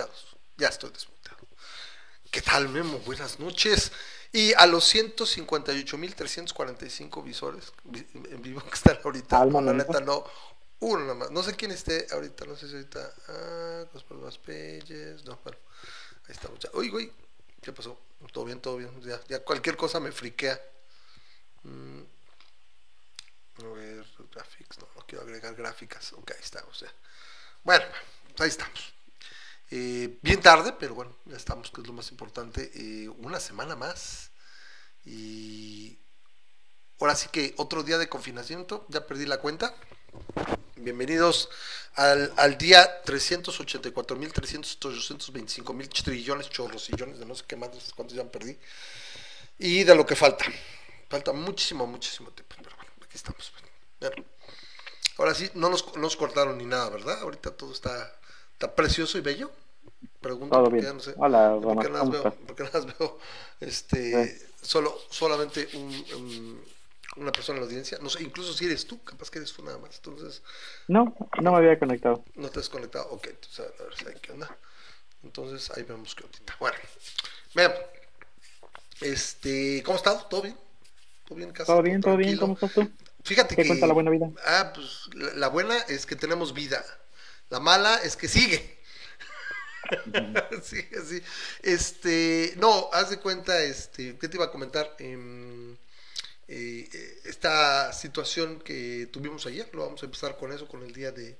estamos. Ya estoy desmuteado. ¿Qué tal, Memo? Buenas noches. Y a los 158.345 visores vi- en vivo que están ahorita, Alma, la ¿no? neta no, uno nada más. No sé quién esté ahorita, no sé si ahorita. Ah, los problemas pages. No, bueno, ahí estamos ya. Uy, güey, ¿qué pasó? Todo bien, todo bien. Ya, ya cualquier cosa me friquea. Mm. A ver, graphics, no, no quiero agregar gráficas. Ok, ahí está, o sea. Bueno, ahí estamos. Eh, bien tarde, pero bueno, ya estamos, que es lo más importante. Eh, una semana más. Y ahora sí que otro día de confinamiento, ya perdí la cuenta. Bienvenidos al, al día 384.300, mil trillones, chorrosillones, de no sé qué más, cuántos ya perdí. Y de lo que falta. Falta muchísimo, muchísimo tiempo. Pero bueno, aquí estamos. Bueno, ahora sí, no nos, no nos cortaron ni nada, ¿verdad? Ahorita todo está, está precioso y bello. Pregunto, Todo porque bien. ya no sé. Hola, porque nada más ¿cómo veo, estás? porque nada más veo este, solo, solamente un, un- una persona en la audiencia. No sé, incluso si eres tú, capaz que eres tú nada más. Entonces, No, no me había conectado. no te has conectado. Ok, entonces a ver si hay qué onda. Entonces ahí vemos qué ondita. Bueno, vean. Este, ¿cómo estado? ¿Todo bien? ¿Todo bien en casa? ¿Todo bien? ¿Todo bien? ¿Cómo estás tú? Fíjate ¿Qué que. cuenta la buena vida? Ah, pues la, la buena es que tenemos vida. La mala es que sigue. sí, sí. Este, no, haz de cuenta, este, ¿qué te iba a comentar? Em, eh, eh, esta situación que tuvimos ayer, lo vamos a empezar con eso, con el día de,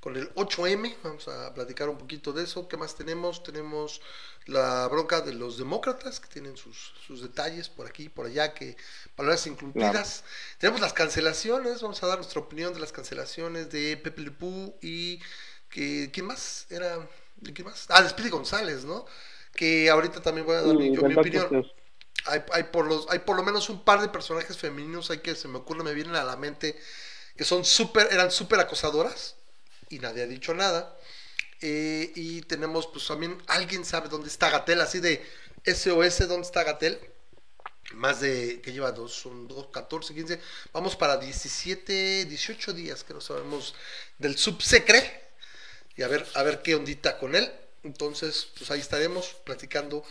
con el 8M, vamos a platicar un poquito de eso. ¿Qué más tenemos? Tenemos la bronca de los demócratas, que tienen sus, sus detalles por aquí por allá, que palabras incumplidas. Tenemos las cancelaciones, vamos a dar nuestra opinión de las cancelaciones de Pepe Le Pew y que, ¿quién más? Era, ¿de quién más? Ah, de Speedy González, ¿no? Que ahorita también voy a dar mi, Y yo mi opinión hay, hay por los, hay por lo menos un par de personajes femeninos hay que se me ocurre, me vienen a la mente que son súper, eran súper acosadoras y nadie ha dicho nada. Eh, y tenemos, pues también, alguien sabe dónde está Gatel, así de SOS, ¿dónde está Gatel? Más de, que lleva dos, son dos, 14, 15, vamos para 17, 18 días que no sabemos del subsecre y a ver, a ver qué ondita con él. Entonces, pues ahí estaremos platicando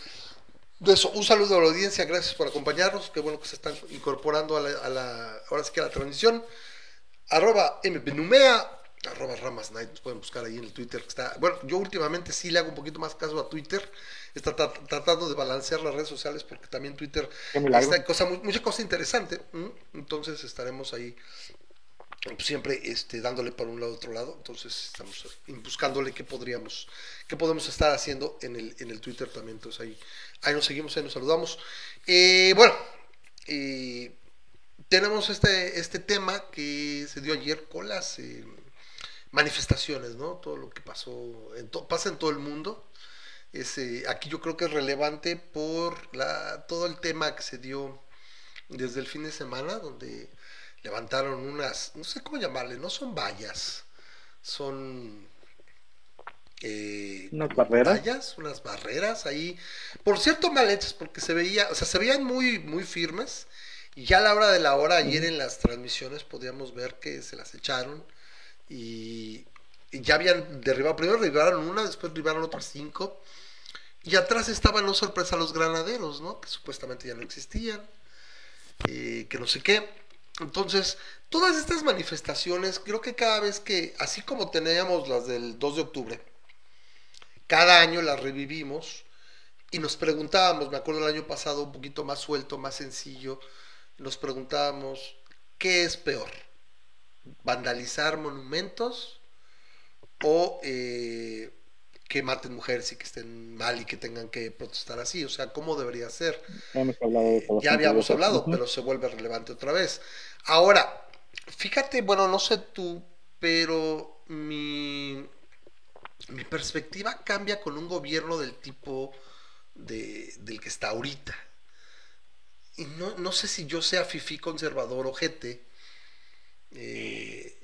de eso, un saludo a la audiencia, gracias por acompañarnos, qué bueno que se están incorporando a la, a la- ahora sí que a la transmisión. Arroba mbenumea, arroba ramas night, nos pueden buscar ahí en el Twitter que está. Bueno, yo últimamente sí le hago un poquito más caso a Twitter, está tra- tratando de balancear las redes sociales porque también Twitter está cosa, mu- mucha cosa interesante, entonces estaremos ahí siempre este, dándole para un lado otro lado, entonces estamos buscándole qué podríamos, qué podemos estar haciendo en el, en el Twitter también, entonces ahí, ahí nos seguimos, ahí nos saludamos. Eh, bueno, eh, tenemos este, este tema que se dio ayer con las eh, manifestaciones, ¿no? Todo lo que pasó, en to- pasa en todo el mundo. Es, eh, aquí yo creo que es relevante por la, todo el tema que se dio desde el fin de semana, donde levantaron unas, no sé cómo llamarle, no son vallas, son eh, ¿Unas barreras? unas barreras ahí, por cierto mal hechas, porque se veía, o sea, se veían muy, muy firmes, y ya a la hora de la hora, ayer en las transmisiones podíamos ver que se las echaron, y, y ya habían derribado, primero derribaron una, después derribaron otras cinco, y atrás estaban, no sorpresa, los granaderos, ¿no? Que supuestamente ya no existían, eh, que no sé qué. Entonces, todas estas manifestaciones, creo que cada vez que, así como teníamos las del 2 de octubre, cada año las revivimos y nos preguntábamos, me acuerdo el año pasado un poquito más suelto, más sencillo, nos preguntábamos, ¿qué es peor? ¿Vandalizar monumentos o eh, que maten mujeres y que estén mal y que tengan que protestar así? O sea, ¿cómo debería ser? Hemos hablado de eso ya habíamos hablado, pero se vuelve relevante otra vez. Ahora, fíjate, bueno, no sé tú, pero mi, mi perspectiva cambia con un gobierno del tipo de, del que está ahorita. y no, no sé si yo sea fifí conservador o jete. eh,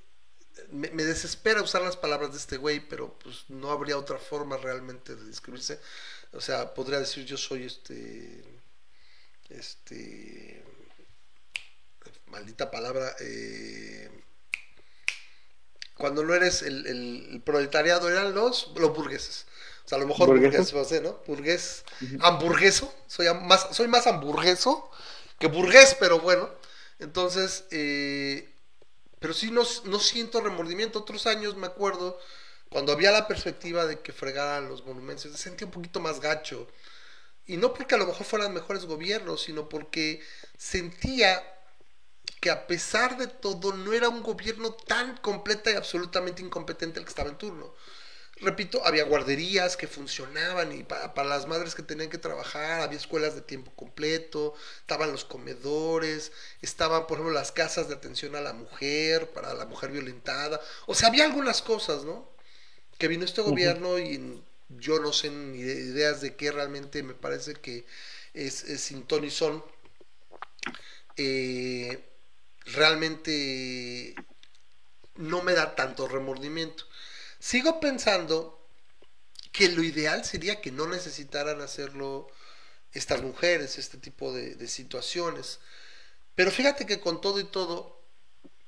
me, me desespera usar las palabras de este güey, pero pues no habría otra forma realmente de describirse. O sea, podría decir yo soy este. Este. Maldita palabra. eh, cuando no eres el, el- el proletariado, eran los, los burgueses. O sea, a lo mejor burgués, a ser, ¿no? Burgués. Hamburgueso. Soy más, soy más hamburgueso que burgués, pero bueno. Entonces, eh, pero sí no, no siento remordimiento. Otros años me acuerdo, cuando había la perspectiva de que fregaran los monumentos, me sentía un poquito más gacho. Y no porque a lo mejor fueran mejores gobiernos, sino porque sentía que a pesar de todo no era un gobierno tan completa y absolutamente incompetente el que estaba en turno. Repito, había guarderías que funcionaban y pa- para las madres que tenían que trabajar, había escuelas de tiempo completo, estaban los comedores, estaban, por ejemplo, las casas de atención a la mujer, para la mujer violentada. O sea, había algunas cosas, ¿no? Que vino este gobierno y yo no sé ni de- ideas de qué realmente me parece que es, es sin ton y son. Eh, realmente no me da tanto remordimiento. Sigo pensando que lo ideal sería que no necesitaran hacerlo estas mujeres, este tipo de, situaciones. Pero fíjate que con todo y todo,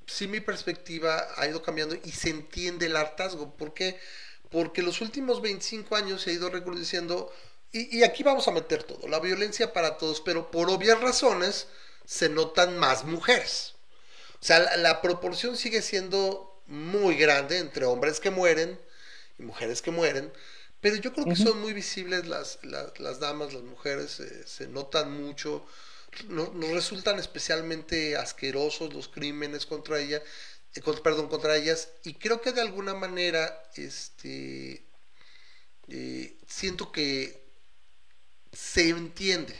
sí mi perspectiva ha ido cambiando y se entiende el hartazgo. ¿Por qué? Porque los últimos 25 años se ha ido recrudeciendo, y, y aquí vamos a meter todo, la violencia para todos, pero por obvias razones se notan más mujeres. O sea, la proporción sigue siendo muy grande entre hombres que mueren y mujeres que mueren, pero yo creo que son muy visibles las, las, las damas, las mujeres, eh, se notan mucho, no- nos resultan especialmente asquerosos los crímenes contra ella, eh, con- perdón, contra ellas, y creo que de alguna manera, este, eh, siento que se entiende.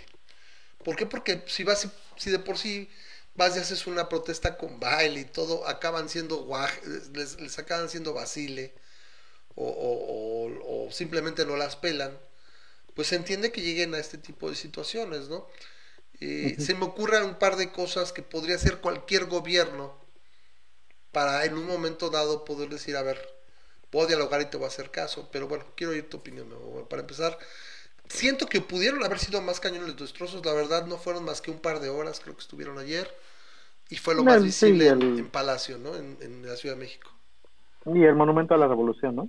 ¿Por qué? Porque si vas, si de por sí vas y haces una protesta con baile y todo, acaban siendo guaj, les, les acaban siendo basile o, o- o- o simplemente no las pelan, pues se entiende que lleguen a este tipo de situaciones, ¿no? Eh, Se me ocurren un par de cosas que podría hacer cualquier gobierno para en un momento dado poder decir, a ver, puedo dialogar y te voy a hacer caso, pero bueno, quiero oír tu opinión. Para empezar, siento que pudieron haber sido más cañones los destrozos, la verdad no fueron más que un par de horas, creo que estuvieron ayer, y fue lo más visible en- el- en Palacio, ¿no? En, en la Ciudad de México. Y el monumento a la revolución, ¿no?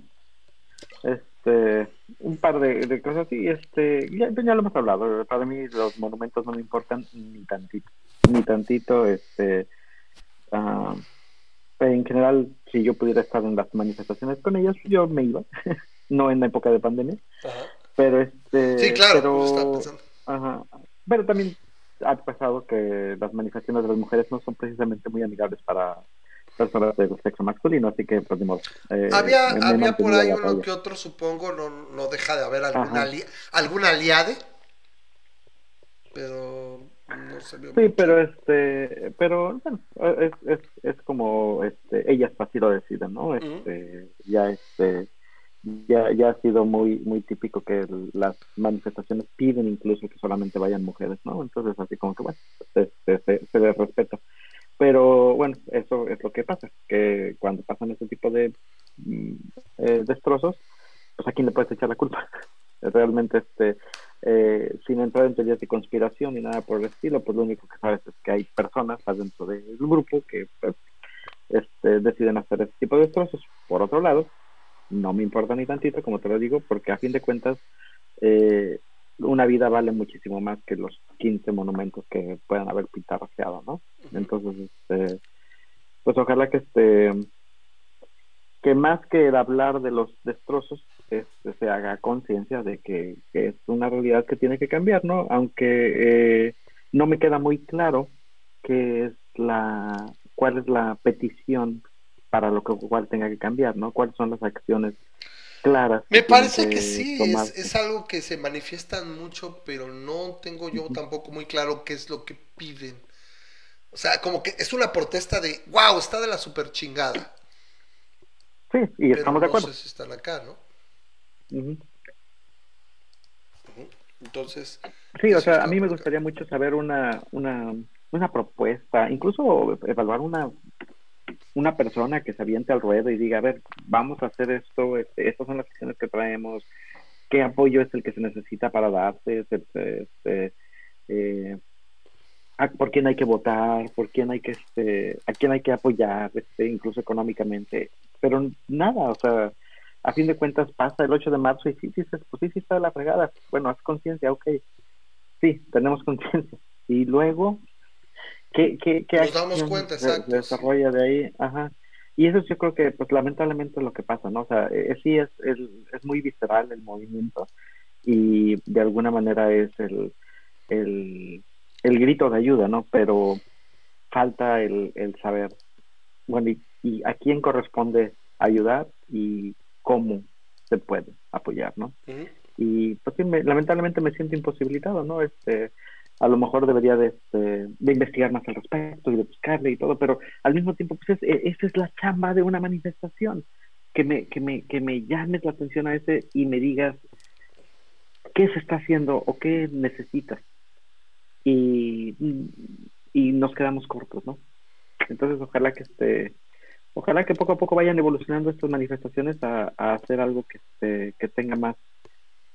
Este, un par de, de cosas así, este, ya, ya lo hemos hablado, para mí los monumentos no me importan ni tantito, ni tantito, este, ah, en general, si yo pudiera estar en las manifestaciones con ellos, yo me iba, no en la época de pandemia, Ajá. pero este, Sí, claro, pero, pues, pensando. Ajá. Pero también ha pasado que las manifestaciones de las mujeres no son precisamente muy amigables para personas del sexo masculino, así que pues. Eh, había había por ahí uno que otro, supongo, no, no deja de haber algún, Ajá. ali- algún aliade, pero no se vio Sí, mucho. pero este, pero bueno, es, es, es como este, ellas así lo deciden, ¿no? Este, ya este, ya, ya ha sido muy, muy típico que las manifestaciones piden incluso que solamente vayan mujeres, ¿no? Entonces así como que bueno, se, se, se, se les respeta. Pero bueno, eso es lo que pasa, que cuando pasan ese tipo de mm, eh, destrozos, pues a quién le puedes echar la culpa. Realmente, este, eh, sin entrar en teorías de conspiración ni nada por el estilo, pues lo único que sabes es que hay personas adentro del grupo que pues, este, deciden hacer ese tipo de destrozos. Por otro lado, no me importa ni tantito, como te lo digo, porque a fin de cuentas, eh, una vida vale muchísimo más que los 15 monumentos que puedan haber pintarrajeado, ¿no? Entonces, este, pues ojalá que este que más que el hablar de los destrozos este, se haga conciencia de que, que es una realidad que tiene que cambiar, ¿no? Aunque eh, no me queda muy claro qué es la cuál es la petición para lo que cual tenga que cambiar, ¿no? ¿Cuáles son las acciones claras? Me parece que sí, es, algo que se manifiestan mucho, pero no tengo yo tampoco muy claro qué es lo que piden. O sea, como que es una protesta de, wow, está de la super chingada. Sí, y Pero estamos de no acuerdo. sé si están acá, ¿no? Entonces, Sí, o sea, a mí me gustaría mucho saber una, una, una propuesta, incluso evaluar una, una persona que se aviente al ruedo y diga, a ver, vamos a hacer esto, este, estas son las acciones que traemos, qué apoyo es el que se necesita para darse, este, eh, por quién hay que votar, por quién hay que, este, a quién hay que apoyar, este, incluso económicamente, pero nada, o sea, a fin de cuentas pasa el 8 de marzo y sí, sí, pues sí, sí está la fregada, bueno, haz conciencia, ok, sí, tenemos conciencia, y luego, ¿qué, qué, qué Nos damos cuenta, exacto, se desarrolla de ahí? Ajá. Y eso yo creo que, pues lamentablemente es lo que pasa, ¿no? O sea, eh, sí es, es, es muy visceral el movimiento y de alguna manera es el, el, el grito de ayuda, ¿no? Pero falta el, el saber, bueno, y, y a quién corresponde ayudar y cómo se puede apoyar, ¿no? Y pues sí, me- lamentablemente me siento imposibilitado, ¿no? Este, a lo mejor debería de, este, de investigar más al respecto y de buscarle y todo, pero al mismo tiempo, pues es- e- esa es la chamba de una manifestación, que me, que me, que me llames la atención a ese y me digas qué se está haciendo o qué necesitas. Y, y nos quedamos cortos, ¿no? Entonces ojalá que este ojalá que poco a poco vayan evolucionando estas manifestaciones a, a hacer algo que, este, que tenga más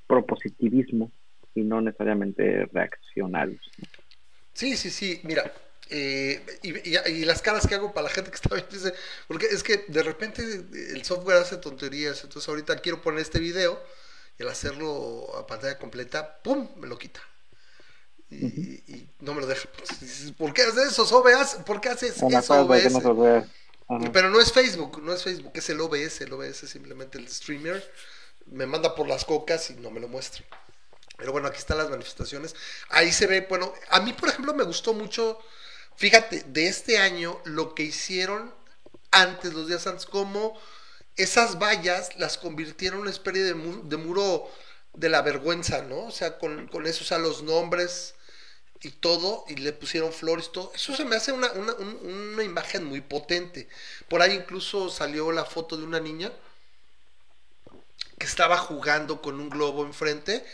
propositivismo y no necesariamente reaccionarios. Sí, sí, sí, mira, eh, y, y- y las caras que hago para la gente que está viendo, porque es que de repente el software hace tonterías, entonces ahorita quiero poner este video y al hacerlo a pantalla completa, ¡pum!, me lo quita. Y, y no me lo deja. Dices, ¿Por qué haces eso, OBS? ¿Por qué haces Una eso, no OBS? Ajá. Pero no es Facebook, no es Facebook, es el OBS, el OBS es simplemente el streamer. Me manda por las cocas y no me lo muestra. Pero bueno, aquí están las manifestaciones. Ahí se ve, bueno, a mí por ejemplo me gustó mucho, fíjate, de este año lo que hicieron antes, los días antes, como esas vallas las convirtieron en una especie de, mu- de muro de la vergüenza, ¿no? O sea, con, con eso, o sea, los nombres y todo, y le pusieron flores y todo. Eso se me hace una, una, un- una imagen muy potente. Por ahí incluso salió la foto de una niña que estaba jugando con un globo enfrente,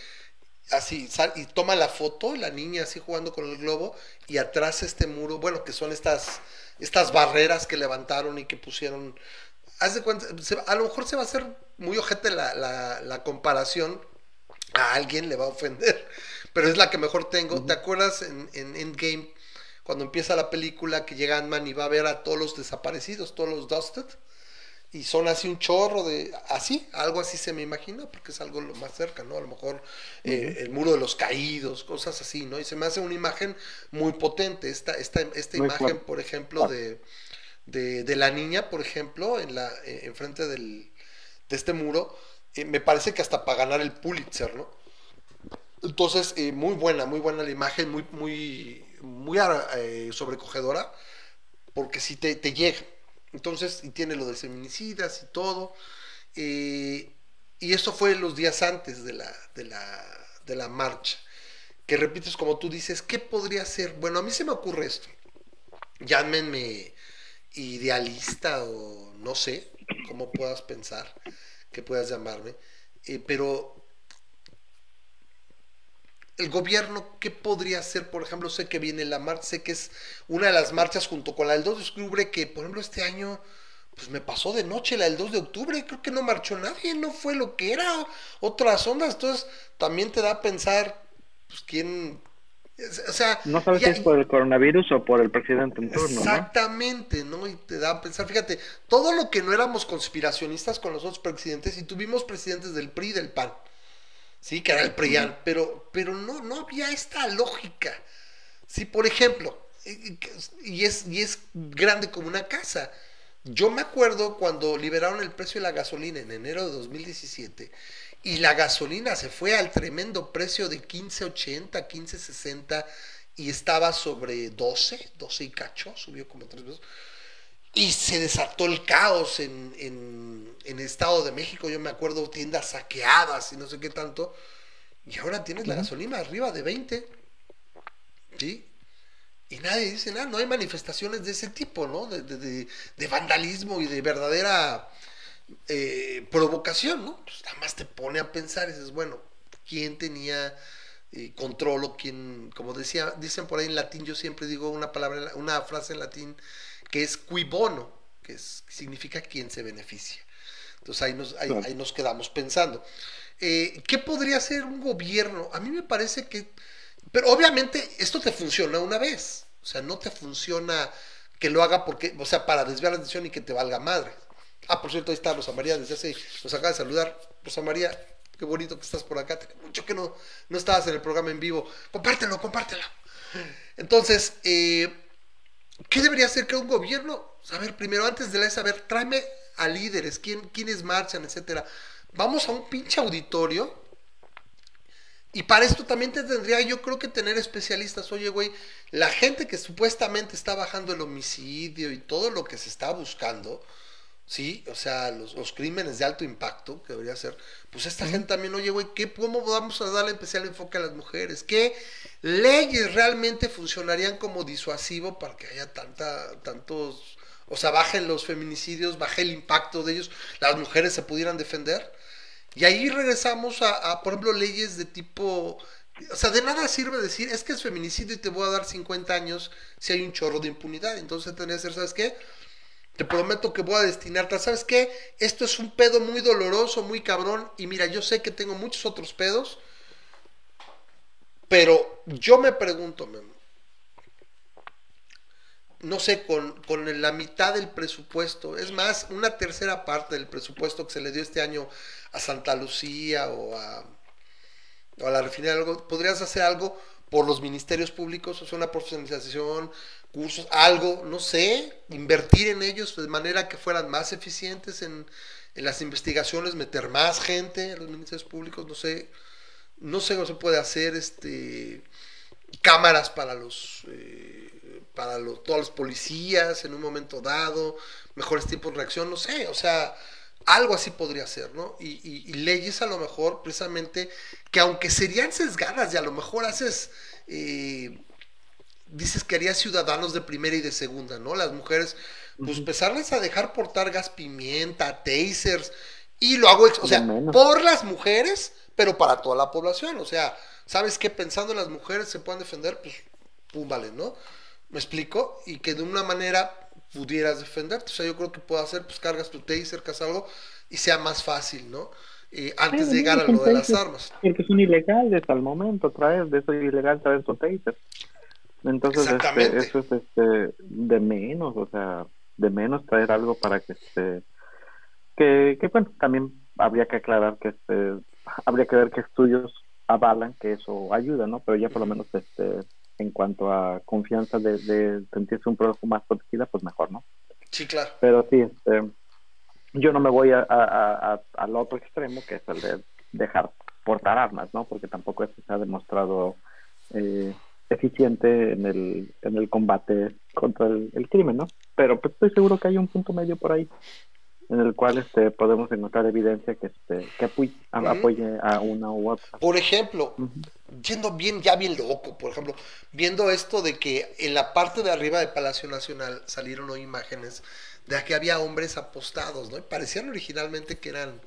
así, sal- y toma la foto, la niña así jugando con el globo, y atrás este muro, bueno, que son estas, estas barreras que levantaron y que pusieron. Haz de cuenta, se- a lo mejor se va a hacer muy ojete la, la, la comparación, a alguien le va a ofender, pero es la que mejor tengo. ¿Te acuerdas en, en Endgame, cuando empieza la película, que llega Ant-Man y va a ver a todos los desaparecidos, todos los Dusted? Y son así un chorro de así algo así se me imagina porque es algo lo más cerca no a lo mejor eh, el muro de los caídos cosas así no y se me hace una imagen muy potente esta esta, esta Muy imagen por ejemplo de, de, de la niña por ejemplo en la eh, enfrente del de este muro eh, me parece que hasta para ganar el Pulitzer no entonces eh, muy buena muy buena la imagen muy muy muy sobrecogedora porque si te, te llega. Entonces, y tiene lo de feminicidas y todo. eh, y eso fue los días antes de la, de la, de la marcha. Que repites, como tú dices, ¿qué podría ser? Bueno, a mí se me ocurre esto. Llámenme idealista o no sé cómo puedas pensar que puedas llamarme. eh, pero el gobierno, ¿qué podría hacer? Por ejemplo, sé que viene la marcha, sé que es una de las marchas junto con la del 2 de octubre, que por ejemplo este año, pues me pasó de noche la del 2 de octubre, creo que no marchó nadie, no fue lo que era, otras ondas, entonces también te da a pensar, pues quién, o sea... No sabes ya- si es por el coronavirus o por el presidente en turno, ¿no? Exactamente, ¿no? Y te da a pensar, fíjate, todo lo que no éramos conspiracionistas con los otros presidentes, y tuvimos presidentes del PRI y del PAN, sí, que era el PRIAN, pero, pero no, no había esta lógica. Sí, por ejemplo, y, y es, y es grande como una casa. Yo me acuerdo cuando liberaron el precio de la gasolina en enero de 2017 y la gasolina se fue al tremendo precio de 15.80, 15.60 y estaba sobre 12, 12 y cacho, subió como tres veces. Y se desató el caos en, en, en el Estado de México, yo me acuerdo, tiendas saqueadas y no sé qué tanto. Y ahora tienes la gasolina arriba de 20. ¿Sí? Y nadie dice nada, no hay manifestaciones de ese tipo, ¿no? De, de- de- de vandalismo y de verdadera eh, provocación, ¿no? Pues nada más te pone a pensar y dices, bueno, ¿quién tenía eh, controlo, quién, como decía, dicen por ahí en latín, yo siempre digo una palabra, una frase en latín que es qui bono, que es- significa quien se beneficia. Entonces ahí nos, ahí, ahí nos quedamos pensando. Eh, ¿Qué podría hacer un gobierno? A mí me parece que, pero obviamente esto te funciona una vez, o sea, no te funciona que lo haga porque, o sea, para desviar la atención y que te valga madre. Ah, por cierto, ahí está Rosa María, desde hace, nos acaba de saludar. Rosa María, qué bonito que estás por acá. Tenía mucho que no, no estabas en el programa en vivo. Compártelo, compártelo. Entonces, eh, ¿qué debería hacer que un gobierno? A ver, primero, antes de la saber, tráeme a líderes, quién, quiénes marchan, etcétera. Vamos a un pinche auditorio. Y para esto también te tendría yo creo que tener especialistas. Oye, güey, la gente que supuestamente está bajando el homicidio y todo lo que se está buscando, sí, o sea, los, los crímenes de alto impacto, que debería ser, pues esta gente también, oye, güey, ¿qué, ¿cómo vamos a darle especial enfoque a las mujeres? ¿Qué leyes realmente funcionarían como disuasivo para que haya tanta, tantos, o sea, bajen los feminicidios, baje el impacto de ellos, las mujeres se pudieran defender? Y ahí regresamos a, a, por ejemplo, leyes de tipo... O sea, de nada sirve decir, es que es feminicidio y te voy a dar 50 años si hay un chorro de impunidad. Entonces tendría que ser, ¿sabes qué? Te prometo que voy a destinarte, ¿sabes qué? Esto es un pedo muy doloroso, muy cabrón. Y mira, yo sé que tengo muchos otros pedos. Pero yo me pregunto, Memo, no sé, con, con la mitad del presupuesto, es más, una tercera parte del presupuesto que se le dio este año a Santa Lucía o a, o a la refinería, podrías hacer algo por los ministerios públicos, o sea, una profesionalización, algo, no sé, invertir en ellos de manera que fueran más eficientes en, las investigaciones, meter más gente en los ministerios públicos, no sé, no sé cómo se puede hacer, este, cámaras para los... Eh, para los, todos los policías en un momento dado, mejores tiempos de reacción, no sé, o sea, algo así podría ser, ¿no? Y, y, y, leyes a lo mejor precisamente que aunque serían sesgadas y a lo mejor haces, eh, dices que harías ciudadanos de primera y de segunda, ¿no? Las mujeres, pues empezarles a dejar portar gas pimienta, tasers, y lo hago, o sea, por las mujeres, pero para toda la población, o sea, ¿sabes qué? Pensando en las mujeres se puedan defender, pues, pum, vale, ¿no? ¿Me explico? Y que de una manera pudieras defenderte. O sea, yo creo que puedo hacer, pues cargas tu taser, que algo, y sea más fácil, ¿no? Eh, antes de llegar a lo de las armas. Porque son ilegales al momento traer, de eso es ilegal traer tu taser. Entonces, este, eso es este, de menos, o sea, de menos traer algo para que este, que, que bueno, también habría que aclarar que este, habría que ver qué estudios avalan que eso ayuda, ¿no? Pero ya por lo menos este en cuanto a confianza de, de sentirse un poco más protegida, pues mejor, ¿no? Sí, claro. Pero sí, este, yo no me voy a, a, a, al otro extremo, que es el de dejar portar armas, ¿no? Porque tampoco eso se ha demostrado eh, eficiente en el, en el combate contra el, el, crimen, ¿no? Pero pues estoy seguro que hay un punto medio por ahí en el cual este, podemos encontrar evidencia que, este, que apoye, -huh. apoye a una u otra. Por ejemplo, uh -huh. yendo bien, ya bien loco, por ejemplo, viendo esto de que en la parte de arriba de Palacio Nacional salieron hoy imágenes de que había hombres apostados, ¿no? Y parecían originalmente que eran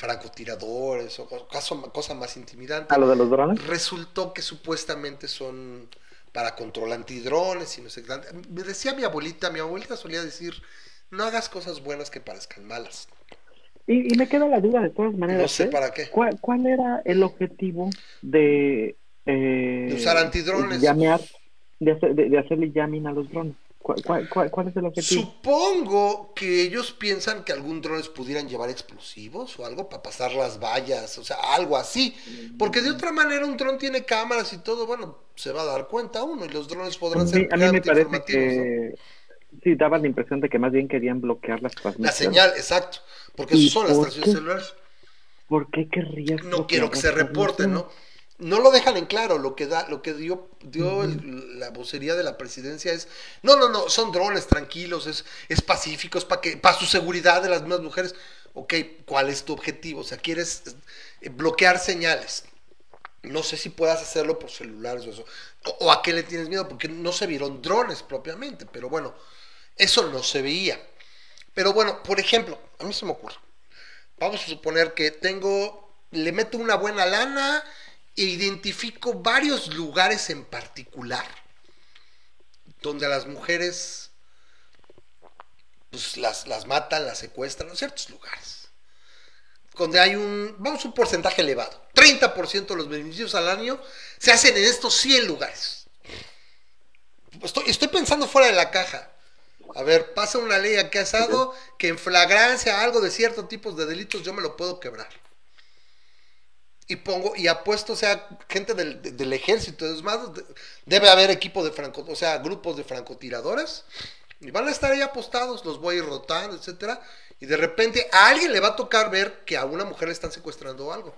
francotiradores o cosa, cosa más intimidante. ¿A lo de los drones? Resultó que supuestamente son para control antidrones y no sé qué. Me decía mi abuelita, mi abuelita solía decir, no hagas cosas buenas que parezcan malas. Y, y me queda la duda de todas maneras. No sé ¿eh? para qué. ¿Cuál, ¿Cuál, era el objetivo de... Eh, de usar antidrones. Llamear, de, hacer, de, de hacerle jamming a los drones. ¿Cuál, cuál, cuál, cuál es el objetivo? Supongo que ellos piensan que algún drones pudieran llevar explosivos o algo para pasar las vallas, o sea, algo así. Porque de otra manera un dron tiene cámaras y todo, bueno, se va a dar cuenta uno y los drones podrán ser A mí me parece que... ¿no? Sí, daba la impresión de que más bien querían bloquear las transmisiones. La señal, exacto. Porque eso son las estaciones celulares. ¿Por qué querrías? No quiero que se reporten, ¿no? No lo dejan en claro. Lo que da, lo que dio, dio uh -huh. el, la vocería de la presidencia es, no, no, no, son drones tranquilos, es, es pacífico, es para que, para su seguridad de las mismas mujeres. Ok, ¿cuál es tu objetivo? O sea, quieres bloquear señales. No sé si puedas hacerlo por celulares o eso. O, o a qué le tienes miedo, porque no se vieron drones propiamente, pero bueno, eso no se veía. Pero bueno, por ejemplo, a mí se me ocurre. Vamos a suponer que tengo, le meto una buena lana identifico varios lugares en particular donde a las mujeres pues las, las matan, las secuestran, en ciertos lugares. Donde hay un, vamos, un porcentaje elevado. 30% de los beneficios al año se hacen en estos 100 lugares. Estoy, pensando fuera de la caja. A ver, pasa una ley aquí asado que en flagrancia algo de ciertos tipos de delitos yo me lo puedo quebrar. Y pongo, y apuesto, o sea, gente del, de- del ejército, es más, de- debe haber equipo de franco, o sea, grupos de francotiradores, y van a estar ahí apostados, los voy a ir rotando, etcétera, y de repente a alguien le va a tocar ver que a una mujer le están secuestrando algo.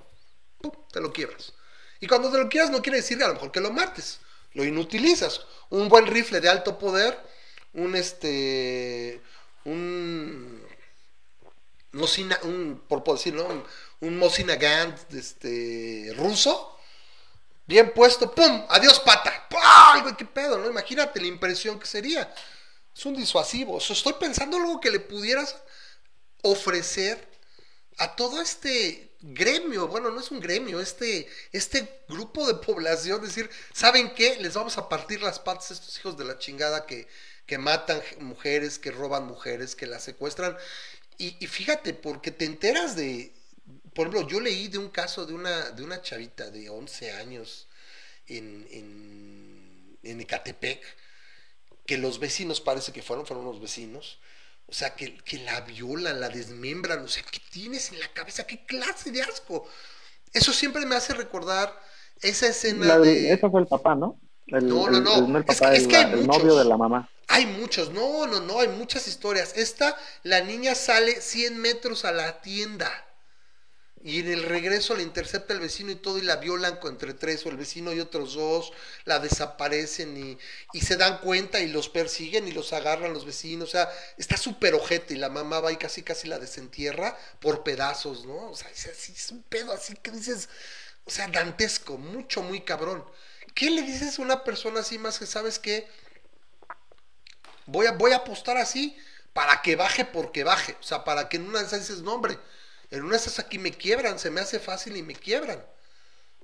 ¡Pum! Te lo quiebras. Y cuando te lo quieras no quiere decir a lo mejor que lo mates, lo inutilizas. Un buen rifle de alto poder, un este, un Mosina, un, por, decir, ¿no? Un Mosina Gant, este, ruso, bien puesto, ¡pum! ¡Adiós, pata! ¡Ay, güey, qué pedo, ¿no? Imagínate la impresión que sería. Es un disuasivo. Estoy pensando algo que le pudieras ofrecer a todo este gremio, bueno, no es un gremio, este, este grupo de población, decir, ¿saben qué? Les vamos a partir las patas a estos hijos de la chingada que, que matan mujeres, que roban mujeres, que las secuestran. Y fíjate, porque te enteras de, por ejemplo, yo leí de un caso de una, de una chavita de 11 años en, en, en Ecatepec, que los vecinos parece que fueron, fueron unos vecinos, o sea, que, que la violan, la desmembran, o sea, ¿qué tienes en la cabeza? ¿Qué clase de asco? Eso siempre me hace recordar esa escena La de- de... Ese fue el papá, ¿no? El, No, no, el- no. el- el Es papá, que- es el, que hay el muchos. novio de la mamá. Hay muchos, no, no, no, hay muchas historias. Esta, la niña sale 100 metros a la tienda y en el regreso la intercepta el vecino y todo y la violan entre tres o el vecino y otros dos, la desaparecen y, y se dan cuenta y los persiguen y los agarran los vecinos. O sea, está súper ojete y la mamá va y casi casi la desentierra por pedazos, ¿no? O sea, es, así, es un pedo así que dices, o sea, dantesco, mucho, muy cabrón. ¿Qué le dices a una persona así más que sabes que voy a, voy a apostar así para que baje porque baje. O sea, para que en una de esas dices, no, en una de esas aquí me quiebran, se me hace fácil y me quiebran.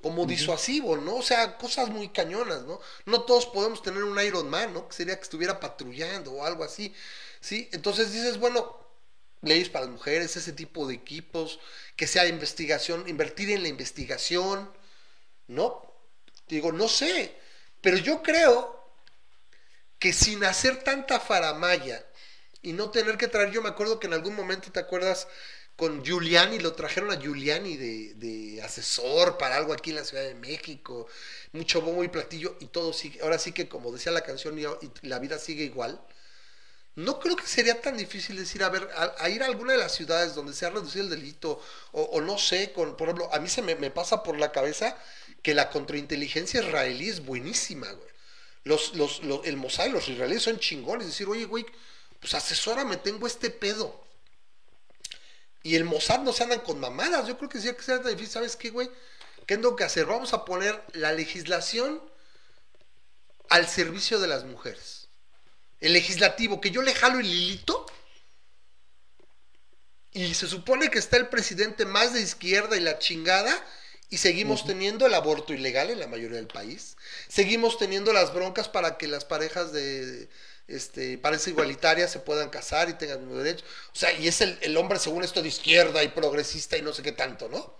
Como disuasivo, ¿no? O sea, cosas muy cañonas, ¿no? No todos podemos tener un Iron Man, ¿no? Que sería que estuviera patrullando o algo así, ¿sí? Entonces dices, bueno, leyes para las mujeres, ese tipo de equipos, que sea investigación, invertir en la investigación, ¿no? Digo, no sé, pero yo creo que sin hacer tanta faramaya y no tener que traer, yo me acuerdo que en algún momento, ¿te acuerdas? Con Giuliani, lo trajeron a Giuliani de, asesor para algo aquí en la Ciudad de México, mucho bombo y platillo y todo sigue, ahora sí que como decía la canción y, la vida sigue igual, no creo que sería tan difícil decir, a ver, a, ir a alguna de las ciudades donde se ha reducido el delito, o, no sé, con, por ejemplo, a mí se me, pasa por la cabeza que la contrainteligencia israelí es buenísima, güey. Los, los- el Mossad y los israelíes son chingones. Decir, oye, güey, pues asesórame, tengo este pedo. Y el Mossad no se andan con mamadas. Yo creo que sí que sea tan difícil. ¿Sabes qué, güey? ¿Qué tengo que hacer? Vamos a poner la legislación al servicio de las mujeres. El legislativo, que yo le jalo el hilito. Y se supone que está el presidente más de izquierda y la chingada. Y seguimos teniendo el aborto ilegal en la mayoría del país. Seguimos teniendo las broncas para que las parejas de este, parejas igualitarias se puedan casar y tengan los derechos. O sea, y es el, el hombre según esto de izquierda y progresista y no sé qué tanto, ¿no?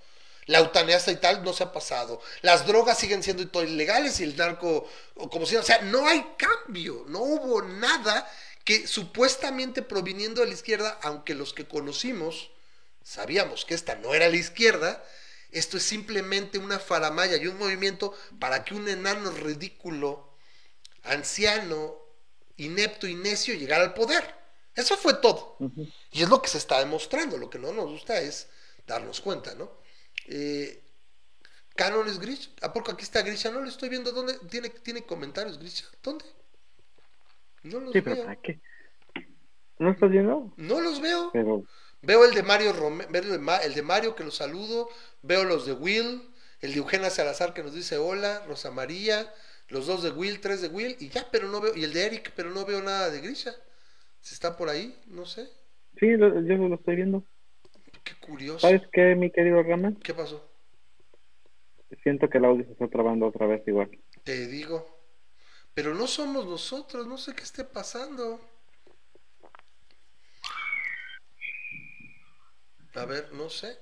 La eutanasia y tal no se ha pasado. Las drogas siguen siendo ilegales y el narco, o como si, o sea, no hay cambio, no hubo nada que supuestamente proviniendo de la izquierda, aunque los que conocimos sabíamos que esta no era la izquierda, esto es simplemente una faramaya y un movimiento para que un enano ridículo, anciano, inepto y necio llegara al poder. Eso fue todo. Y es lo que se está demostrando. Lo que no nos gusta es darnos cuenta, ¿no? Eh, Canon es Grisha. ¿A poco aquí está Grisha? No lo estoy viendo. ¿Dónde? ¿Tiene, tiene comentarios Grisha? ¿Dónde? No los Sí, pero veo. ¿para qué? ¿No estás viendo? No los veo. Pero Veo el de Mario Rome- veo el de, Mario que lo saludo, veo los de Will, el de Eugenia Salazar que nos dice hola, Rosa María, los dos de Will, tres de Will, y ya, pero no veo, y el de Eric, pero no veo nada de Grisha. Si está por ahí, no sé. sí, lo- yo lo estoy viendo. Qué curioso. ¿Sabes qué, mi querido Rama? ¿Qué pasó? siento que el audio se está trabando otra vez igual. Te digo. Pero no somos nosotros, no sé qué esté pasando. A ver, no sé.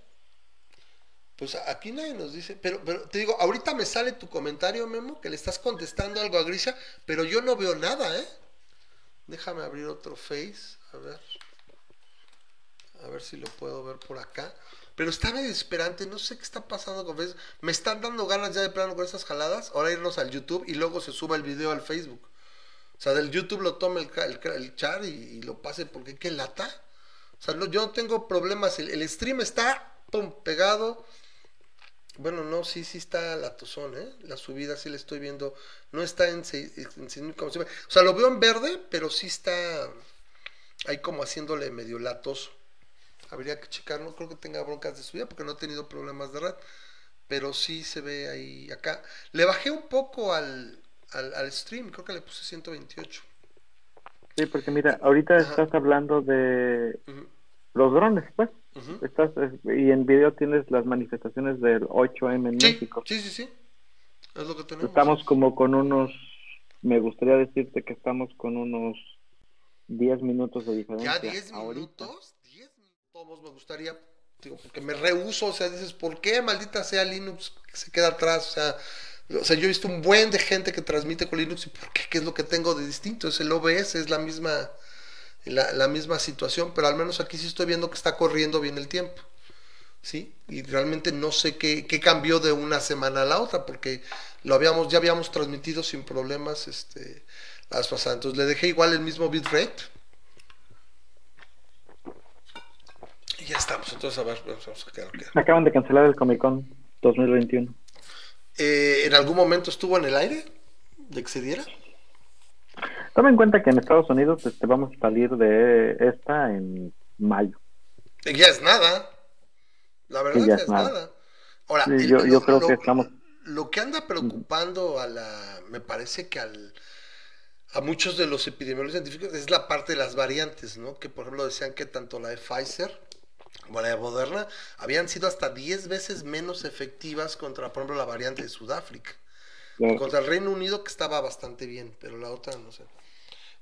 Pues aquí nadie nos dice, pero, pero te digo, ahorita me sale tu comentario, Memo, que le estás contestando algo a Grisha, pero yo no veo nada, ¿eh? Déjame abrir otro face, a ver. A ver si lo puedo ver por acá. Pero está medio desesperante, no sé qué está pasando con Facebook. Me están dando ganas ya de plano con estas jaladas. Ahora irnos al YouTube y luego se suba el video al Facebook. O sea, del YouTube lo tome el, el, el char y, y lo pase porque qué lata. Sea, no- yo no tengo problemas. El, el stream está pum, pegado. Bueno, no, sí, sí está la ¿eh? La subida sí la estoy viendo. No está en, seis- en 6.000 como se ve. O sea, lo veo en verde, pero sí está ahí como haciéndole medio latoso. Habría que checar, no creo que tenga broncas de subida porque no he tenido problemas de red. Pero sí se ve ahí acá. Le bajé un poco al, al, al stream, creo que le puse 128. Sí, porque mira, ahorita Ajá. estás hablando de los drones, pues. ujú. Estás, eh, y en video tienes las manifestaciones del 8M en Sí, México. sí, sí, sí. Es lo que tenemos. Estamos como con unos, me gustaría decirte que estamos con unos 10 minutos de diferencia. Ya 10 ahorita. minutos, 10 minutos me gustaría, digo, porque me rehuso, o sea, dices, ¿por qué maldita sea Linux que se queda atrás? O sea, o sea, yo he visto un buen de gente que transmite con Linux y ¿por qué? ¿Qué es lo que tengo de distinto? Es el OBS, es la misma, la, la misma situación, pero al menos aquí sí estoy viendo que está corriendo bien el tiempo. ¿Sí? Y realmente no sé qué, qué cambió de una semana a la otra, porque lo habíamos, ya habíamos transmitido sin problemas este, la vez pasada. Entonces le dejé igual el mismo bitrate. Y ya estamos. Entonces, a ver, vamos a quedar. quedar. Acaban de cancelar el Comic Con 2021. Eh, ¿En algún momento estuvo en el aire? ¿De que se diera? Toma en cuenta que en Estados Unidos este, vamos a salir de esta en mayo. Ya es nada. La verdad Sí, ya es es nada. nada. Ahora, Sí, el- yo- yo creo que estamos- Lo que anda preocupando a la. Me parece que al. A muchos de los epidemiólogos científicos es la parte de las variantes, ¿no? Que por ejemplo decían que tanto la de Pfizer como la de Moderna habían sido hasta 10 veces menos efectivas contra, por ejemplo, la variante de Sudáfrica. Contra el Reino Unido que estaba bastante bien, pero la otra no sé.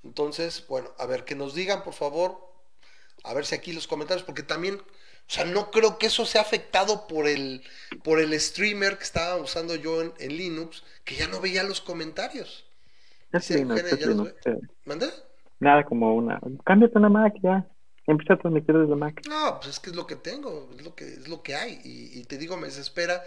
Entonces, bueno, a ver, que nos digan, por favor, a ver si aquí los comentarios, porque también, o sea, no creo que eso sea afectado por el, por el streamer que estaba usando yo en, en Linux, que ya no veía los comentarios. Es Linux, Eugenia, es ya los Linux, sí. ¿Mandé? Nada como una. Cámbiate una Mac ya. Empieza a transmitir desde Mac. No, pues es que es lo que tengo, es lo que, es lo que hay. Y, y te digo, me desespera.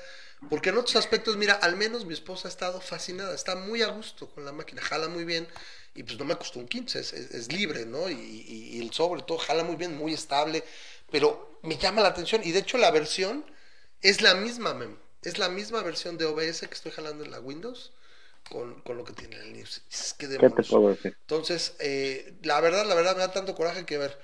Porque en otros aspectos, mira, al menos mi esposa ha estado fascinada, está muy a gusto con la máquina, jala muy bien. Y pues no me costó un 15, es, es- es libre, ¿no? Y, y- y el sobre todo jala muy bien, muy estable. Pero me llama la atención. Y de hecho la versión es la misma, mem. Es la misma versión de OBS que estoy jalando en la Windows con, con lo que tiene el Linux. Es que. Entonces, eh, la verdad, la verdad me da tanto coraje que ver.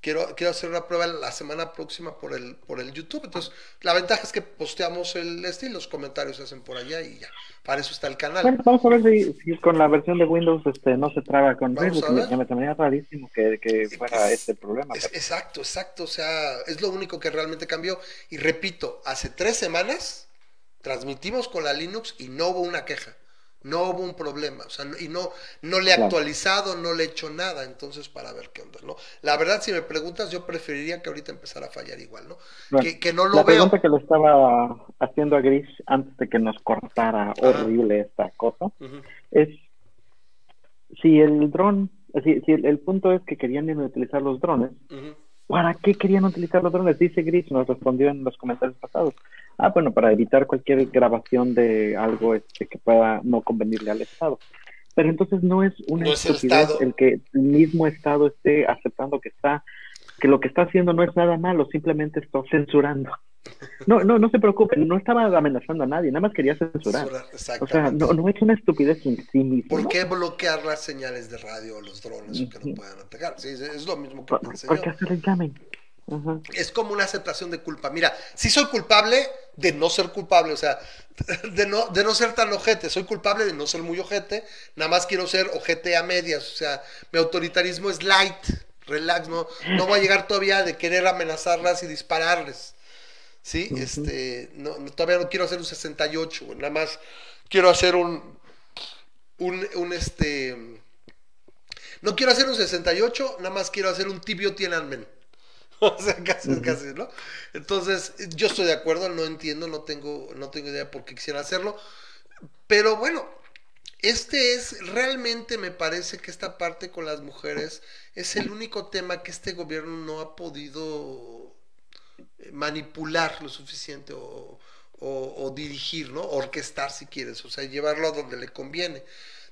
Quiero, quiero hacer una prueba la semana próxima por el, por el YouTube. Entonces, la ventaja es que posteamos el estilo, los comentarios se hacen por allá y ya. Para eso está el canal. Bueno, vamos a ver si, si con la versión de Windows este no se traba con Vamos Facebook. Ya me tendría rarísimo que, que Es- fuera este problema. Es- pero- exacto, exacto. O sea, es lo único que realmente cambió. Y repito, hace tres semanas transmitimos con la Linux y no hubo una queja. No hubo un problema. O sea, y no, no le he actualizado, no le he hecho nada. Entonces, para ver qué onda, ¿no? La verdad, si me preguntas, yo preferiría que ahorita empezara a fallar igual, ¿no? Bueno, que, que no la lo veo. pregunta que le estaba haciendo a Gris antes de que nos cortara horrible esta cosa es si el dron, si, si el, el punto es que querían utilizar los drones. ¿Para qué querían utilizar los drones? Dice Gris, nos respondió en los comentarios pasados. Ah, bueno, para evitar cualquier grabación de algo este, que pueda no convenirle al Estado. Pero entonces no es una No es el estupidez Estado. el que el mismo Estado esté aceptando que está que lo que está haciendo no es nada malo, simplemente está censurando. No, no, no se preocupen, no estaba amenazando a nadie, nada más quería censurar. O sea, no, no es una estupidez en sí mismo. ¿Por qué bloquear las señales de radio o los drones o que no puedan atacar? Sí, es- lo mismo que Por-. Porque hacer el llamen. Ajá. es como una aceptación de culpa. Mira, sí soy culpable de no ser culpable, o sea, de no, de no ser tan ojete. Soy culpable de no ser muy ojete, nada más quiero ser ojete a medias. O sea, mi autoritarismo es light, relax, no, no voy a llegar todavía de querer amenazarlas y dispararles. Sí, este, no, no, todavía no quiero hacer un 68, güey, nada más quiero hacer un, un, un, este, no quiero hacer un 68, nada más quiero hacer un tibio Tiananmen. O sea, casi, casi, ¿no? Entonces, yo estoy de acuerdo, no entiendo, no tengo, no tengo idea por qué quisiera hacerlo. Pero bueno, este es realmente me parece que esta parte con las mujeres es el único tema que este gobierno no ha podido manipular lo suficiente o, o- dirigir, ¿no? Orquestar si quieres, o sea, llevarlo a donde le conviene.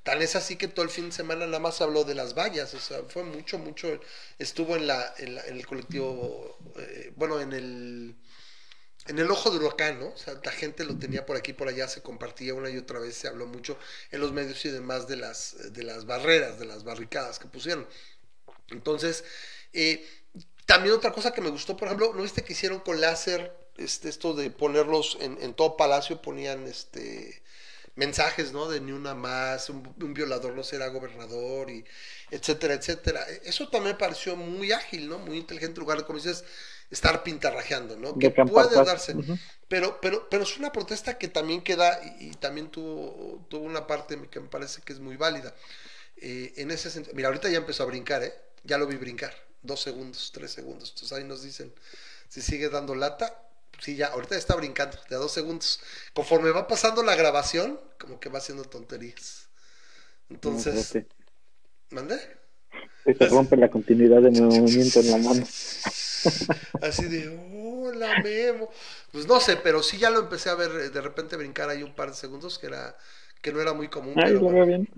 Tan es así que todo el fin de semana nada más habló de las vallas, o sea, fue mucho, mucho, estuvo en, la, en, la- en el colectivo, eh, bueno, en el, en el ojo de huracán, ¿no? O sea, la gente lo tenía por aquí, por allá, se compartía una y otra vez, se habló mucho en los medios y demás de las, de las barreras, de las barricadas que pusieron. Entonces, eh, también otra cosa que me gustó, por ejemplo, ¿no viste que hicieron con láser este, esto de ponerlos en, en todo palacio? Ponían este mensajes, ¿no? De ni una más, un, un violador no será gobernador, y etcétera, etcétera. Eso también me pareció muy ágil, ¿no? Muy inteligente, en lugar de, como dices, estar pintarrajeando, ¿no? De Que puede darse. Pero, pero, pero es una protesta que también queda y, y también tuvo, tuvo una parte que me parece que es muy válida. Eh, en ese sentido, mira, ahorita ya empezó a brincar, ¿eh? Ya lo vi brincar. Dos segundos, tres segundos. Entonces ahí nos dicen si sigue dando lata. Sí, ya, ahorita está brincando, de a dos segundos. Conforme va pasando la grabación, como que va haciendo tonterías. Entonces, Fíjate, ¿mandé? Se rompe la continuidad de mi movimiento en la mano. Así de, hola Memo. Pues no sé, pero sí ya lo empecé a ver eh, de repente brincar ahí un par de segundos, que era que no era muy común. Ay, pero lo bueno. veo bien.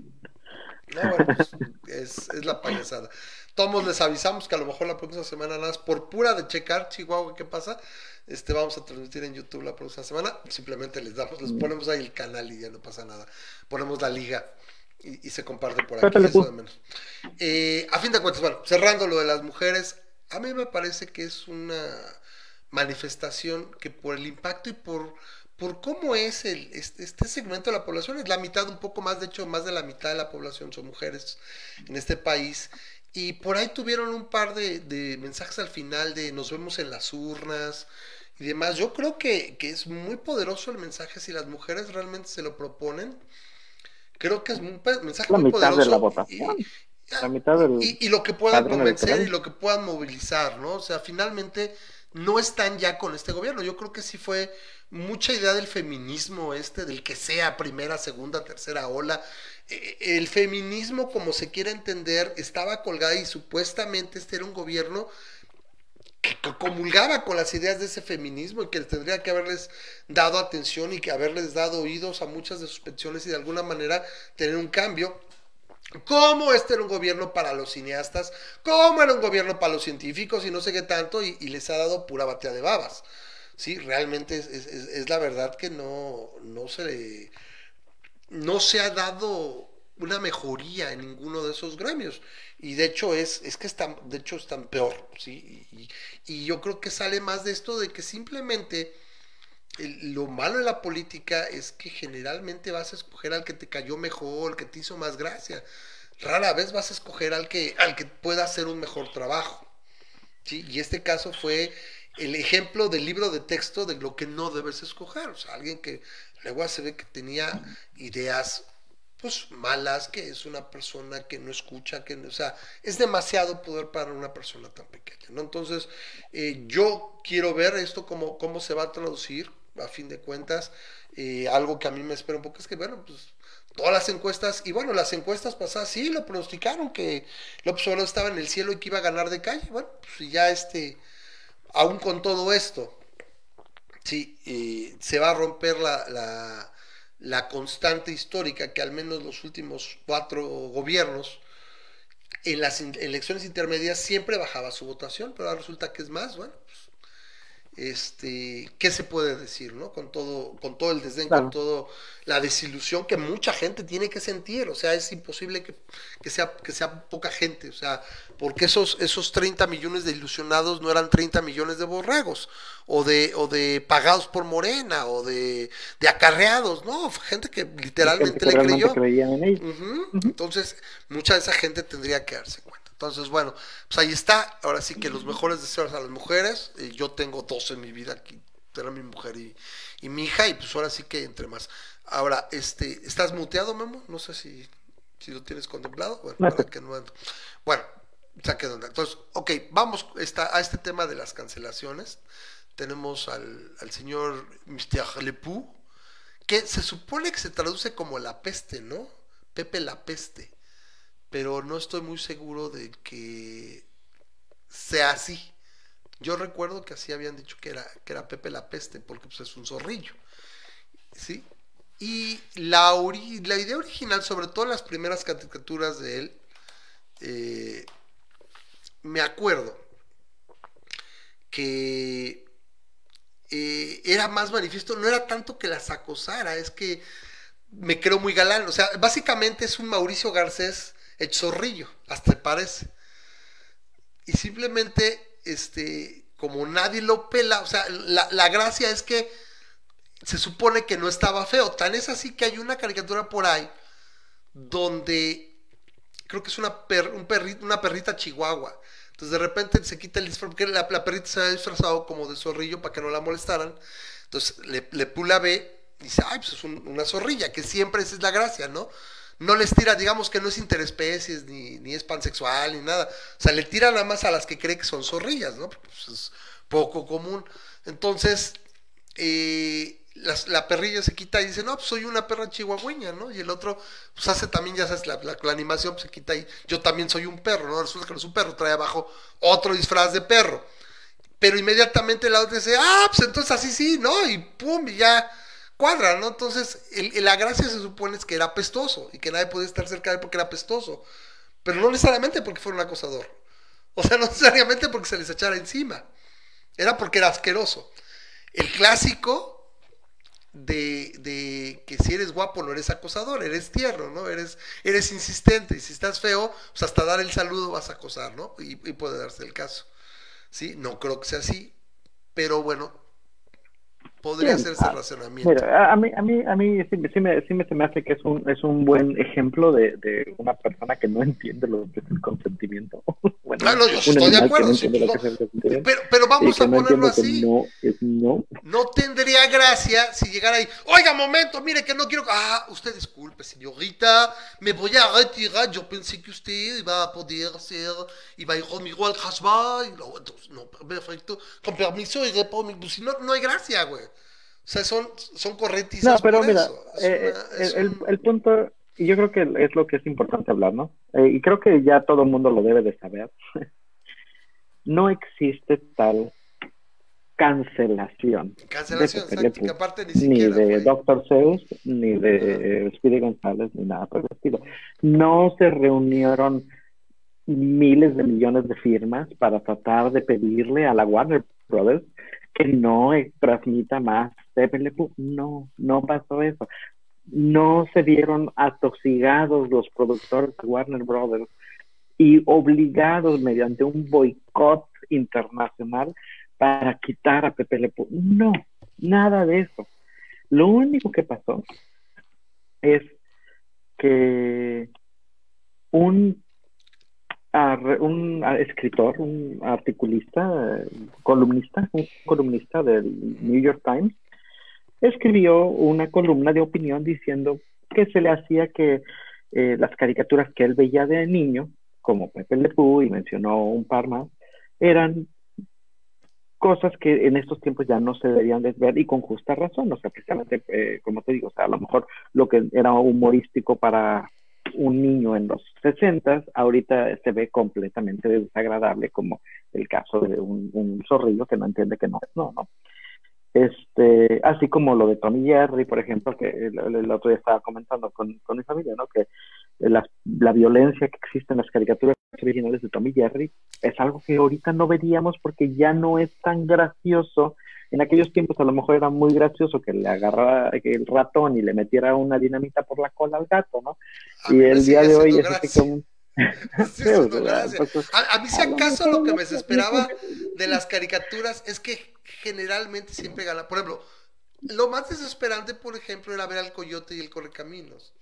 No, bueno, pues, es, es la payasada. Todos les avisamos que a lo mejor la próxima semana, nada más por pura de checar, Chihuahua, ¿qué pasa? Este, vamos a transmitir en YouTube la próxima semana. Simplemente les damos, les ponemos ahí el canal y ya no pasa nada. Ponemos la liga y, y se comparte por aquí. Eso de menos. Eh, a fin de cuentas, bueno, cerrando lo de las mujeres, a mí me parece que es una manifestación que por el impacto y por, por cómo es el, este, este segmento de la población, es la mitad, un poco más, de hecho, más de la mitad de la población son mujeres en este país. Y por ahí tuvieron un par de, de mensajes al final de nos vemos en las urnas y demás. Yo creo que, que es muy poderoso el mensaje si las mujeres realmente se lo proponen. Creo que es un mensaje La muy mitad de poderoso. la votación. y- La mitad del... y, y lo que puedan convencer y lo que puedan movilizar, ¿no? O sea, finalmente no están ya con este gobierno. Yo creo que sí fue mucha idea del feminismo este, del que sea primera, segunda, tercera ola. Eh, El feminismo, como se quiera entender, estaba colgada y supuestamente este era un gobierno que co- comulgaba con las ideas de ese feminismo y que tendría que haberles dado atención y que haberles dado oídos a muchas de sus peticiones y de alguna manera tener un cambio. Cómo este era un gobierno para los cineastas, cómo era un gobierno para los científicos y no sé qué tanto, y, les ha dado pura batea de babas. Sí, realmente es, es- es- es la verdad que no, no se le- no se ha dado una mejoría en ninguno de esos gremios. Y de hecho es, es que están, de hecho están peor, ¿sí? Y, yo creo que sale más de esto de que simplemente lo malo de la política es que generalmente vas a escoger al que te cayó mejor, al que te hizo más gracia. Rara vez vas a escoger al que, al que pueda hacer un mejor trabajo. ¿sí? Y este caso fue el ejemplo del libro de texto de lo que no debes escoger. O sea, alguien que luego se ve que tenía ideas pues malas, que es una persona que no escucha, que no- o sea, es demasiado poder para una persona tan pequeña, ¿no? Entonces, eh, yo quiero ver esto cómo, cómo se va a traducir, a fin de cuentas, eh, algo que a mí me espera un poco es que, bueno, pues todas las encuestas, y bueno, las encuestas pasadas sí lo pronosticaron que López Obrador estaba en el cielo y que iba a ganar de calle, bueno, pues ya este, aún con todo esto, sí, eh, se va a romper la, la, constante histórica que al menos los últimos cuatro gobiernos en las elecciones intermedias siempre bajaba su votación, pero ahora resulta que es más, bueno, pues, este, ¿qué se puede decir, no? Con todo, con todo el desdén, Claro. con todo la desilusión que mucha gente tiene que sentir, o sea, es imposible que, que sea, que sea poca gente, o sea, porque esos, esos 30 millones de ilusionados no eran 30 millones de borregos, o de, o de pagados por Morena, o de, de acarreados, no, gente que literalmente Gente que le creyó. Entonces, mucha de esa gente tendría que darse. Entonces, bueno, pues ahí está. Ahora sí que los mejores deseos a las mujeres. eh, yo tengo dos en mi vida aquí era mi mujer y, y mi hija, y pues ahora sí que entre más. Ahora, este, ¿estás muteado, Memo? No sé si, si lo tienes contemplado. Bueno, No, para que no ando. Bueno, saque de onda. Entonces, ok, vamos esta- a este tema de las cancelaciones. Tenemos al, al señor Mr. Lepou, que se supone que se traduce como la peste, ¿no? Pepe la peste. Pero no estoy muy seguro de que sea así. Yo recuerdo que así habían dicho que era, que era Pepe la peste, porque pues, es un zorrillo. ¿Sí? Y la, idea original, sobre todo las primeras caricaturas de él, eh, me acuerdo que eh, era más manifiesto, no era tanto que las acosara, es que me creo muy galán. O sea, básicamente es un Mauricio Garcés hecho zorrillo, hasta parece. Y simplemente, este, como nadie lo pela, o sea, la, la gracia es que se supone que no estaba feo. Tan es así que hay una caricatura por ahí donde creo que es una, per- un una perrita chihuahua. Entonces de repente se quita el disfraz, porque la, perrita se había disfrazado como de zorrillo para que no la molestaran. Entonces le, pula ve y dice, ay, pues es un- una zorrilla, que siempre esa es la gracia, ¿no? No les tira, digamos que no es interespecies, ni, ni es pansexual, ni nada. O sea, le tira nada más a las que cree que son zorrillas, ¿no? Pues, es poco común. Entonces, eh, la perrilla se quita y dice, no, pues soy una perra chihuahueña, ¿no? Y el otro, pues hace también, ya sabes, la, la- la animación pues, se quita y yo también soy un perro, ¿no? Resulta que no es un perro, trae abajo otro disfraz de perro. Pero inmediatamente la otra dice, ah, pues entonces así sí, ¿no? Y pum, y ya cuadra, ¿no? Entonces, el- la gracia se supone es que era apestoso y que nadie podía estar cerca de él porque era apestoso. Pero no necesariamente porque fuera un acosador. O sea, no necesariamente porque se les echara encima. Era porque era asqueroso. El clásico de, de que si eres guapo no eres acosador, eres tierno, ¿no? Eres, eres insistente. Y si estás feo, pues hasta dar el saludo vas a acosar, ¿no? Y, y puede darse el caso. ¿Sí? No creo que sea así. Pero bueno, podría Bien, hacerse ah, razonamiento. Mira, a mí, a mí, a mí sí, sí me, sí me, se me hace que es un, es un buen ejemplo de, de una persona que no entiende lo que es el consentimiento. bueno, Ah, no, yo estoy de acuerdo, no sí. Pero, pero vamos a no ponerlo entiende así. no es no. No tendría gracia si llegara ahí. Oiga, momento, mire que no quiero. Ah, usted disculpe, señorita. Me voy a retirar. Yo pensé que usted iba a poder ser. Iba a ir conmigo al Hasba. Y no, perfecto. Con permiso, iré por mi. Si no, no hay gracia, güey. Sea, son, son corretizas. No, pero mira, eh, una- es el, un- el punto, y yo creo que es lo que es importante hablar, ¿no? Eh, y creo que ya todo el mundo lo debe de saber. no existe tal cancelación Cancelación, de Pepe aparte ni ni siquiera. de güey. Dr. Seuss, ni de Speedy González, ni nada por el estilo. No se reunieron miles de millones de firmas para tratar de pedirle a la Warner Brothers no transmita más. No, no pasó eso. No se vieron atosigados los productores de Warner Brothers y obligados mediante un boicot internacional para quitar a Pepe Le. No, nada de eso. Lo único que pasó es que un, ar- un a- escritor, un articulista, eh, columnista, un columnista del New York Times, escribió una columna de opinión diciendo que se le hacía que eh, las caricaturas que él veía de niño, como Pepe Le Pew, y mencionó un par más, eran cosas que en estos tiempos ya no se deberían de ver y con justa razón, o sea, precisamente, eh, como te digo, o sea, a lo mejor lo que era humorístico para un niño en los 60, ahorita se ve completamente desagradable, como el caso de un, un zorrillo que no entiende que no es no, ¿no? Este, así como lo de Tommy Jerry, por ejemplo, que el, otro día estaba comentando con, con mi familia, ¿no? Que la, la violencia que existe en las caricaturas originales de Tommy Jerry es algo que ahorita no veríamos porque ya no es tan gracioso. En aquellos tiempos a lo mejor era muy gracioso que le agarrara el ratón y le metiera una dinamita por la cola al gato, ¿no? A Y el día de hoy es así como... A, a mí si acaso lo que me desesperaba de las caricaturas es que generalmente siempre gana. Por ejemplo, lo más desesperante, por ejemplo, era ver al coyote y el correcaminos,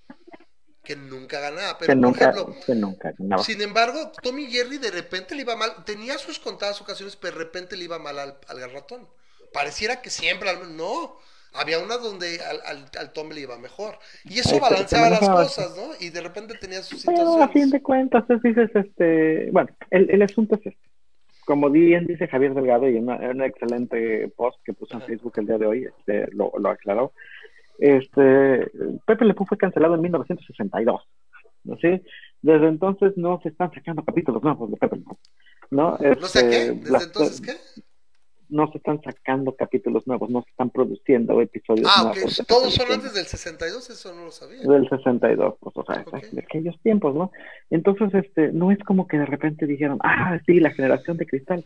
que nunca ganaba. Pero, que por nunca, ejemplo, que nunca ganaba. sin embargo, Tommy Jerry de repente le iba mal. Tenía sus contadas ocasiones, pero de repente le iba mal al, al ratón. Pareciera que siempre, no. Había unas donde al, al, al Tom le iba mejor. Y eso Este, balanceaba las cosas, ¿no? Y de repente tenía sus Pero a fin situaciones. de cuentas, es, dices, este, bueno, el, el asunto es este. Como bien dice Javier Delgado y en un excelente post que puso en. Facebook el día de hoy, este, lo, lo aclaró. Este, Pepe Le Pew fue cancelado en 1962. ¿no? ¿Sí? Desde entonces no se están sacando capítulos nuevos de Pepe Le Pew. ¿no? No sé Este, qué, desde las- entonces qué. No se están sacando capítulos nuevos, no se están produciendo episodios Ah, nuevos. Todos son antes del 62, eso no lo sabía. Del 62, pues, o sea, de aquellos tiempos, ¿no? Entonces, este, no es como que de repente dijeron, ah, sí, la generación de cristal.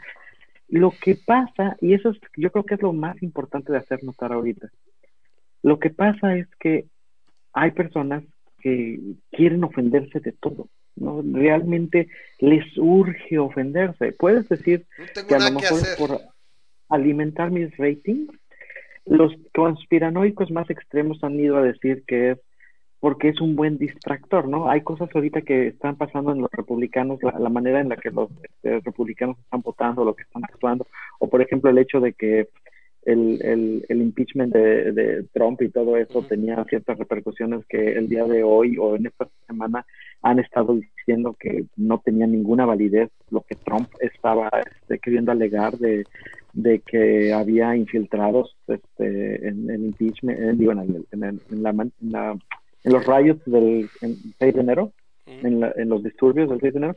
Lo que pasa, y eso es, yo creo que es lo más importante de hacer notar ahorita, lo que pasa es que hay personas que quieren ofenderse de todo, ¿no? Realmente les urge ofenderse. Puedes decir No tengo que a lo nada mejor hacer. por alimentar mis ratings. Los conspiranoicos más extremos han ido a decir que es porque es un buen distractor, ¿no? Hay cosas ahorita que están pasando en los republicanos, la, la manera en la que los este, republicanos están votando, lo que están actuando, o por ejemplo el hecho de que el, el, el impeachment de, de Trump y todo eso tenía ciertas repercusiones que el día de hoy o en esta semana han estado diciendo que no tenía ninguna validez lo que Trump estaba este, queriendo alegar de, de que había infiltrados este, en el impeachment, digo, en, el- en en la, en la- en los riots del en 6 de enero, en, la- en los disturbios del 6 de enero.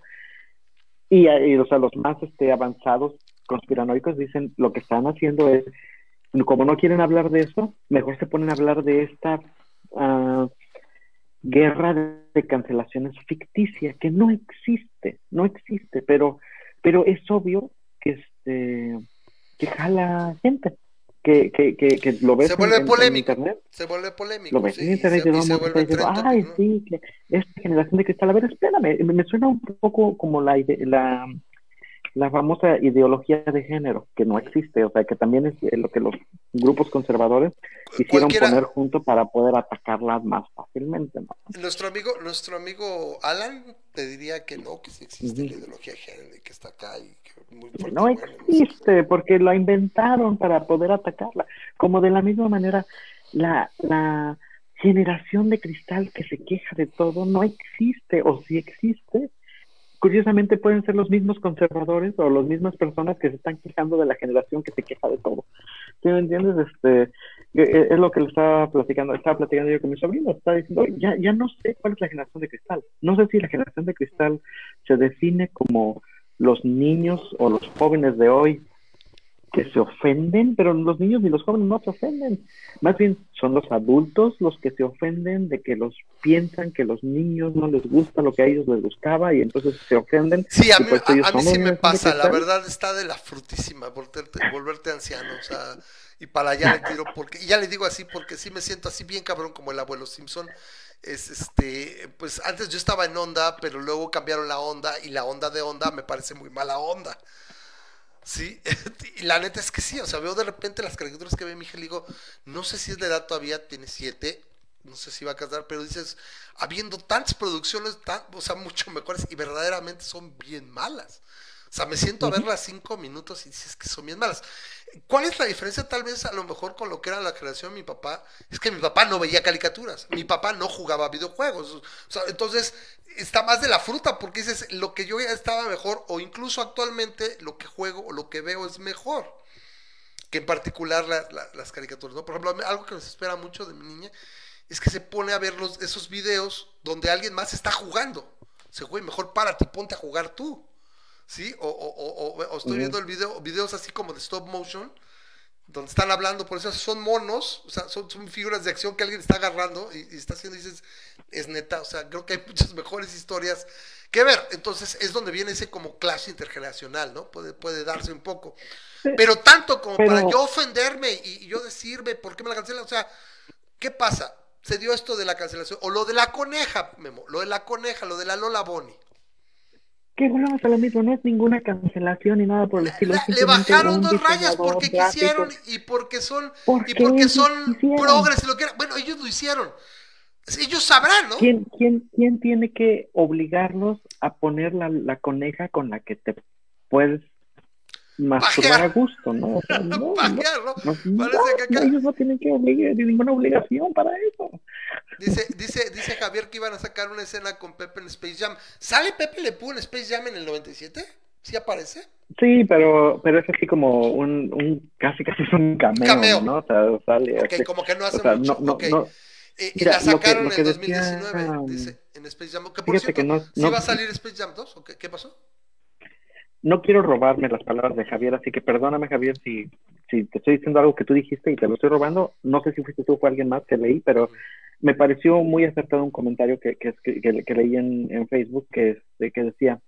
Y, y, o sea, los más este, avanzados conspiranoicos dicen lo que están haciendo es, como no quieren hablar de eso, mejor se ponen a hablar de esta ah, guerra de, de cancelaciones ficticia que no existe, no existe, pero, pero es obvio que este que jala gente, que, que, que, que lo ves Se vuelve en- polémico. internet Se vuelve polémico. lo ves sí, en internet se, y todo y se vuelve diciendo, ay, sí, que esta generación de cristal, a ver, espérame, me, me suena un poco como la, la, la famosa ideología de género, que no existe, o sea, que también es eh, lo que los grupos conservadores quisieron Cualquiera- poner junto para poder atacarlas más fácilmente, ¿no? Nuestro amigo, nuestro amigo Alan te diría que no, que sí existe la ideología de género y que está acá y que muy fuerte. No bueno, existe, porque la inventaron para poder atacarla. Como de la misma manera, la, la generación de cristal que se queja de todo no existe, o si existe, curiosamente pueden ser los mismos conservadores o las mismas personas que se están quejando de la generación que se queja de todo. ¿Sí me entiendes? Este, eh, es lo que le estaba platicando, estaba platicando yo con mi sobrino, estaba diciendo, "Oye, ya, ya no sé cuál es la generación de cristal. No sé si la generación de cristal se define como los niños o los jóvenes de hoy que se ofenden, pero los niños ni los jóvenes no se ofenden. Más bien son los adultos los que se ofenden de que los piensan que los niños no les gusta lo que a ellos les gustaba y entonces se ofenden. Sí, a mí, pues a- a mí sí me pasa, la verdad está de la frutísima, volverte, volverte anciano, o sea, y para allá le tiro, porque, y ya le digo así, porque sí me siento así bien cabrón como el abuelo Simpson, es este, pues antes yo estaba en onda, pero luego cambiaron la onda, y la onda de onda me parece muy mala onda, sí, y la neta es que sí, o sea, veo de repente las caricaturas que ve mi hija y digo, no sé si es de edad todavía, tiene siete, no sé si va a casar, pero dices, habiendo tantas producciones, tan, o sea, mucho mejores y verdaderamente son bien malas. O sea, me siento a verlas cinco minutos y dices que son bien malas. ¿Cuál es la diferencia tal vez a lo mejor con lo que era la creación de mi papá? Es que mi papá no veía caricaturas, mi papá no jugaba videojuegos. O sea, entonces está más de la fruta porque dices, lo que yo ya estaba mejor o incluso actualmente lo que juego o lo que veo es mejor que en particular la- la- las caricaturas, ¿no? Por ejemplo, algo que me espera mucho de mi niña es que se pone a ver los, esos videos donde alguien más está jugando. Se güey, mejor párate y ponte a jugar tú. ¿Sí? O, o- estoy viendo el video, videos así como de stop motion, donde están hablando, por eso son monos, o sea, son, son figuras de acción que alguien está agarrando y, y está haciendo, y dices, es neta, o sea, creo que hay muchas mejores historias que ver. Entonces es donde viene ese como clash intergeneracional, ¿no? Puede, puede darse un poco. Pero tanto como Pero- para yo ofenderme y, y yo decirme, ¿por qué me la cancelan? O sea, ¿qué pasa? Se dio esto de la cancelación, o lo de la coneja, Memo, lo de la coneja, lo de la Lola Boni. Que volvemos a lo mismo, no es ninguna cancelación ni nada por el estilo. La- le bajaron dos rayas porque gráfico. quisieron y porque son y porque son progres y lo que era. Bueno, ellos lo hicieron. Ellos sabrán, ¿no? ¿Quién, quién, ¿Quién tiene que obligarlos a poner la, la coneja con la que te puedes masturbar a gusto, ¿no? O sea, no, Pajear, ¿no? no, Parece no, que acá- ellos no tienen que obligar, ninguna obligación para eso. Dice, dice, dice Javier que iban a sacar una escena con Pepe en Space Jam. ¿Sale Pepe Le Pew en Space Jam en el 97? ¿Sí aparece? Sí, pero, pero es así como un, un casi casi es un cameo, Cameo. ¿no? O sea, sale Ok, así. como que no hace o sea, mucho. no, no, ok. no, Eh, y la lo que- sacaron lo que en decía, 2019, um, dice, en Space Jam. Que por cierto, que no- ¿sí va a salir Space Jam 2? ¿O qué, qué pasó? No quiero robarme las palabras de Javier, así que perdóname, Javier, si, si te estoy diciendo algo que tú dijiste y te lo estoy robando. No sé si fuiste tú o fue alguien más que leí, pero me pareció muy acertado un comentario que, que, que, que- leí en, en Facebook que, que decía,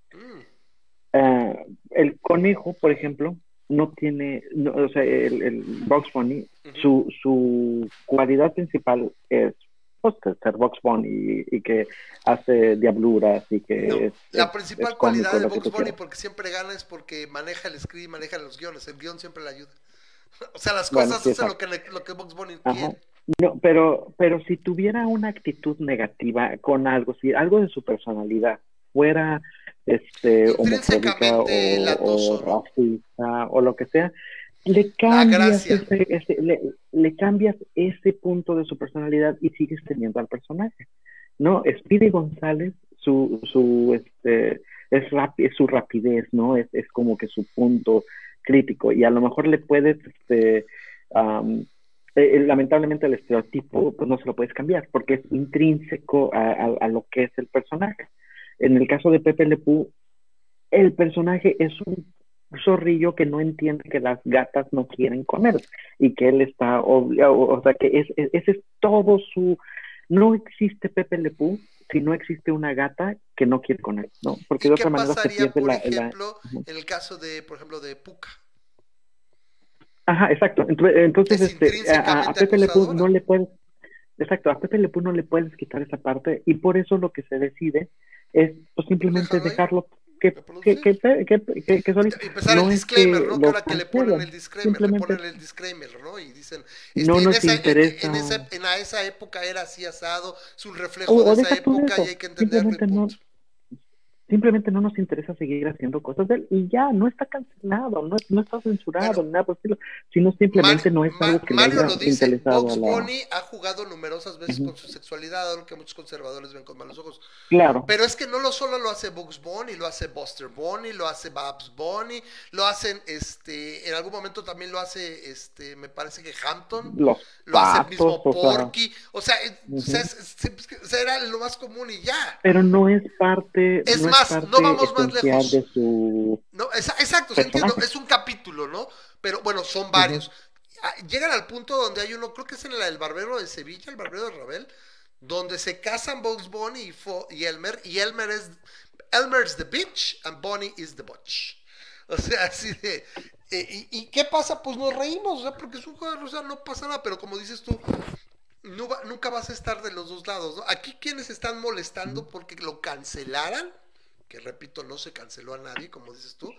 ah, el conejo, por ejemplo, no tiene, no, o sea, el, el Box Bunny, su, su cualidad principal es ser Box Bunny y, y que hace diabluras y que No, es, la principal es cualidad de Box Bunny, porque siempre gana, es porque maneja el script, maneja los guiones. El guion siempre le ayuda. O sea, las Bueno, cosas sí, hacen lo que, le- lo que Box Bunny Ajá. quiere. No, pero, pero si tuviera una actitud negativa con algo, si algo de su personalidad fuera este homofóbica o, latoso, o ¿no? racista o lo que sea, le cambias gracia. ese, ese- le, le cambias ese punto de su personalidad y sigues teniendo al personaje. No, Speedy González, su, su este es rapi- es su rapidez, ¿no? Es, es como que su punto crítico. Y a lo mejor le puedes este am, eh, lamentablemente el estereotipo pues no se lo puedes cambiar porque es intrínseco a, a- a lo que es el personaje. En el caso de Pepe Le Pew, el personaje es un zorrillo que no entiende que las gatas no quieren comer y que él está obligado, o sea que es, es- ese es todo su... No existe Pepe Le Pew si no existe una gata que no quiere con él, ¿no? Porque ¿Y de otra manera se pierde por la, la- ejemplo, Ujú. en el caso de, por ejemplo, de Puka? Ajá, exacto. Entonces, Es este, a, a Pepe Le Pew acosadora. no le puedes, exacto, a Pepe Le Pew no le puedes quitar esa parte y por eso lo que se decide es pues, simplemente ahí, dejarlo que, que, que, que. Y empezar No el es disclaimer, que ¿no? Que ahora que le ponen el disclaimer, le ponen el disclaimer, ¿no? Y dicen, No en, nos esa, en- interesa. en, esa, en a esa época era así asado, es un reflejo O- de esa época eso, y hay que entenderlo simplemente no- nos interesa seguir haciendo cosas de él y ya, no está cancelado, no, no está censurado, Bueno, ni nada por estilo, sino simplemente Mario, no es algo que le Mario haya lo dice, interesado Box a la... Bunny ha jugado numerosas veces con su sexualidad, algo que muchos conservadores ven con malos ojos. Claro, Pero es que no lo solo lo hace Bugs Bunny, lo hace Buster Bunny, lo hace Babs Bunny, lo hacen, este, en algún momento también lo hace, este, me parece que Hampton, los lo hace el mismo o sea, Porky, o sea, es- o sea, es- es- es- era lo más común y ya. pero no es parte, Es no más, no vamos más lejos. de su... No, exacto, entiendo, es un capítulo, ¿no? Pero bueno, son varios. Ah, Llegan al punto donde hay uno, creo que es en la del Barbero de Sevilla, el Barbero de Rabel, donde se casan Bugs Bunny y, Fo- y Elmer, y Elmer es Elmer's the bitch and Bunny is the butch. O sea, así de... eh, y, y qué pasa? Pues nos reímos, o sea, porque es un juego de risa, no pasa nada, pero como dices tú, no va- nunca vas a estar de los dos lados, ¿no? Aquí quienes están molestando porque lo cancelaran, que repito, no se canceló a nadie, como dices tú,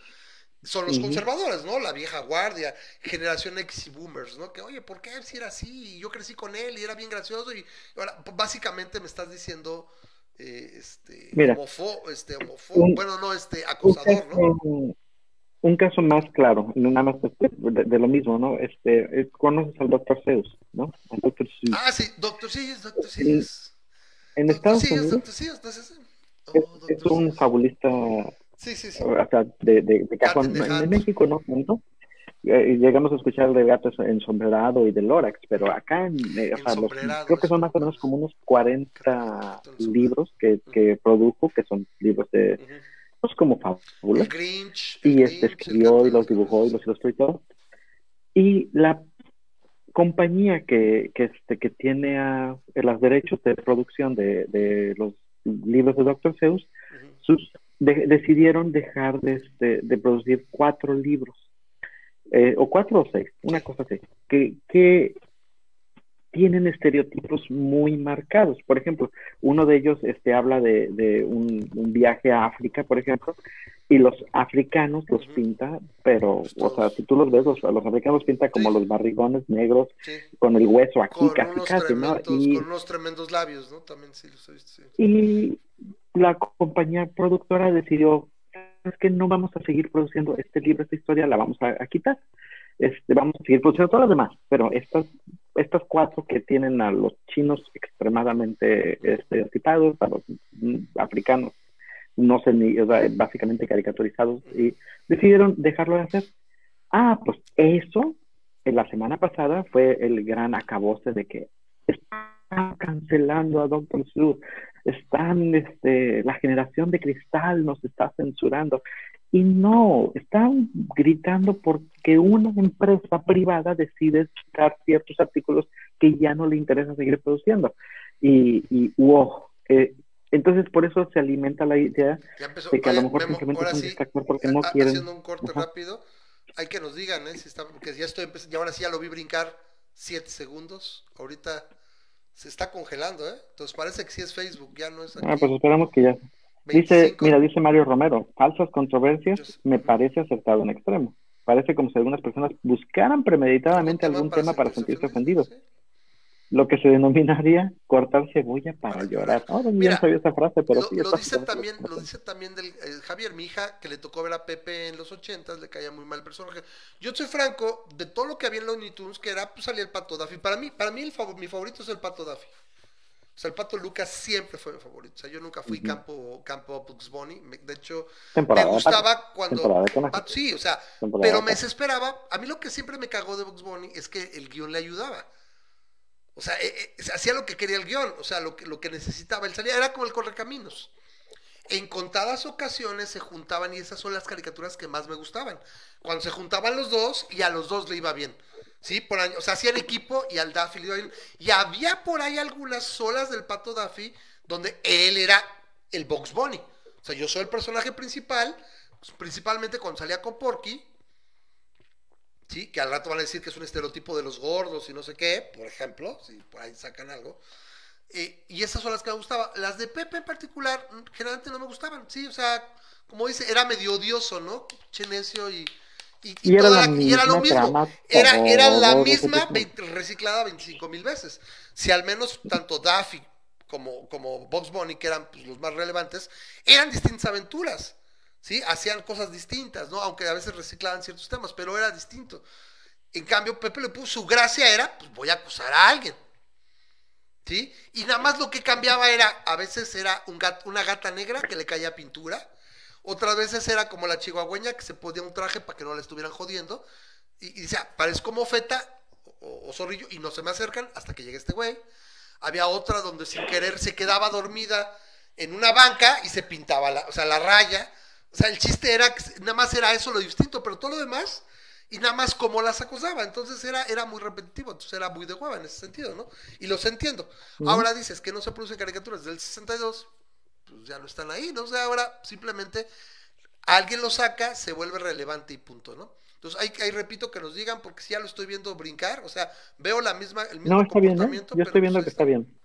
son los conservadores, ¿no? La vieja guardia, generación X y boomers, ¿no? Que, oye, ¿por qué si era así? Y yo crecí con él y era bien gracioso y ahora, básicamente me estás diciendo, eh, este, Mira. homofo, este, homofo, Un- bueno, no, este, un acosador, ¿no? un caso más claro, nada más de, de lo mismo, ¿no? Este, conoces al doctor Zeus, ¿no? Al doctor Zeus. Ah, sí, Doctor Seuss, Doctor Seuss. en Doctor Estados Seuss, Unidos Doctor Seuss, ¿no es ese? Oh, es, es un fabulista, Sí, sí, sí. o sea, de, de, de cajón. de En, México no tanto. Eh, llegamos a escuchar de gatos ensombrerado y de Lorax, pero acá en, eh, o sea, los- creo que son más o menos como unos 40 Gato ensombrerado. libros que, que produjo, que son libros de, pues como fábulas. Y este escribió y los dibujó y los ilustró y todo. Y la compañía que, que, este, que tiene a, los derechos de producción de, de los libros de Dr. Seuss, Ujú. sus, de- decidieron dejar de, este, de producir cuatro libros, eh, o cuatro o seis, una cosa así, que, que tienen estereotipos muy marcados. Por ejemplo, uno de ellos este, habla de, de un, un viaje a África, por ejemplo, y los africanos los pinta, pero, Pues o sea, si tú los ves, los, los africanos los pinta como Sí. los barrigones negros, Sí. con el hueso aquí, Con casi, casi, ¿no? Y, con unos tremendos labios, ¿no? También sí los he visto, sí. y la compañía productora decidió que no vamos a seguir produciendo este libro, esta historia, la vamos a, a quitar. Este, vamos a seguir produciendo todas las demás, pero estas, estas cuatro que tienen a los chinos extremadamente estereotipados, a los mm, africanos, no sé ni, básicamente caricaturizados, y decidieron dejarlo de hacer. Ah, pues eso, en la semana pasada fue el gran acabose de que están cancelando a Doctor Seuss, están, este, la generación de cristal nos está censurando. Y no, están gritando porque una empresa privada decide sacar ciertos artículos que ya no le interesa seguir produciendo. Y, y wow, eh, entonces por eso se alimenta la idea empezó. de que a lo mejor simplemente es un sí, distractor porque no quieren. Haciendo un corte Ajá. rápido, hay que nos digan, ¿eh? Si está, porque ya estoy empezando, y ahora sí ya lo vi brincar 7 segundos. Ahorita se está congelando, ¿eh? Entonces parece que sí es Facebook, ya no es aquí. Ah, pues esperamos que ya. Dice, 25. mira, dice Mario Romero, falsas controversias Yo me parece acertado en extremo. Parece como si algunas personas buscaran premeditadamente algún tema para sentirse ofendidos, lo que se denominaría cortar cebolla para Para llorar. yo Mira, no sabía esa frase, pero lo, sí. lo también, lo que lo pasa. dice también del eh, Javier, mi hija, que le tocó ver a Pepe en los ochentas, le caía muy mal el personaje. Yo soy franco, de todo lo que había en Looney Tunes, que era, pues salía el pato Daffy. Para mí, para mí el fav- mi favorito es el pato Daffy. O sea, el pato Lucas siempre fue mi favorito. O sea, yo nunca fui Ujú. campo, campo Bugs Bunny. De hecho, Temporada me gustaba cuando. Pato- sí, o sea, Temporada pero me desesperaba. A mí lo que siempre me cagó de Bugs Bunny es que el guion le ayudaba. O sea, eh, eh, hacía lo que quería el guion, o sea, lo que, lo que necesitaba. Él salía, era como el correcaminos. En contadas ocasiones se juntaban y esas son las caricaturas que más me gustaban. Cuando se juntaban los dos y a los dos le iba bien. ¿Sí? Por año, o sea, hacían equipo y al Daffy le iba bien. Y había por ahí algunas solas del pato Daffy donde él era el Box Bunny. O sea, yo soy el personaje principal, pues, principalmente cuando salía con Porky, ¿sí? Que al rato van a decir que es un estereotipo de los gordos y no sé qué, por ejemplo, si por ahí sacan algo. Eh, y esas son las que me gustaban. Las de Pepe en particular, mm, generalmente no me gustaban, sí, o sea, como dice, era medio odioso, ¿no? Che necio y... Y, y Y era la y era lo mismo. Era, era la misma ese veinte- reciclada 25 mil veces. Si al menos tanto Daffy como, como Box Bunny, que eran pues, los más relevantes, eran distintas aventuras. ¿Sí? Hacían cosas distintas, ¿no? Aunque a veces reciclaban ciertos temas, pero era distinto. En cambio, Pepe Le Pew, su gracia era, pues voy a acusar a alguien. ¿Sí? Y nada más lo que cambiaba era, a veces era un una gata negra que le caía pintura, otras veces era como la chihuahueña que se ponía un traje para que no la estuvieran jodiendo, y, y decía, parezco mofeta o, o zorrillo, y no se me acercan hasta que llegue este güey. Había otra donde sin querer se quedaba dormida en una banca y se pintaba la, o sea, la raya. O sea, el chiste era que nada más era eso lo distinto, pero todo lo demás, y nada más como las acosaba. Entonces era, era muy repetitivo, entonces era muy de hueva en ese sentido, ¿no? Y los entiendo. Ahora dices que no se producen caricaturas del 62, pues ya no están ahí, ¿no? O sea, ahora simplemente alguien lo saca, se vuelve relevante y punto, ¿no? Entonces, hay repito que nos digan, porque si ya lo estoy viendo brincar, o sea, veo la misma, el mismo No, está bien, ¿eh? comportamiento. Yo estoy viendo pues, que ahí está bien.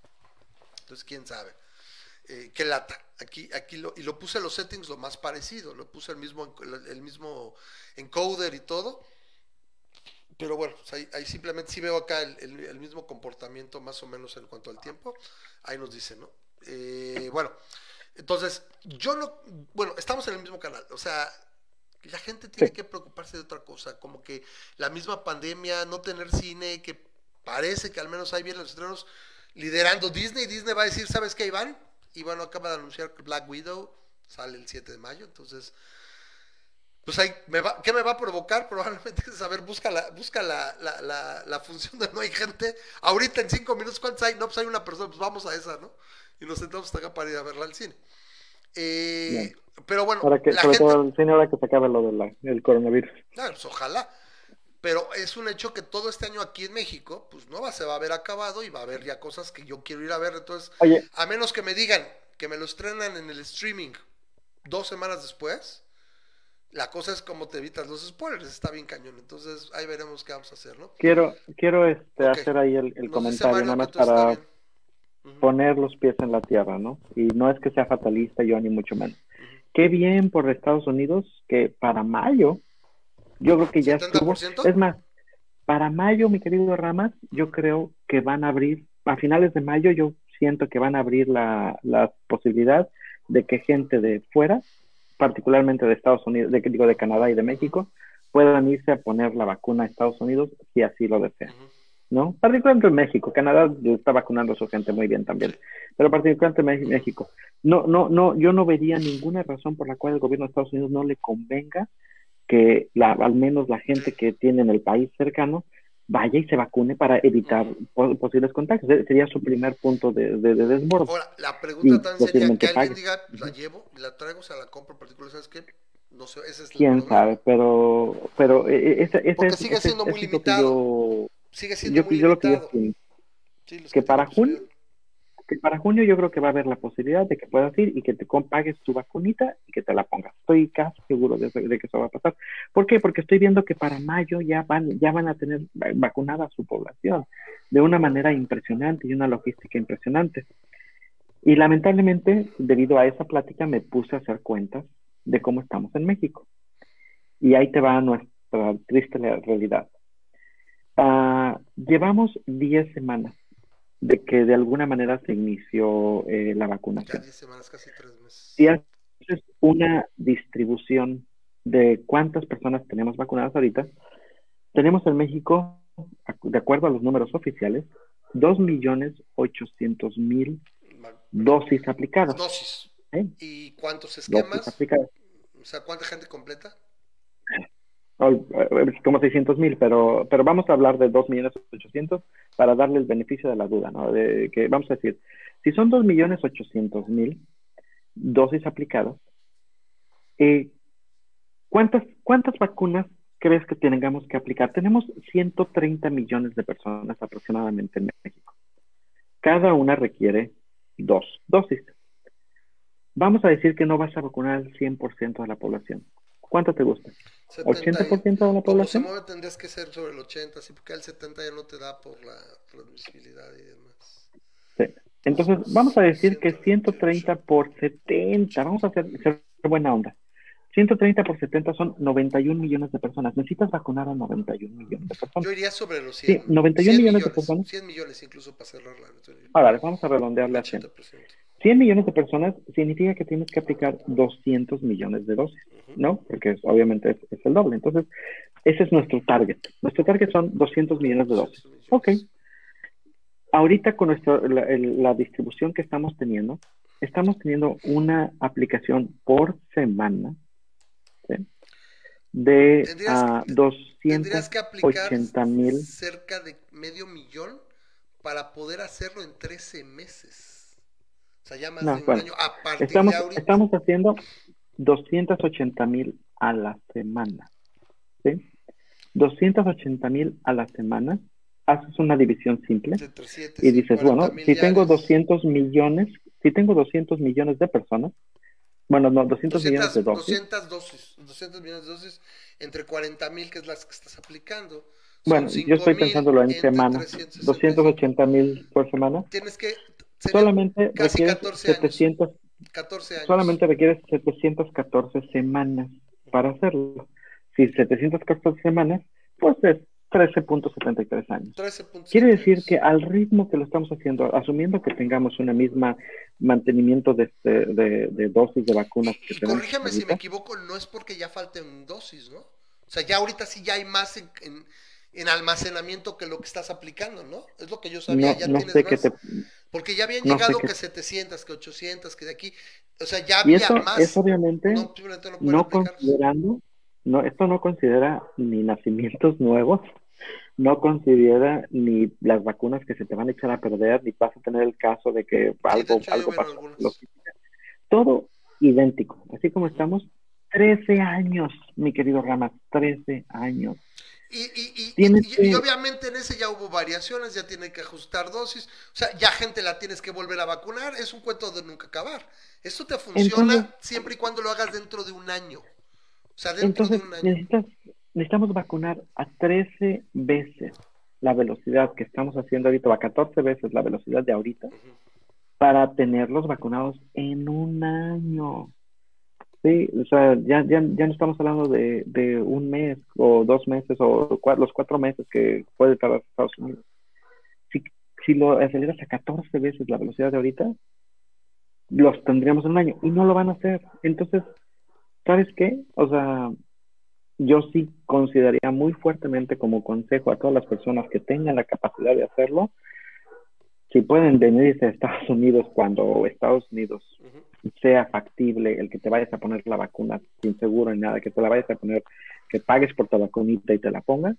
entonces, quién sabe. Eh, qué lata. Aquí, aquí lo, y lo puse los settings lo más parecido. Lo puse el mismo, el, mismo encoder y todo. Pero bueno, pues ahí, ahí simplemente sí veo acá el, el- el mismo comportamiento más o menos en cuanto al tiempo. Ahí nos dice, ¿no? Eh, bueno, entonces, yo no, bueno, estamos en el mismo canal. O sea, la gente tiene Sí. que preocuparse de otra cosa. Como que la misma pandemia, no tener cine, que parece que al menos ahí vienen los estrenos liderando Disney. Disney va a decir, ¿sabes qué, Iván? Y bueno, acaba de anunciar que Black Widow sale el 7 de mayo, entonces, pues ahí, me va, ¿qué me va a provocar? Probablemente es saber, busca la, busca la, la, la, la función de no hay gente. Ahorita en cinco minutos, ¿cuántos hay? No, pues hay una persona, pues vamos a esa, ¿no? Y nos sentamos hasta acá para ir a verla al cine. Eh, pero bueno, Ahora que, la sobre gente, todo el cine, ahora que se acabe lo del coronavirus. Ah, pues ojalá. Pero es un hecho que todo este año aquí en México, pues no va, se va a ver acabado y va a haber ya cosas que yo quiero ir a ver. Entonces, Oye, a menos que me digan que me lo estrenan en el streaming dos semanas después, la cosa es como te evitas los spoilers, está bien cañón. Entonces, ahí veremos qué vamos a hacer, ¿no? quiero, quiero este, hacer ahí el, comentario, nada más para poner los pies en la tierra, ¿no? Y no es que sea fatalista yo, ni mucho menos. Qué bien por Estados Unidos que para mayo, yo creo que ya estuvo. ¿70%? Es más, para mayo, mi querido Ramas, yo creo que van a abrir, a finales de mayo, yo siento que van a abrir la, la posibilidad de que gente de fuera particularmente de Estados Unidos, de, digo, de Canadá y de México, puedan irse a poner la vacuna a Estados Unidos si así lo desean. ¿no? Particularmente en México, Canadá está vacunando a su gente muy bien también, pero particularmente en México. No, no, no, yo no vería ninguna razón por la cual el gobierno de Estados Unidos no le convenga que la, al menos la gente que tiene en el país cercano vaya y se vacune para evitar po- posibles contagios. Sería su primer punto de, de, de desborde. Ahora, la pregunta también sería que alguien pague. diga, la llevo, la traigo, o sea, la compro en particular, ¿sabes qué? No sé, ese es Quién problema. sabe, pero, pero eh, eh, ese, ese Porque es- sigue ese- siendo muy ese que limitado. yo- Sigue siendo yo, muy yo lo que yo limitado. pienso. Sí, que tienen para junio-. Que para junio yo creo que va a haber la posibilidad de que puedas ir y que te pagues tu vacunita y que te la pongas. Estoy casi seguro de, de que eso va a pasar. ¿Por qué? Porque estoy viendo que para mayo ya van, ya van a tener va- vacunada a su población de una manera impresionante y una logística impresionante. Y lamentablemente, debido a esa plática, me puse a hacer cuentas de cómo estamos en México. Y ahí te va nuestra triste realidad. Ah, llevamos 10 semanas de que de alguna manera se inició eh, la Ya vacunación. 10 semanas, casi 3 meses. Si haces una distribución de cuántas personas tenemos vacunadas ahorita, tenemos en México, de acuerdo a los números oficiales, 2.800.000 Ma- dosis aplicadas. Dosis. ¿eh? ¿Y cuántos Dosis esquemas? aplicadas. O sea, ¿cuánta gente completa? Eh, como 600 mil, pero, pero vamos a hablar de 2 millones 800 para darle el beneficio de la duda, ¿no? De que vamos a decir, si son 2 millones 800 mil dosis aplicadas, eh, ¿cuántas, ¿cuántas vacunas crees que tengamos que aplicar? Tenemos 130 millones de personas aproximadamente en México. Cada una requiere dos dosis. Vamos a decir que no vas a vacunar al 100% de la población. ¿Cuánto te gusta? 70 y- ¿80% de la Como se población? tendrías que ser sobre el 80, sí, porque el 70 ya no te da por la transmisibilidad y demás. Sí. Entonces, vamos a decir que 130 por 70, vamos a hacer, hacer buena onda. 130 por 70 son 91 millones de personas. Necesitas vacunar a 91 millones de personas. Yo iría sobre los Sí, 100. 91 100 millones de personas. 100 millones incluso para cerrar la Ahora, vamos a redondearle a 100. 80%. 100 millones de personas significa que tienes que aplicar 200 millones de dosis. ¿no? Porque es- obviamente es, es el doble. Entonces, ese es nuestro target. Nuestro target son 200 millones de dosis. 200 millones. Ok. Ahorita con nuestro, la, el- la distribución que estamos teniendo, estamos teniendo una aplicación por semana ¿sí? de Tendrías- ah, Tendrías que aplicar 280 mil. cerca de medio millón para poder hacerlo en 13 meses. O sea, ya más No, de un bueno, año. A partir Estamos, de ahorita. estamos haciendo 280 mil a la semana. ¿sí? 280 mil a la semana. Haces una división simple. de 300, y dices, 40 bueno, si tengo diarios, 200 millones, si tengo 200 millones de personas, bueno, no, 200 millones 200, de dosis, 200 dosis, 200 millones de dosis entre 40 mil, que es las que estás aplicando. Bueno, yo estoy 5,000 pensándolo en semanas, 365. 280 mil por semana, Tienes que. Solamente casi requieres 14 años. 700, 14 años. solamente requieres 714 semanas para hacerlo. Si 714 semanas, pues es 13.73 años. 13.7 Quiere decir que al ritmo que lo estamos haciendo, asumiendo que tengamos una misma mantenimiento de, de, de- de dosis de vacunas que Y, tenemos corrígeme si me ahorita, equivoco, no es porque ya falten dosis, ¿no? O sea, ya ahorita sí ya hay más en, en- en almacenamiento que lo que estás aplicando, ¿no? Es lo que yo sabía, no, ya no tienes sé más. qué te... Porque ya habían no llegado que 700, que 800, que de aquí. O sea, ya Y había eso más. es obviamente no, no considerando, no, esto no considera ni nacimientos nuevos, no considera ni las vacunas que se te van a echar a perder, ni vas a tener el caso de que algo, ya algo pasó. Todo idéntico, así como estamos, 13 años, mi querido Ramas, 13 años. Y, y, y, Tienes y- y que- obviamente en ese ya hubo variaciones, ya tienen que ajustar dosis, o sea, ya gente la tienes que volver a vacunar, es un cuento de nunca acabar. Esto te funciona Entonces- siempre y cuando lo hagas dentro de un año. O sea, dentro Entonces, de un año. necesitas, necesitamos vacunar a 13 veces la velocidad que estamos haciendo ahorita, o a 14 veces la velocidad de ahorita, para tenerlos vacunados en un año. Sí, o sea, ya, ya, ya no estamos hablando de, de un mes o dos meses o cua- los cuatro meses que puede tardar Estados Unidos. Si, si lo aceleras a 14 veces la velocidad de ahorita, los tendríamos en un año y no lo van a hacer. Entonces, ¿sabes qué? O sea, yo sí consideraría muy fuertemente como consejo a todas las personas que tengan la capacidad de hacerlo, si pueden venirse a Estados Unidos cuando Estados Unidos. Sea factible el que te vayas a poner la vacuna sin seguro ni nada, que te la vayas a poner, que pagues por tu vacunita y te la pongas,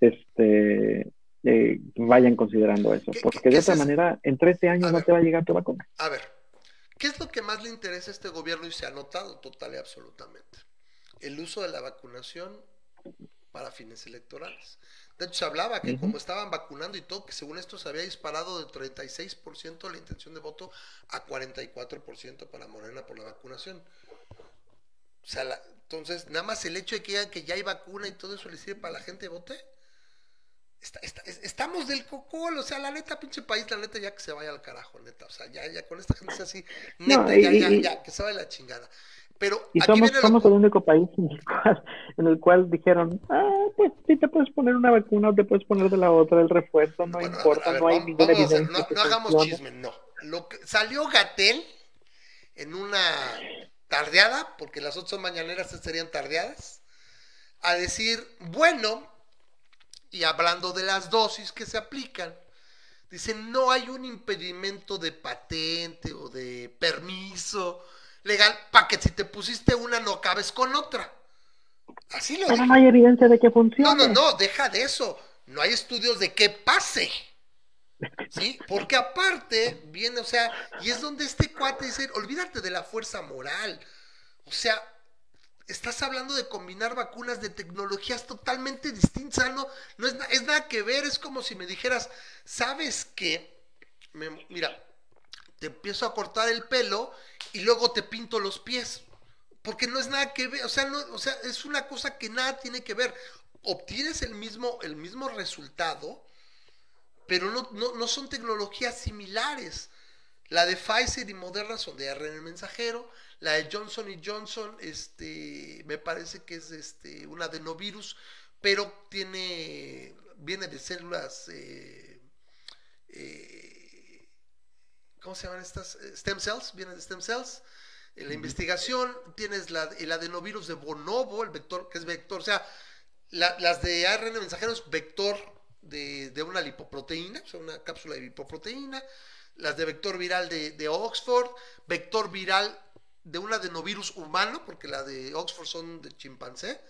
este, eh, vayan considerando eso, ¿Qué- porque qué de es otra eso? manera en 13 años A no ver. te va a llegar tu vacuna. A ver, ¿qué es lo que más le interesa a este gobierno y se ha notado total y absolutamente? El uso de la vacunación para fines electorales. De hecho, se hablaba que como estaban vacunando y todo, que según esto se había disparado de 36% la intención de voto a 44% para Morena por la vacunación. O sea, la- entonces, nada más el hecho de que digan que ya hay vacuna y todo eso le sirve para la gente vote. Está- está- es- estamos del cocol, o sea, la neta, pinche país, la neta, ya que se vaya al carajo, neta. O sea, ya, ya con esta gente es así, neta, No, ya, y- ya, ya, que se vaya la chingada. Pero Y aquí somos, viene somos el único país en el, cual, en el cual dijeron, ah, pues sí te puedes poner una vacuna o te puedes poner de la otra, el refuerzo, no Bueno, importa, ver, no hay vamos- ninguna vamos a hacer- evidencia. no, no hagamos funcione". chisme, no. Lo que, salió Gatel en una tardeada, porque las otras son mañaneras, serían tardeadas, a decir, bueno, y hablando de las dosis que se aplican, dicen, no hay un impedimento de patente o de permiso legal para que si te pusiste una no acabes con otra. Así lo Pero no hay evidencia de que No, funcione. no, no, deja de eso. No hay estudios de qué pase. ¿Sí? Porque aparte viene, o sea, y es donde este cuate dice, olvídate de la fuerza moral. O sea, estás hablando de combinar vacunas de tecnologías totalmente distintas, no, no es, es nada que ver, es como si me dijeras, ¿sabes qué? Me- mira, te empiezo a cortar el pelo y luego te pinto los pies. Porque no es nada que ver, o sea, no, o sea, es una cosa que nada tiene que ver. Obtienes el mismo, el mismo resultado, pero no, no, no son tecnologías similares. La de Pfizer y Moderna son de ARN mensajero, la de Johnson y Johnson, este, me parece que es este, un adenovirus, pero tiene, viene de células, eh, eh, ¿cómo se llaman estas? Eh, Stem cells, viene de stem cells. En la investigación tienes la, el adenovirus de Bonobo, el vector, que es vector, o sea, la- las de ARN mensajeros, vector de, de una lipoproteína, o sea, una cápsula de lipoproteína, las de vector viral de, de Oxford, vector viral de un adenovirus humano, porque la de Oxford son de chimpancé,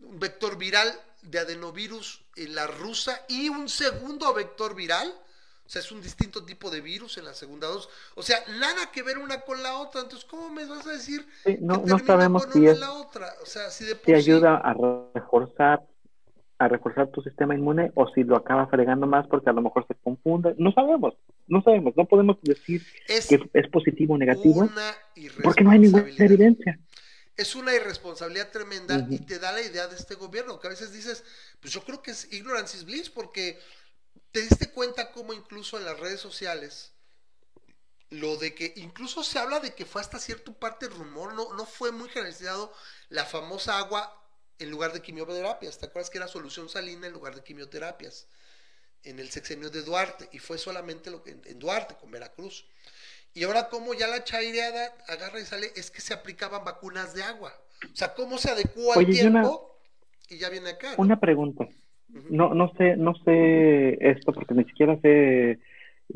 un vector viral de adenovirus en la rusa y un segundo vector viral, o sea, es un distinto tipo de virus en la segunda dosis, o sea, nada que ver una con la otra, entonces, ¿cómo me vas a decir Sí, no, que no sabemos con si una es la otra? O sea, si de por si sí- ayuda a reforzar a reforzar tu sistema inmune o si lo acaba fregando más porque a lo mejor se confunde. No sabemos, no sabemos, no podemos decir es que es positivo o negativo porque no hay ninguna evidencia. es una irresponsabilidad tremenda y te da la idea de este gobierno, que a veces dices, pues yo creo que es ignorance is bliss, porque te diste cuenta cómo incluso en las redes sociales, lo de que incluso se habla de que fue hasta cierto parte rumor, no, no fue muy generalizado la famosa agua en lugar de quimioterapias. ¿Te acuerdas que era solución salina en lugar de quimioterapias? En el sexenio de Duarte, y fue solamente lo que, en, en Duarte, con Veracruz. Y ahora como ya la chaireada agarra y sale, es que se aplicaban vacunas de agua. O sea, cómo se adecuó al Oye, y una- tiempo y ya viene acá. ¿no? Una pregunta. No, no sé, no sé esto porque ni siquiera sé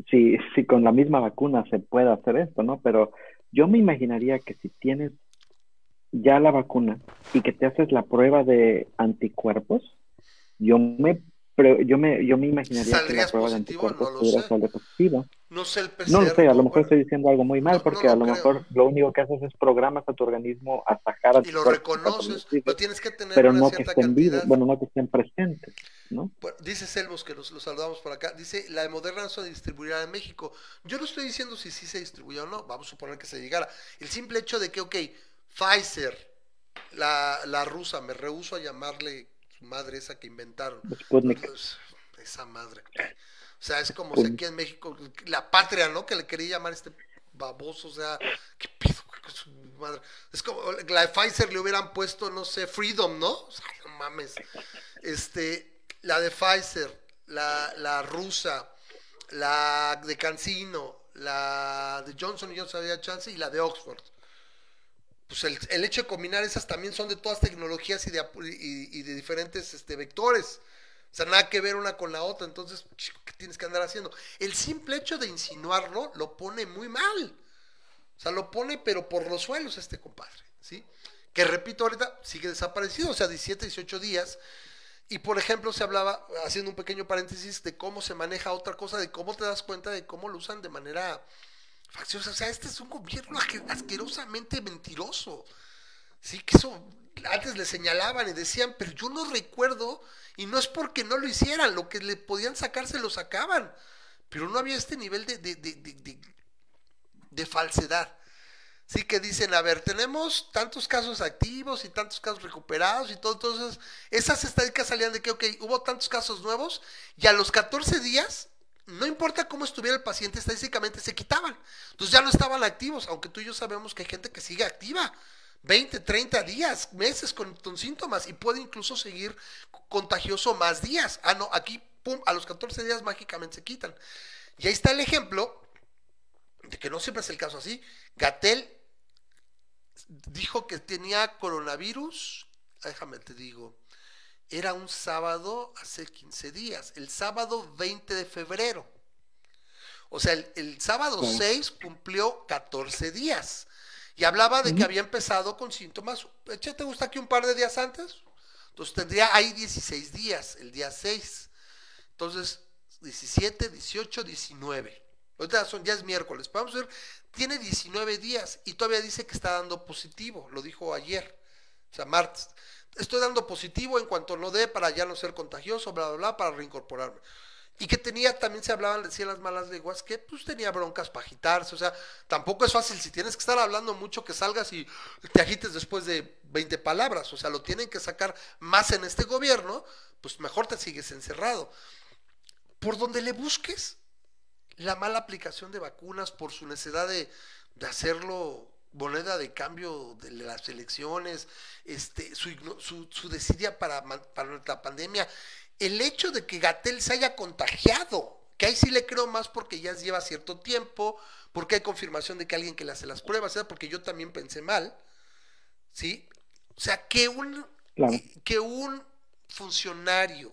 si, si con la misma vacuna se puede hacer esto, ¿no? Pero yo me imaginaría que si tienes ya la vacuna y que te haces la prueba de anticuerpos, yo me pre- yo me yo me imaginaría que la ¿Saldrías prueba de anticuerpos No lo pudiera sé. salir positiva. No sé el PCR. No lo sé, a lo mejor estoy diciendo algo muy mal No, no porque lo a lo creo. mejor lo único que haces es programas a tu organismo a sacar Y lo reconoces, pero tienes que tener pero una no que cierta estén cantidad. vivos, bueno, no que estén presentes, ¿no? Bueno, dice Selvos que los, los saludamos por acá. Dice, la de Moderna se distribuirá en México. Yo no estoy diciendo si sí se distribuyó o no. Vamos a suponer que se llegara. El simple hecho de que, ok, Pfizer, la, la rusa, me rehuso a llamarle madre esa que inventaron. Sputnik. Esa madre. O sea, es como si aquí en México, la patria, ¿no? Que le quería llamar este baboso, o sea, ¿qué pido su madre? Es como, la de Pfizer le hubieran puesto, no sé, Freedom, ¿no? O sea, no mames. Este, la de Pfizer, la, la rusa, la de Cancino, la de Johnson y Johnson había chance y la de Oxford. Pues el, hecho de combinar esas también son de todas tecnologías y de, diferentes este, vectores. O sea, nada que ver una con la otra. Entonces, ¿qué tienes que andar haciendo? El simple hecho de insinuarlo lo pone muy mal. O sea, lo pone, pero por los suelos este compadre, ¿sí? Que repito, ahorita sigue desaparecido, o sea, 17, 18 días. Y por ejemplo, se hablaba, haciendo un pequeño paréntesis, de cómo se maneja otra cosa, de cómo te das cuenta de cómo lo usan de manera facciosa. O sea, este es un gobierno asque- asquerosamente mentiroso. Sí, que eso antes le señalaban y decían, pero yo no recuerdo, y no es porque no lo hicieran, lo que le podían sacar se lo sacaban. Pero no había este nivel de, de, de, de- de- de falsedad. Sí, que dicen, a ver, tenemos tantos casos activos y tantos casos recuperados y todo. Entonces, esas estadísticas salían de que, ok, hubo tantos casos nuevos y a los 14 días, no importa cómo estuviera el paciente, estadísticamente se quitaban. Entonces ya no estaban activos, aunque tú y yo sabemos que hay gente que sigue activa. 20, 30 días, meses con, síntomas y puede incluso seguir contagioso más días. Ah, no, aquí, pum, a los 14 días mágicamente se quitan. Y ahí está el ejemplo de que no siempre es el caso así. Gatel dijo que tenía coronavirus, déjame te digo, era un sábado hace 15 días, el sábado 20 de febrero. O sea, el, el sábado Sí. 6 cumplió 14 días. Y hablaba de que había empezado con síntomas, ¿eche te gusta que un par de días antes? Entonces tendría ahí 16 días, el día 6. Entonces, 17, 18, 19. Ahorita son, ya es miércoles. Vamos a ver, tiene 19 días y todavía dice que está dando positivo. Lo dijo ayer, o sea, martes. Estoy dando positivo en cuanto lo dé para ya no ser contagioso, bla, bla, bla, para reincorporarme. Y que tenía, también se hablaban, decían las malas lenguas, que pues tenía broncas para agitarse. O sea, tampoco es fácil. Si tienes que estar hablando mucho, que salgas y te agites después de 20 palabras. O sea, lo tienen que sacar más en este gobierno, pues mejor te sigues encerrado por donde le busques la mala aplicación de vacunas por su necesidad de, de hacerlo moneda de cambio de las elecciones, este, su, su, su desidia para, para la pandemia, el hecho de que Gatel se haya contagiado, que ahí sí le creo más porque ya lleva cierto tiempo, porque hay confirmación de que alguien que le hace las pruebas, ¿verdad? porque yo también pensé mal, ¿sí? O sea, que un, Claro. que un funcionario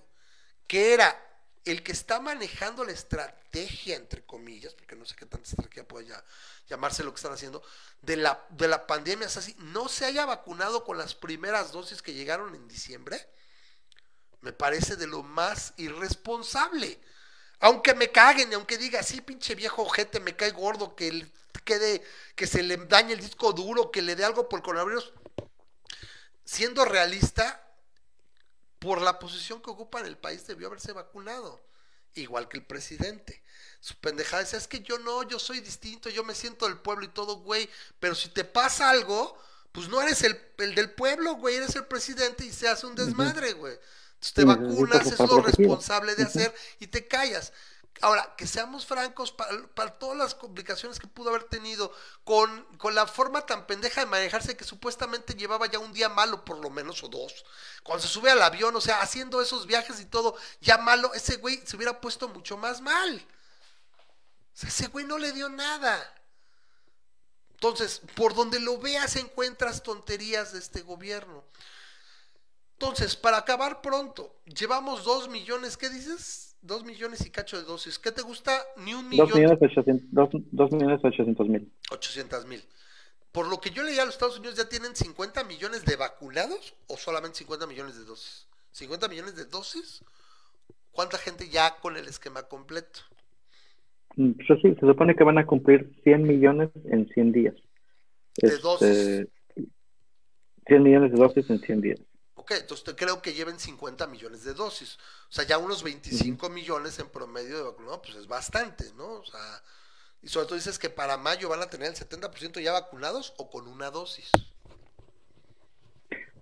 que era el que está manejando la estrategia, entre comillas, porque no sé qué tanta estrategia puede ya llamarse lo que están haciendo, de la, de la pandemia, así, no se haya vacunado con las primeras dosis que llegaron en diciembre, me parece de lo más irresponsable. Aunque me caguen, y aunque diga, sí, pinche viejo ojete, me cae gordo, que quede, que se le dañe el disco duro, que le dé algo por coronavirus. Siendo realista, por la posición que ocupa en el país debió haberse vacunado, igual que el presidente. Su pendejada es que yo no, yo soy distinto, yo me siento del pueblo y todo, güey, pero si te pasa algo, pues no eres el, el del pueblo, güey, eres el presidente y se hace un desmadre, güey. Entonces te vacunas, es lo responsable de hacer y te callas. Ahora, que seamos francos, para, todas las complicaciones que pudo haber tenido, con, con la forma tan pendeja de manejarse que supuestamente llevaba ya un día malo, por lo menos, o dos. Cuando se sube al avión, o sea, haciendo esos viajes y todo, ya malo, ese güey se hubiera puesto mucho más mal. Ese güey no le dio nada. Entonces, por donde lo veas encuentras tonterías de este gobierno. Entonces, para acabar pronto, llevamos dos millones, ¿qué dices? Dos millones y cacho de dosis. ¿Qué te gusta? Ni un Dos millón millones ochocientos, dos, dos millones ochocientos mil. ochocientas mil. Por lo que yo leía, los Estados Unidos ya tienen 50 millones de vacunados o solamente 50 millones de dosis. 50 millones de dosis. ¿Cuánta gente ya con el esquema completo? Mm, pues sí, se supone que van a cumplir 100 millones en 100 días. De dosis. 100 millones de dosis en 100 días. Ok, entonces creo que lleven 50 millones de dosis. O sea, ya unos 25 millones en promedio de vacunados, pues es bastante, ¿no? O sea, y sobre todo dices que para mayo van a tener el 70% ya vacunados o con una dosis.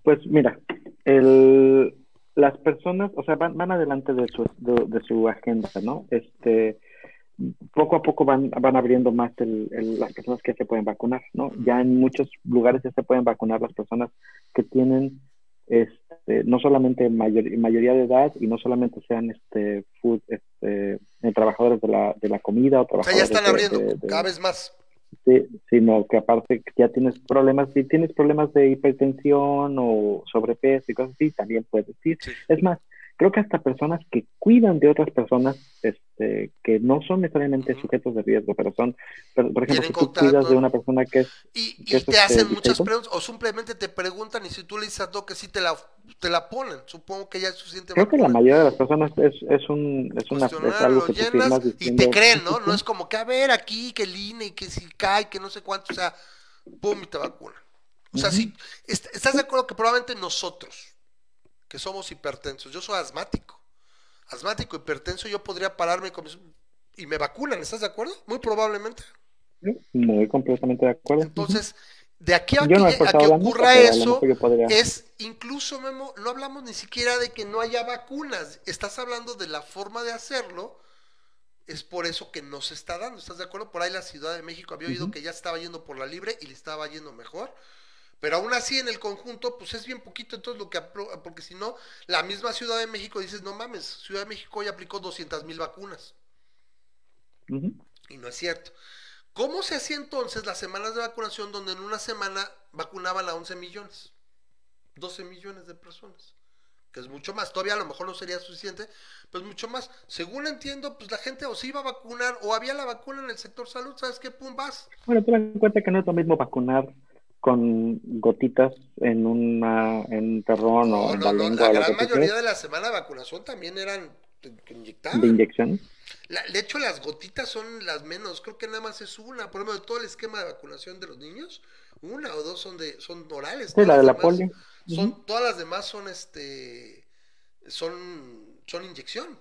Pues mira, el, las personas, o sea, van, van adelante de su, de, de su agenda, ¿no? Este, poco a poco van, van abriendo más el, el- las personas que se pueden vacunar, ¿no? Ya en muchos lugares ya se pueden vacunar las personas que tienen, este, no solamente mayor, mayoría de edad y no solamente sean, este, food, este, eh, trabajadores de la, de la comida o O sea, ya trabajadores están de- abriendo de- de- cada vez más. Sí, sino que aparte ya tienes problemas, si tienes problemas de hipertensión o sobrepeso y cosas así, también puedes ir. Sí. Es más, creo que hasta personas que cuidan de otras personas, este, que no son necesariamente sujetos de riesgo, pero son, por, por ejemplo, si tú cuidas de una persona que es, Y, ¿Qué y es te este, hacen muchas distrito? preguntas o simplemente te preguntan y si tú le dices a que sí te la, te la ponen. Supongo que ya es suficiente. creo que la mayoría de las personas es, es un, es una, es algo que tú firmas y diciendo, te creen, "Sí, ¿no? sí, No sí". es como que a ver aquí, que el INE y que si cae, que no sé cuánto, o sea, pum, y te vacunan. O sea, si est- estás de acuerdo que probablemente nosotros, que somos hipertensos, yo soy asmático, asmático, hipertenso, yo podría pararme con mis- y me vacunan, ¿estás de acuerdo? Muy probablemente. Muy completamente de acuerdo. Entonces, de aquí a Yo que, no a ocurra eso, podría- es incluso, Memo, no hablamos ni siquiera de que no haya vacunas, estás hablando de la forma de hacerlo, es por eso que no se está dando, ¿estás de acuerdo? Por ahí la Ciudad de México había oído que ya estaba yendo por la libre y le estaba yendo mejor, pero aún así en el conjunto, pues es bien poquito, entonces lo que, porque si no, la misma Ciudad de México dices, no mames, Ciudad de México ya aplicó 200 mil vacunas. Y no es cierto. ¿Cómo se hacía entonces las semanas de vacunación donde en una semana vacunaban a 11 millones? 12 millones de personas. Que es mucho más. Todavía a lo mejor no sería suficiente, pues mucho más. Según entiendo, pues la gente o se iba a vacunar o había la vacuna en el sector salud, ¿sabes qué? Pum, vas. Bueno, ten en cuenta que no es lo mismo vacunar con gotitas en una en un terrón o en no, la no. lengua La lo gran mayoría de la semana de vacunación también eran que inyectaban. de inyección. La- de hecho, las gotitas son las menos. Creo que nada más es una. Por ejemplo, de todo el esquema de vacunación de los niños, una o dos son de son orales. Sí, la de la polio. Son, todas las demás son este son, son inyección,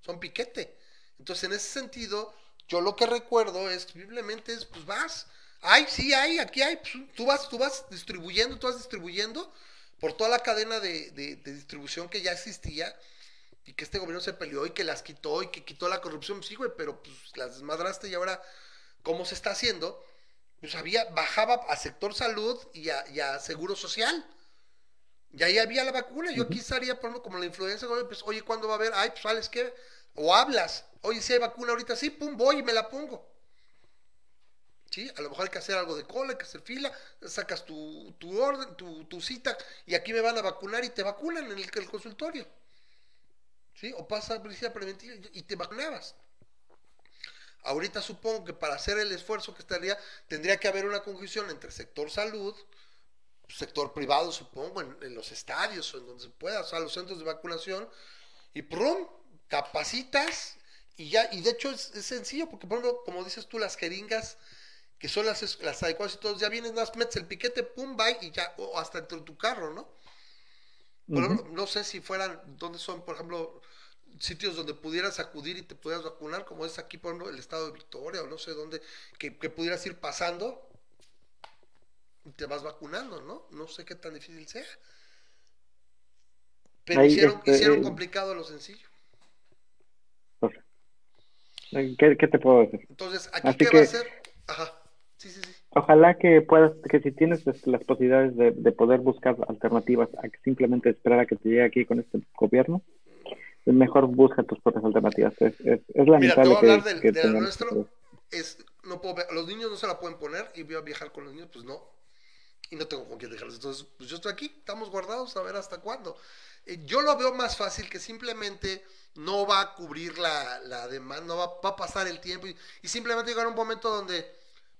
son piquete. Entonces, en ese sentido, yo lo que recuerdo es simplemente es, pues vas, hay, sí hay, aquí hay, pues, tú vas, tú vas distribuyendo, tú vas distribuyendo por toda la cadena de, de- de distribución que ya existía y que este gobierno se peleó y que las quitó y que quitó la corrupción, sí, güey, pero pues las desmadraste y ahora, ¿cómo se está haciendo? Pues había, bajaba a sector salud y a, y a seguro social. Y ahí había la vacuna. Yo aquí estaría, por ejemplo, como la influenza, pues, oye, ¿cuándo va a haber? Ay, pues, ¿sabes qué? O hablas, oye, si hay vacuna ahorita, sí, pum, voy y me la pongo. Sí, a lo mejor hay que hacer algo de cola, hay que hacer fila, sacas tu, tu orden, tu, tu cita, y aquí me van a vacunar y te vacunan en el, el consultorio. ¿Sí? O pasa policía preventiva y te vacunabas. Ahorita supongo que para hacer el esfuerzo que estaría, tendría que haber una conjunción entre sector salud, sector privado, supongo, en, en los estadios o en donde se pueda, o sea, los centros de vacunación, y prum, capacitas, y ya, y de hecho es sencillo, porque por ejemplo, como dices tú, las jeringas, que son las, las adecuadas y todos, ya vienes, más metes el piquete, pum, bye, y ya, o hasta entre tu carro, ¿no? Por ejemplo, no sé si fueran, ¿dónde son, por ejemplo, sitios donde pudieras acudir y te pudieras vacunar, como es aquí, por ejemplo, el estado de Victoria, o no sé dónde, que, que pudieras ir pasando y te vas vacunando, ¿no? No sé qué tan difícil sea. Pero Ahí, hicieron, este, hicieron eh, complicado lo sencillo. ¿Qué, qué te puedo decir? Entonces, ¿aquí Así qué va que- a hacer? Ajá. Sí, sí, sí. Ojalá que puedas, que si tienes este, las posibilidades de, de poder buscar alternativas a que simplemente esperar a que te llegue aquí con este gobierno, mejor busca tus propias alternativas. Es, es, es Mira, te voy a hablar que, del, que de nuestro. que- Es, no puedo, ver- los niños no se la pueden poner y voy a viajar con los niños, pues no. Y no tengo con quién dejarlos. Entonces, pues yo estoy aquí, estamos guardados a ver hasta cuándo. Eh, yo lo veo más fácil que simplemente no va a cubrir la, la demanda, no va, va a pasar el tiempo y, y simplemente llegar a un momento donde,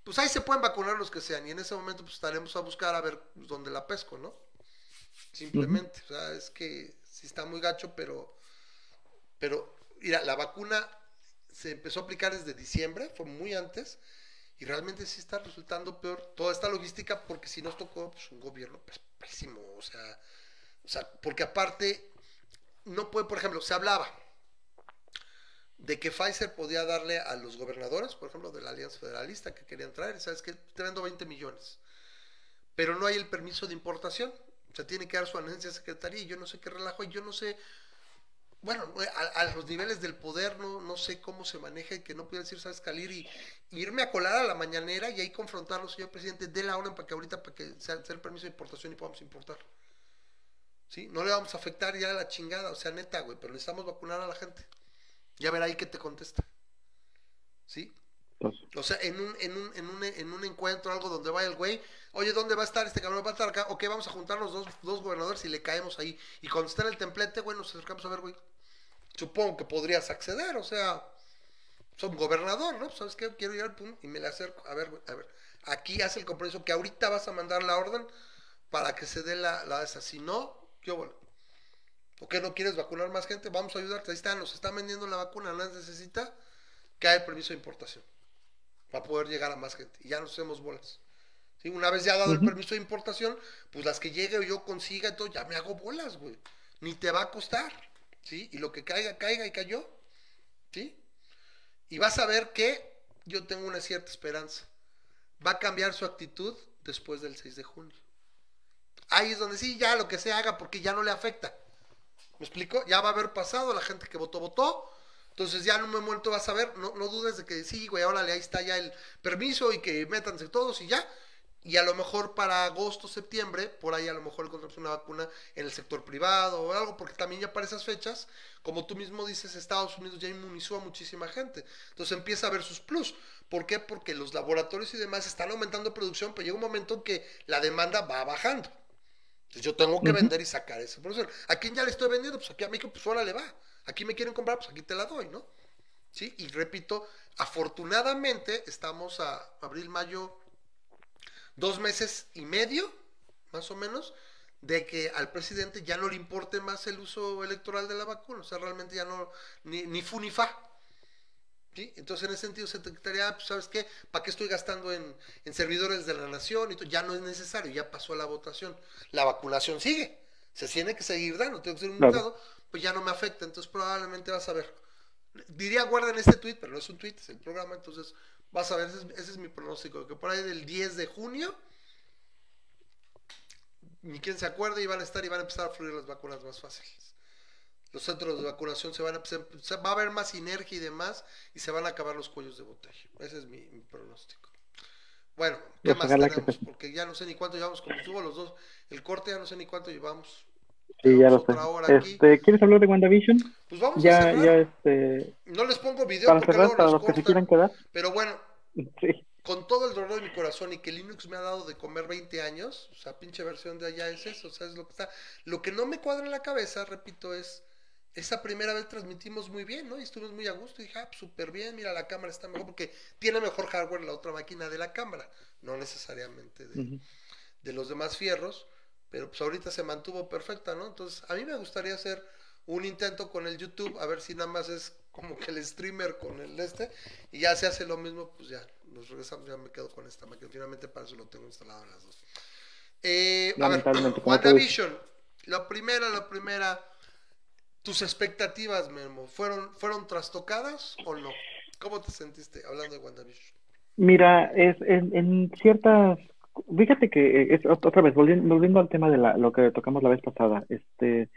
pues ahí se pueden vacunar los que sean y en ese momento pues estaremos a buscar a ver dónde la pesco, ¿no? Simplemente, o sea, es que sí está muy gacho, pero, pero, mira, la vacuna se empezó a aplicar desde diciembre, fue muy antes, y realmente sí está resultando peor toda esta logística, porque si nos tocó pues, un gobierno pues, pésimo, o sea, o sea, porque aparte, no puede, por ejemplo, se hablaba de que Pfizer podía darle a los gobernadores, por ejemplo, de la Alianza Federalista que querían traer, ¿sabes qué? Te vendo 20 millones, pero no hay el permiso de importación, o sea, tiene que dar su anuencia secretaría, y yo no sé qué relajo, y yo no sé, bueno, a, los niveles del poder no, no sé cómo se maneja y que no pudiera decir, sabes, Calir y, irme a colar a la mañanera y ahí confrontarlo, señor presidente, de la orden para que ahorita, para que sea, sea el permiso de importación y podamos importar. ¿Sí? No le vamos a afectar ya a la chingada, o sea, neta, güey, pero necesitamos vacunar a la gente. Ya verá ahí que te contesta. ¿Sí? chistoso. O sea, en un, en un, en un, en un encuentro, algo donde vaya el güey, oye, ¿dónde va a estar este cabrón? Va a estar acá, ok, vamos a juntar los dos, dos gobernadores y le caemos ahí. Y cuando está en el templete, güey, nos acercamos a ver, güey. Supongo que podrías acceder, o sea, soy un gobernador, ¿no? ¿Sabes qué? Quiero ir al pum y me le acerco. A ver, güey, a ver. Aquí hace el compromiso que ahorita vas a mandar la orden para que se dé la, la esa. Si no, yo vuelvo. ¿Por qué no quieres vacunar más gente? Vamos a ayudarte. Ahí está, nos están vendiendo la vacuna, más necesita que haya el permiso de importación para poder llegar a más gente. Y ya nos hacemos bolas. ¿Sí? Una vez ya dado el permiso de importación, pues las que llegue o yo consiga y todo, ya me hago bolas, güey. Ni te va a costar. ¿Sí? Y lo que caiga, caiga y cayó. ¿Sí? Y vas a ver que yo tengo una cierta esperanza. Va a cambiar su actitud después del 6 de junio. Ahí es donde sí, ya lo que se haga porque ya no le afecta. ¿Me explico? Ya va a haber pasado, la gente que votó, votó. Entonces ya en un momento vas a ver, no, no dudes de que sí, güey, órale, ahí está ya el permiso y que métanse todos y ya. Y a lo mejor para agosto, septiembre, por ahí a lo mejor encontramos una vacuna en el sector privado o algo, porque también ya para esas fechas, como tú mismo dices, Estados Unidos ya inmunizó a muchísima gente. Entonces empieza a ver sus plus. ¿Por qué? Porque los laboratorios y demás están aumentando producción, pero llega un momento en que la demanda va bajando. Entonces yo tengo que vender y sacar esa producción. ¿A quién ya le estoy vendiendo? Pues aquí a México, pues ahora le va. Aquí me quieren comprar, pues aquí te la doy, ¿no? ¿Sí? Y repito, afortunadamente estamos a abril, mayo, dos meses y medio, más o menos, de que al presidente ya no le importe más el uso electoral de la vacuna. O sea, realmente ya no, ni, ni fu ni fa. ¿Sí? Entonces, en ese sentido, se te quitaría, pues, ¿sabes qué? ¿Para qué estoy gastando en, en servidores de la nación? Y? Ya no es necesario, ya pasó la votación. La vacunación sigue, se tiene que seguir dando, tengo que ser Claro. inmunizado, pues ya no me afecta. Entonces, probablemente vas a ver. Diría guarden este tweet, pero no es un tweet, es el programa. Entonces, vas a ver, ese es, ese es mi pronóstico, que por ahí del 10 de junio, ni quien se acuerde, y van a estar y van a empezar a fluir las vacunas más fáciles los centros de vacunación se van a se- se- va a haber más sinergia y demás y se van a acabar los cuellos de botella. Ese es mi, mi pronóstico. Bueno, ¿qué Pues más ojalá que tenemos? se- Porque ya no sé ni cuánto llevamos, como estuvo los dos, el corte ya no sé ni cuánto llevamos. Sí, ya lo sé. aquí. Este, ¿Quieres hablar de WandaVision? Pues vamos a Ya, cerrar. ya, este, No les pongo video para porque cerrar, luego para los que se quieran quedar. Pero bueno, Sí. con todo el dolor de mi corazón y que Linux me ha dado de comer 20 años, o sea, pinche versión de allá es eso, o sea, es lo que está. Lo que no me cuadra en la cabeza, repito, es esa primera vez transmitimos muy bien, ¿no? Y estuvimos muy a gusto y dije, ah, pues, súper bien, mira, la cámara está mejor porque tiene mejor hardware la otra máquina de la cámara, no necesariamente de, los demás fierros, pero pues ahorita se mantuvo perfecta, ¿no? Entonces, a mí me gustaría hacer un intento con el YouTube, a ver si nada más es como que el streamer con el este, y ya se hace lo mismo, pues ya, nos regresamos, ya me quedo con esta máquina, finalmente para eso lo tengo instalado en las dos. Eh, a ver. WandaVision, la primera, la primera, tus expectativas, Memo, ¿fueron, ¿fueron trastocadas o no? ¿Cómo te sentiste hablando de WandaVision? Mira, es en, en ciertas, fíjate que es ot- otra vez volviendo, volviendo al tema de la, lo que tocamos la vez pasada, este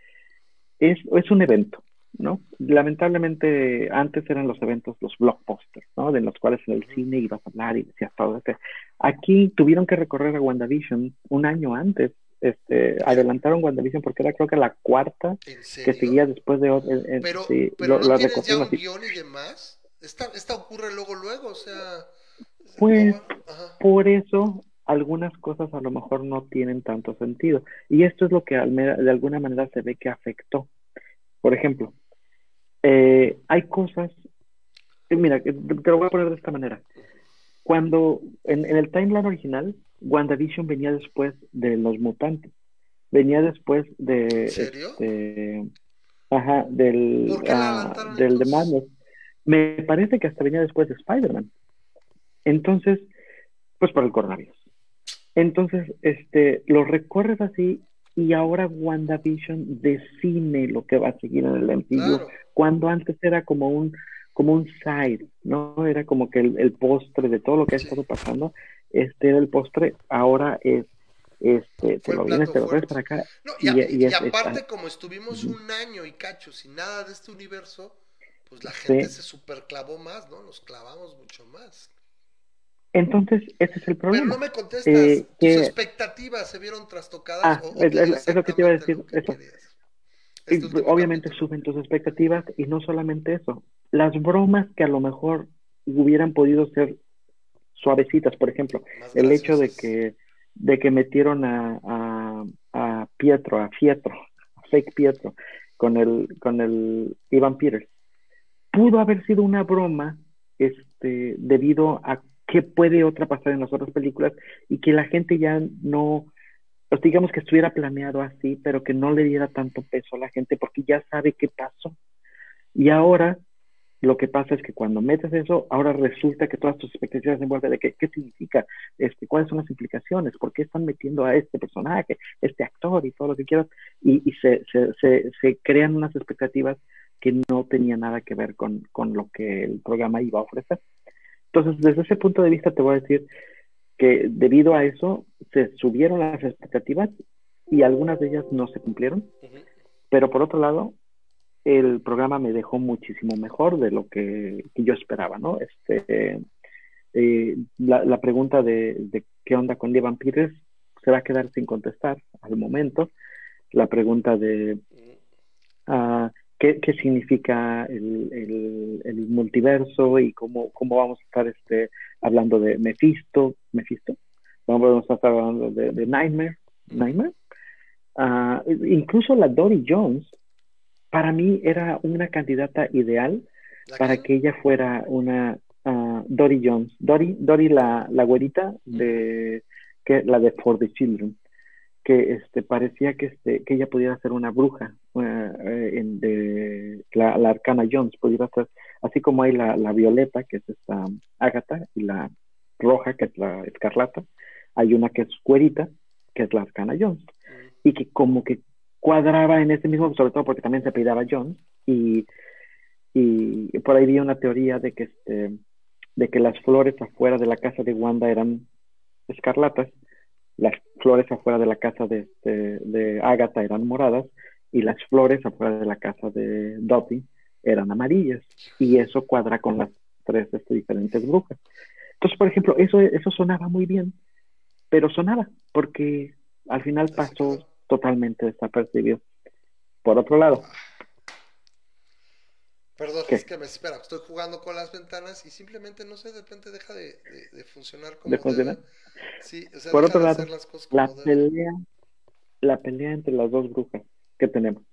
es, es un evento, ¿no? Lamentablemente antes eran los eventos, los blockbusters, ¿no? De los cuales en el cine ibas a hablar y decías todo. este. Aquí tuvieron que recorrer a WandaVision un año antes. Este, adelantaron WandaVision porque era creo que la cuarta ¿En que seguía después de ot- en- en- Pero, sí, pero lo- no lo tienes ya un así. guion y demás. Esta, esta ocurre luego, luego, o sea. Pues, Ajá. Por eso algunas cosas a lo mejor no tienen tanto sentido. Y esto es lo que de alguna manera se ve que afectó. Por ejemplo, eh, hay cosas, eh, mira, que- te lo voy a poner de esta manera. Cuando en, en el timeline original, WandaVision venía después de los mutantes. Venía después de ¿En serio? este, ajá, del, ¿Por qué la ah, del de? Madness. Me parece que hasta venía después de Spider-Man. Entonces, pues por el coronavirus. Entonces, este, lo recorres así y ahora WandaVision define lo que va a seguir en el MCU, Claro. cuando antes era como un como un side, ¿no? Era como que el, el postre de todo lo que ha estado pasando, este era el postre, ahora es este, te lo vienes, te lo traes para acá. No, y, a- Y- y y es- aparte, como estuvimos un año y cacho sin nada de este universo, pues la gente Sí. se superclavó más, ¿no? Nos clavamos mucho más. Entonces, ese es el Pero problema. no me contestas, Eh, ¿tus que- expectativas se vieron trastocadas? Ah, o, o es- lo que te iba a decir, que eso. Este obviamente capítulo. suben tus expectativas y no solamente eso, las bromas que a lo mejor hubieran podido ser suavecitas, por ejemplo, Más el hecho de que, de que metieron a, a, a Pietro, a Fietro, a Fake Pietro, con el, con el Ivan Peters, pudo haber sido una broma este, debido a qué puede otra pasar en las otras películas y que la gente ya no, pues digamos que estuviera planeado así, pero que no le diera tanto peso a la gente porque ya sabe qué pasó. Y ahora lo que pasa es que cuando metes eso, ahora resulta que todas tus expectativas se envuelven de que, qué significa, este, cuáles son las implicaciones, por qué están metiendo a este personaje, este actor y todo lo que quieras, y, y se, se, se, se crean unas expectativas que no tenían nada que ver con, con lo que el programa iba a ofrecer. Entonces, desde ese punto de vista, te voy a decir que debido a eso se subieron las expectativas y algunas de ellas no se cumplieron, Ujú. pero por otro lado, el programa me dejó muchísimo mejor de lo que, que yo esperaba, ¿no? Este, eh, la, la pregunta de, de qué onda con Evan Peters se va a quedar sin contestar al momento. La pregunta de ah, qué, qué significa el, el, el multiverso y cómo, cómo vamos a estar este, hablando de Mephisto, Mephisto, vamos a estar hablando de, de Nightmare, Nightmare. Ah, incluso la Dory Jones, para mí era una candidata ideal ¿La para que ella fuera una ah, Dory Jones. Dory, Dory la, la güerita de que la de For the Children, que este parecía que este que ella pudiera ser una bruja eh, eh, en- de la, la Arcana Jones, pudiera ser así como hay la, la violeta que es esta Agatha y la roja que es la escarlata, hay una que es güerita que es la Arcana Jones. Y que como que cuadraba en ese mismo, sobre todo porque también se apellidaba Jones, y, y por ahí vi una teoría de que este de que las flores afuera de la casa de Wanda eran escarlatas, las flores afuera de la casa de, este, de Agatha eran moradas, y las flores afuera de la casa de Dottie eran amarillas, y eso cuadra con las tres este, diferentes brujas. Entonces, por ejemplo, eso, eso sonaba muy bien, pero sonaba, porque al final pasó. Totalmente desapercibido. Por otro lado, Perdón, ¿Qué? es que me espera, estoy jugando con las ventanas y simplemente, no sé, de repente deja de, de- de funcionar como ¿De funcionar? debe. Sí, o sea, Por otro lado, hacer las cosas como la debe. pelea, la pelea entre las dos brujas que tenemos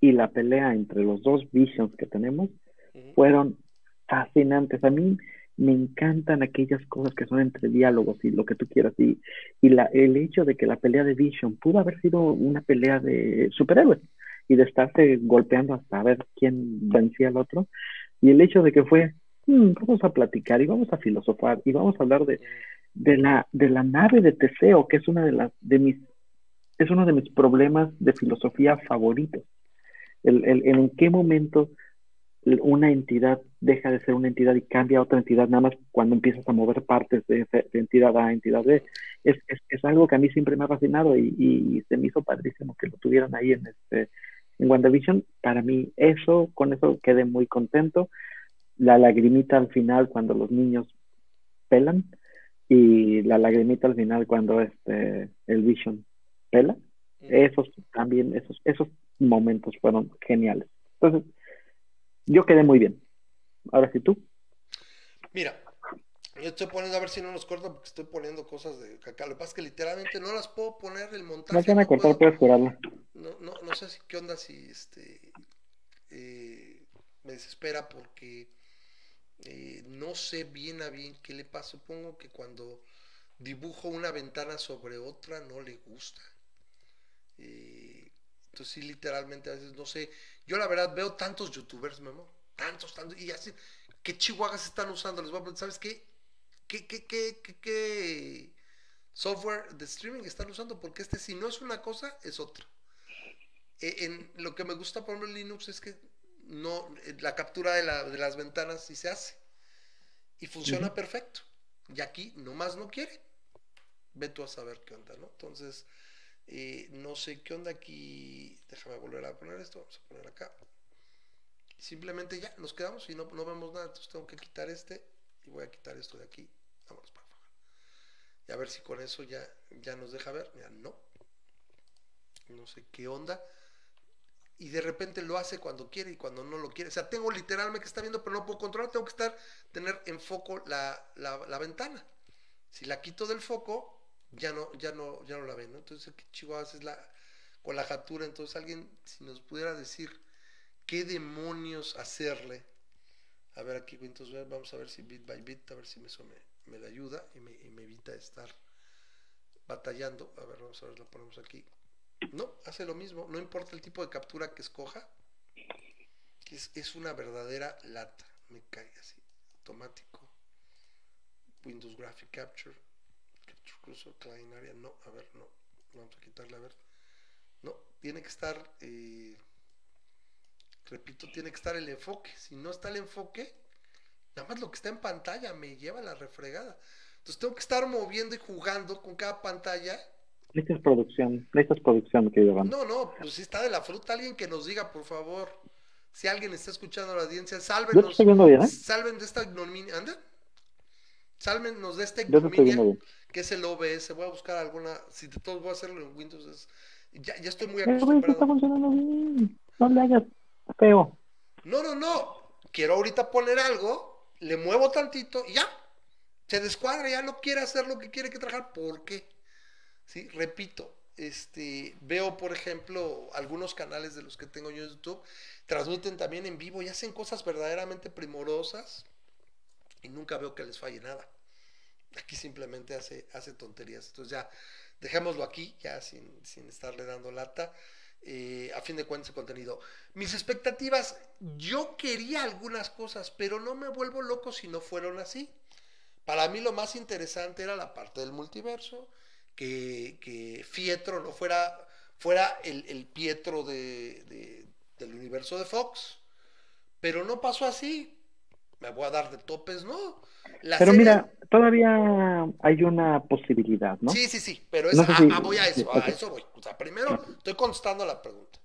y la pelea entre los dos visions que tenemos fueron fascinantes. A mí me encantan aquellas cosas que son entre diálogos y lo que tú quieras. Y, y la, el hecho de que la pelea de Vision pudo haber sido una pelea de superhéroes y de estarse golpeando hasta ver quién vencía al otro. Y el hecho de que fue, "Mm, vamos a platicar y vamos a filosofar y vamos a hablar de, de la, de la nave de Teseo, que es una de las de mis es uno de mis problemas de filosofía favoritos. El- el en qué momento una entidad deja de ser una entidad y cambia a otra entidad, nada más cuando empiezas a mover partes de, esa- de entidad A a entidad B. Es, es, es algo que a mí siempre me ha fascinado y, y se me hizo padrísimo que lo tuvieran ahí en este en WandaVision. Para mí, eso, con eso quedé muy contento. La lagrimita al final cuando los niños pelan y la lagrimita al final cuando este el Vision pela. Ujú. Esos también, esos, esos momentos fueron geniales. Entonces, yo quedé muy bien. Ahora sí tú. Mira, yo estoy poniendo a ver si no nos corta porque estoy poniendo cosas de caca. Lo que pasa es que literalmente no las puedo poner el montaje. No se van a no cortar, puedo- puedes jurarlo. no, no, no sé si qué onda si este eh, me desespera porque eh, no sé bien a bien qué le pasa. Supongo que cuando dibujo una ventana sobre otra no le gusta. Eh, entonces sí, literalmente a veces no sé. Yo la verdad veo tantos youtubers, Memo, tantos, tantos, y así, ¿qué chihuahuas están usando? Les voy a preguntar, ¿sabes qué? ¿Qué, qué, qué, qué, qué software de streaming están usando? Porque este si no es una cosa, es otra. Eh, en lo que me gusta por ejemplo en Linux es que no eh, la captura de, la- de las ventanas sí se hace y funciona perfecto y aquí nomás no quiere ve tú a saber qué onda no entonces eh, no sé qué onda aquí déjame volver a poner esto vamos a poner acá simplemente ya nos quedamos y no, no vemos nada entonces tengo que quitar este y voy a quitar esto de aquí vámonos para afuera y a ver si con eso ya ya nos deja ver mira no no sé qué onda y de repente lo hace cuando quiere y cuando no lo quiere. O sea, tengo literalmente que estar viendo, pero no puedo controlar, tengo que estar, tener en foco la, la, la ventana. Si la quito del foco, ya no, ya no, ya no la ven. Entonces, ¿qué chihuahuas es la con la jatura? Entonces, alguien, si nos pudiera decir qué demonios hacerle. A ver aquí, Windows vamos a ver si bit by bit, a ver si eso me, me la ayuda y me, evita estar batallando. A ver, vamos a ver, lo ponemos aquí. No, hace lo mismo, no importa el tipo de captura que escoja, es una verdadera lata. Me cae así, automático. Windows Graphic Capture, Capture Cursor, Client Area, no, a ver, no, vamos a quitarle, a ver. No, tiene que estar, eh, repito, tiene que estar el enfoque. Si no está el enfoque, nada más lo que está en pantalla me lleva a la refregada. Entonces tengo que estar moviendo y jugando con cada pantalla. Esta es producción, esta es producción que llevan. No, no, pues si está de la fruta, alguien que nos diga, por favor. Si alguien está escuchando a la audiencia, Yo sálvenos. estoy viendo bien, ¿eh? Salven de esta ignominia. ¿Anda? Sálvenos de esta ignominia que es el OBS. Voy a buscar alguna. Si de todos voy a hacerlo en Windows. es- ya, ya estoy muy Eh, güey, esto está acostumbrado. funcionando bien. No le hagas No, no, no. Quiero ahorita poner algo, le muevo tantito y ya. Se descuadra, ya no quiere hacer lo que quiere que trabajar. ¿Por qué? Sí, repito, este, veo, por ejemplo, algunos canales de los que tengo yo en YouTube, transmiten también en vivo y hacen cosas verdaderamente primorosas y nunca veo que les falle nada. Aquí simplemente hace, hace tonterías. Entonces ya, dejémoslo aquí, ya sin, sin estarle dando lata. Eh, a fin de cuentas, el contenido. Mis expectativas, yo quería algunas cosas, pero no me vuelvo loco si no fueron así. Para mí lo más interesante era la parte del multiverso, que, que Fietro no fuera, fuera el, el Pietro de, de- del universo de Fox, pero no pasó así. Me voy a dar de topes, ¿no. La Pero serie- mira, todavía hay una posibilidad, ¿no? Sí, sí, sí, pero es, No sé a- si- a- voy a eso, a eso voy. O sea, primero estoy contestando la pregunta.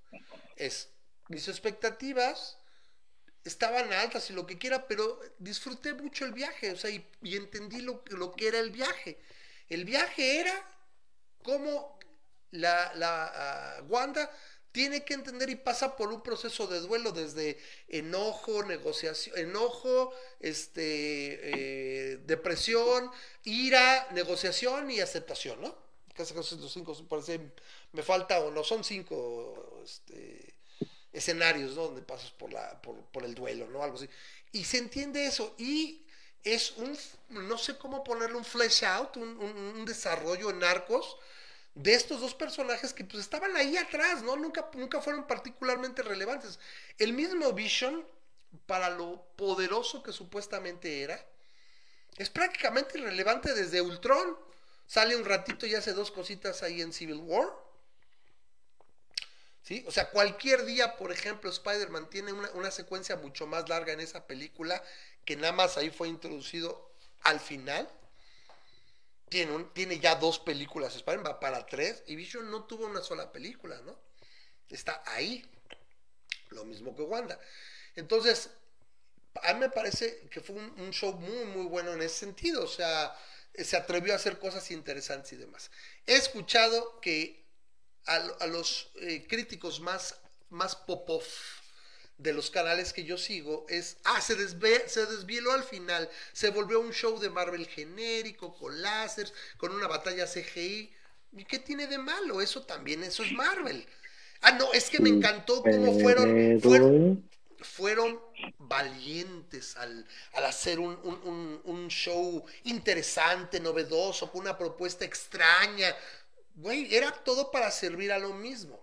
Es, mis expectativas estaban altas y lo que quiera, pero disfruté mucho el viaje, o sea, y, y entendí lo, que- lo que era el viaje. El viaje era cómo la, la ah, Wanda tiene que entender y pasa por un proceso de duelo desde enojo, negociación, enojo, este, eh, depresión, ira, negociación y aceptación, ¿no? Casi casi los cinco, parece, me falta o no, son cinco este, escenarios, ¿no? Donde pasas por, la, por, por el duelo, ¿no? Algo así. Y se entiende eso y es un, no sé cómo ponerle un flesh out, un, un- un desarrollo en arcos de estos dos personajes que pues estaban ahí atrás, ¿no? Nunca, nunca fueron particularmente relevantes. El mismo Vision, para lo poderoso que supuestamente era, es prácticamente irrelevante desde Ultron. Sale un ratito y hace dos cositas ahí en Civil War. ¿Sí? O sea, cualquier día, por ejemplo, Spider-Man tiene una, una secuencia mucho más larga en esa película, que nada más ahí fue introducido al final. Tiene, tiene ya dos películas, Spider-Man va para tres, y Vision no tuvo una sola película, ¿no? Está ahí. Lo mismo que Wanda. Entonces, a mí me parece que fue un, un show muy, muy bueno en ese sentido. O sea, se atrevió a hacer cosas interesantes y demás. He escuchado que a, a los eh, críticos más, más pop-off de los canales que yo sigo es, ah, se, desve- se desvieló al final, se volvió un show de Marvel genérico, con láseres, con una batalla CGI. ¿Y qué tiene de malo? Eso también, eso es Marvel. Ah, no, es que me encantó cómo fueron, fueron, valientes al, al hacer un, un- un- un show interesante, novedoso, con una propuesta extraña. Güey, era todo para servir a lo mismo.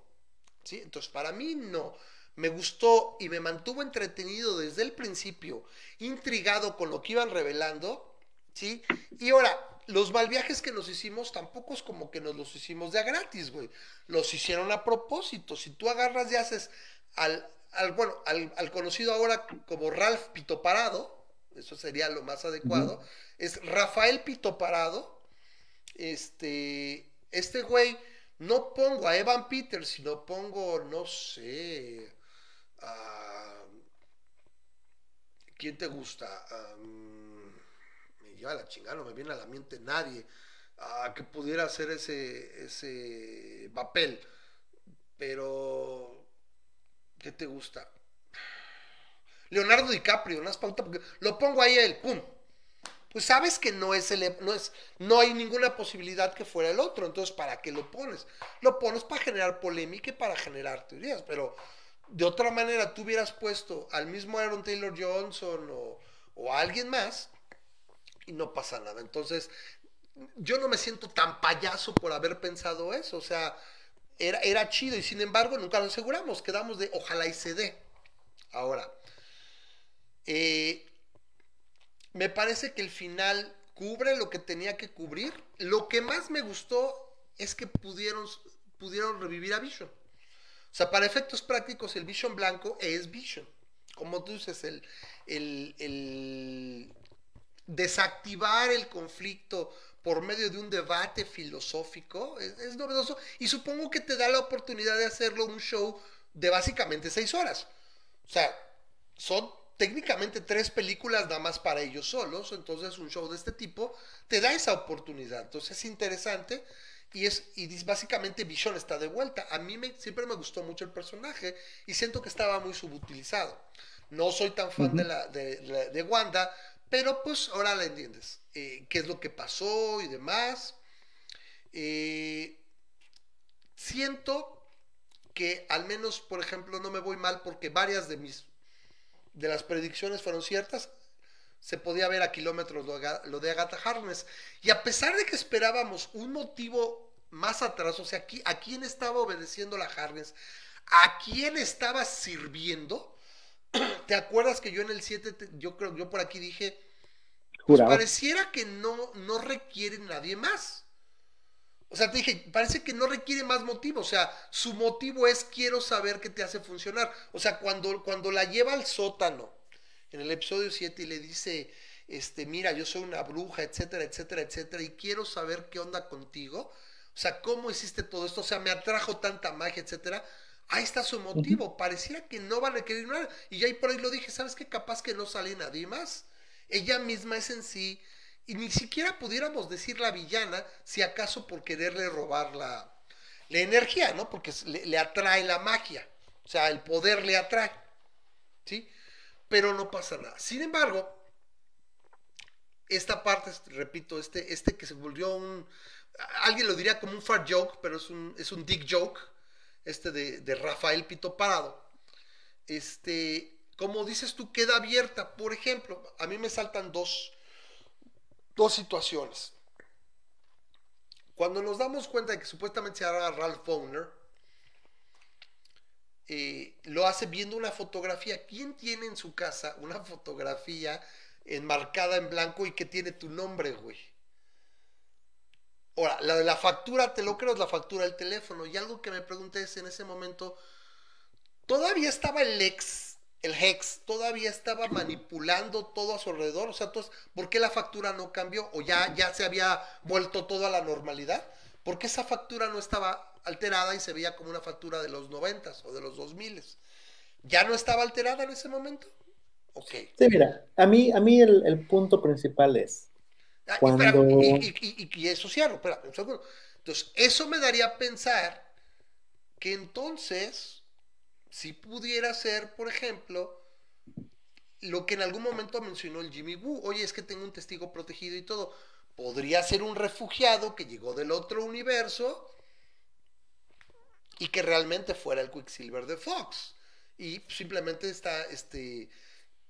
¿sí? Entonces, para mí no. Me gustó y me mantuvo entretenido desde el principio, intrigado con lo que iban revelando. ¿sí? Y ahora, los mal viajes que nos hicimos tampoco es como que nos los hicimos de a gratis, güey. Los hicieron a propósito. Si tú agarras y haces al, al bueno, al, al conocido ahora como Ralph Pito Parado, eso sería lo más adecuado, es Rafael Pito Parado. Este, este güey, no pongo a Evan Peters, sino pongo, no sé, a... ¿Quién te gusta? Am, me lleva la chingada, no me viene a la mente nadie a que pudiera hacer ese, ese papel. Pero te gusta? Leonardo DiCaprio, ¿no? pauta porque lo pongo ahí él, pum. Pues sabes que no es el, no es, no hay ninguna posibilidad que fuera el otro, entonces ¿para qué lo pones? Lo pones para generar polémica y para generar teorías, pero de otra manera tú hubieras puesto al mismo Aaron Taylor Johnson o, o a alguien más y no pasa nada. Entonces, yo no me siento tan payaso por haber pensado eso, o sea, era, era chido y sin embargo nunca lo aseguramos, quedamos de ojalá y se dé. Ahora, eh, me parece que el final cubre lo que tenía que cubrir. Lo que más me gustó es que pudieron, pudieron revivir a Vision. Sea, para efectos prácticos, el Vision blanco es Vision. Como tú dices, el, el, el desactivar el conflicto por medio de un debate filosófico es, es, novedoso y supongo que te da la oportunidad de hacerlo un show de básicamente seis horas. O sea, son técnicamente tres películas nada más para ellos solos, entonces un show de este tipo te da esa oportunidad. Entonces es interesante y es y básicamente Vision está de vuelta. A mí me, siempre me gustó mucho el personaje y siento que estaba muy subutilizado. No soy tan fan uh -huh. de, la, de, de, de, Wanda, pero pues ahora la entiendes. Eh, qué es lo que pasó y demás. Eh, siento que al menos, por ejemplo, no me voy mal porque varias de mis de las predicciones fueron ciertas. Se podía ver a kilómetros lo de Agatha Harkness. Y a pesar de que esperábamos un motivo más atrás, o sea, aquí, ¿a quién estaba obedeciendo la Harkness? ¿A quién estaba sirviendo? ¿Te acuerdas que yo en el 7, yo creo, yo por aquí dije, pues pareciera que no, no requiere nadie más. O sea, te dije, parece que no requiere más motivo. O sea, su motivo es quiero saber qué te hace funcionar. O sea, cuando, cuando la lleva al sótano, en el episodio 7, y le dice, este, mira, yo soy una bruja, etcétera, etcétera, etcétera, y quiero saber qué onda contigo. O sea, ¿cómo hiciste todo esto? O sea, me atrajo tanta magia, etcétera. Ahí está su motivo. Pareciera que no van a requerir nada. Y ya ahí por ahí lo dije, ¿sabes qué? Capaz que no sale nadie más. Ella misma es en sí y ni siquiera pudiéramos decir la villana si acaso por quererle robar la, la energía, ¿no? Porque le, le, atrae la magia, o sea, el poder le atrae, ¿sí? Pero no pasa nada. Sin embargo, esta parte, repito, este, este que se volvió un, alguien lo diría como un fart joke, pero es un, es un dick joke, este de, de Rafael Pito Parado, este, como dices tú, queda abierta. Por ejemplo, a mí me saltan dos, dos situaciones. Cuando nos damos cuenta de que supuestamente se hará Ralph Bowner, eh, lo hace viendo una fotografía. ¿Quién tiene en su casa una fotografía enmarcada en blanco y que tiene tu nombre, güey? Ahora, la de la factura, te lo creo, es la factura del teléfono. Y algo que me pregunté es en ese momento, ¿todavía estaba el ex el Hex todavía estaba manipulando todo a su alrededor. O sea, entonces, ¿por qué la factura no cambió? ¿O ya, ya se había vuelto todo a la normalidad? ¿Por qué esa factura no estaba alterada y se veía como una factura de los noventas o de los dos miles? ¿Ya no estaba alterada en ese momento? Ok. Sí, mira, a mí, a mí el, el punto principal es ah, cuando... y, y, y, y, eso cierro, espera, un segundo. Entonces, eso me daría a pensar que entonces si pudiera ser, por ejemplo, lo que en algún momento mencionó el Jimmy Woo, oye, es que tengo un testigo protegido y todo, podría ser un refugiado que llegó del otro universo y que realmente fuera el Quicksilver de Fox y simplemente está, este,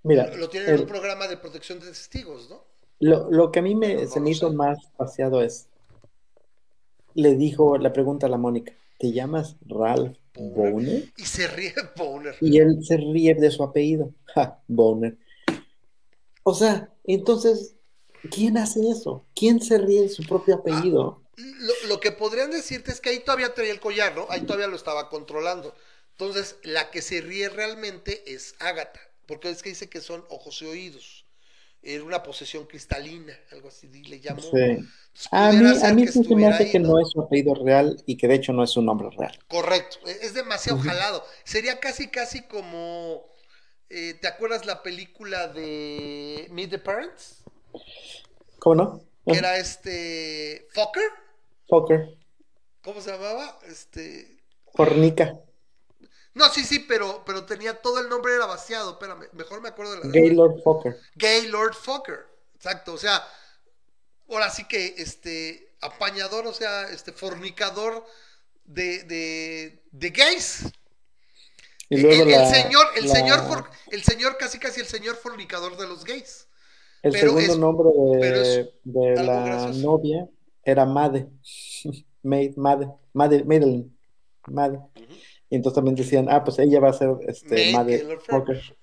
Mira, lo tienen en un programa de protección de testigos, ¿no? Lo, lo que a mí me, no se me hizo más paseado es, le dijo la pregunta a la Mónica, ¿te llamas Ralph Boner. Y se ríe Boner. Y él se ríe de su apellido. Ja, Boner. O sea, entonces, ¿quién hace eso? ¿Quién se ríe de su propio apellido? Ah, lo, lo, que podrían decirte es que ahí todavía traía el collar, ¿no? Ahí todavía lo estaba controlando. Entonces, la que se ríe realmente es Ágata. Porque es que dice que son ojos y oídos. Era una posesión cristalina, algo así le llamó. Sí. A mí, a mí sí se me hace ahí, que ¿no? no es su apellido real y que de hecho no es su nombre real. Correcto, es demasiado uh -huh. jalado. Sería casi, casi como. Eh, ¿Te acuerdas la película de Meet the Parents? ¿Cómo no? Que era este. Fokker. Fokker. ¿Cómo se llamaba? Este. Fornica. No, sí, sí, pero, pero tenía todo el nombre era vaciado. Espérame, mejor me acuerdo de la. Gaylord Fokker. Gaylord Fokker. Exacto, o sea, ahora sí que este apañador, o sea, este fornicador de, de, de gays. Y luego el, la- señor, el la- señor, for- el señor casi casi el señor fornicador de los gays. El pero segundo es- nombre pero de, es de la gracioso. novia era Made. Made, Made, Made, Madeline. Made. Y entonces también decían, ah, pues ella va a ser este, Made.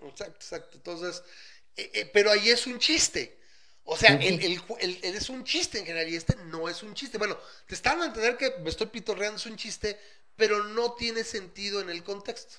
Exacto, exacto. Entonces, eh, eh, pero ahí es un chiste. O sea, el, el ju- el- el es un chiste en general y este no es un chiste. Bueno, te están a entender que me estoy pitorreando, es un chiste, pero no tiene sentido en el contexto.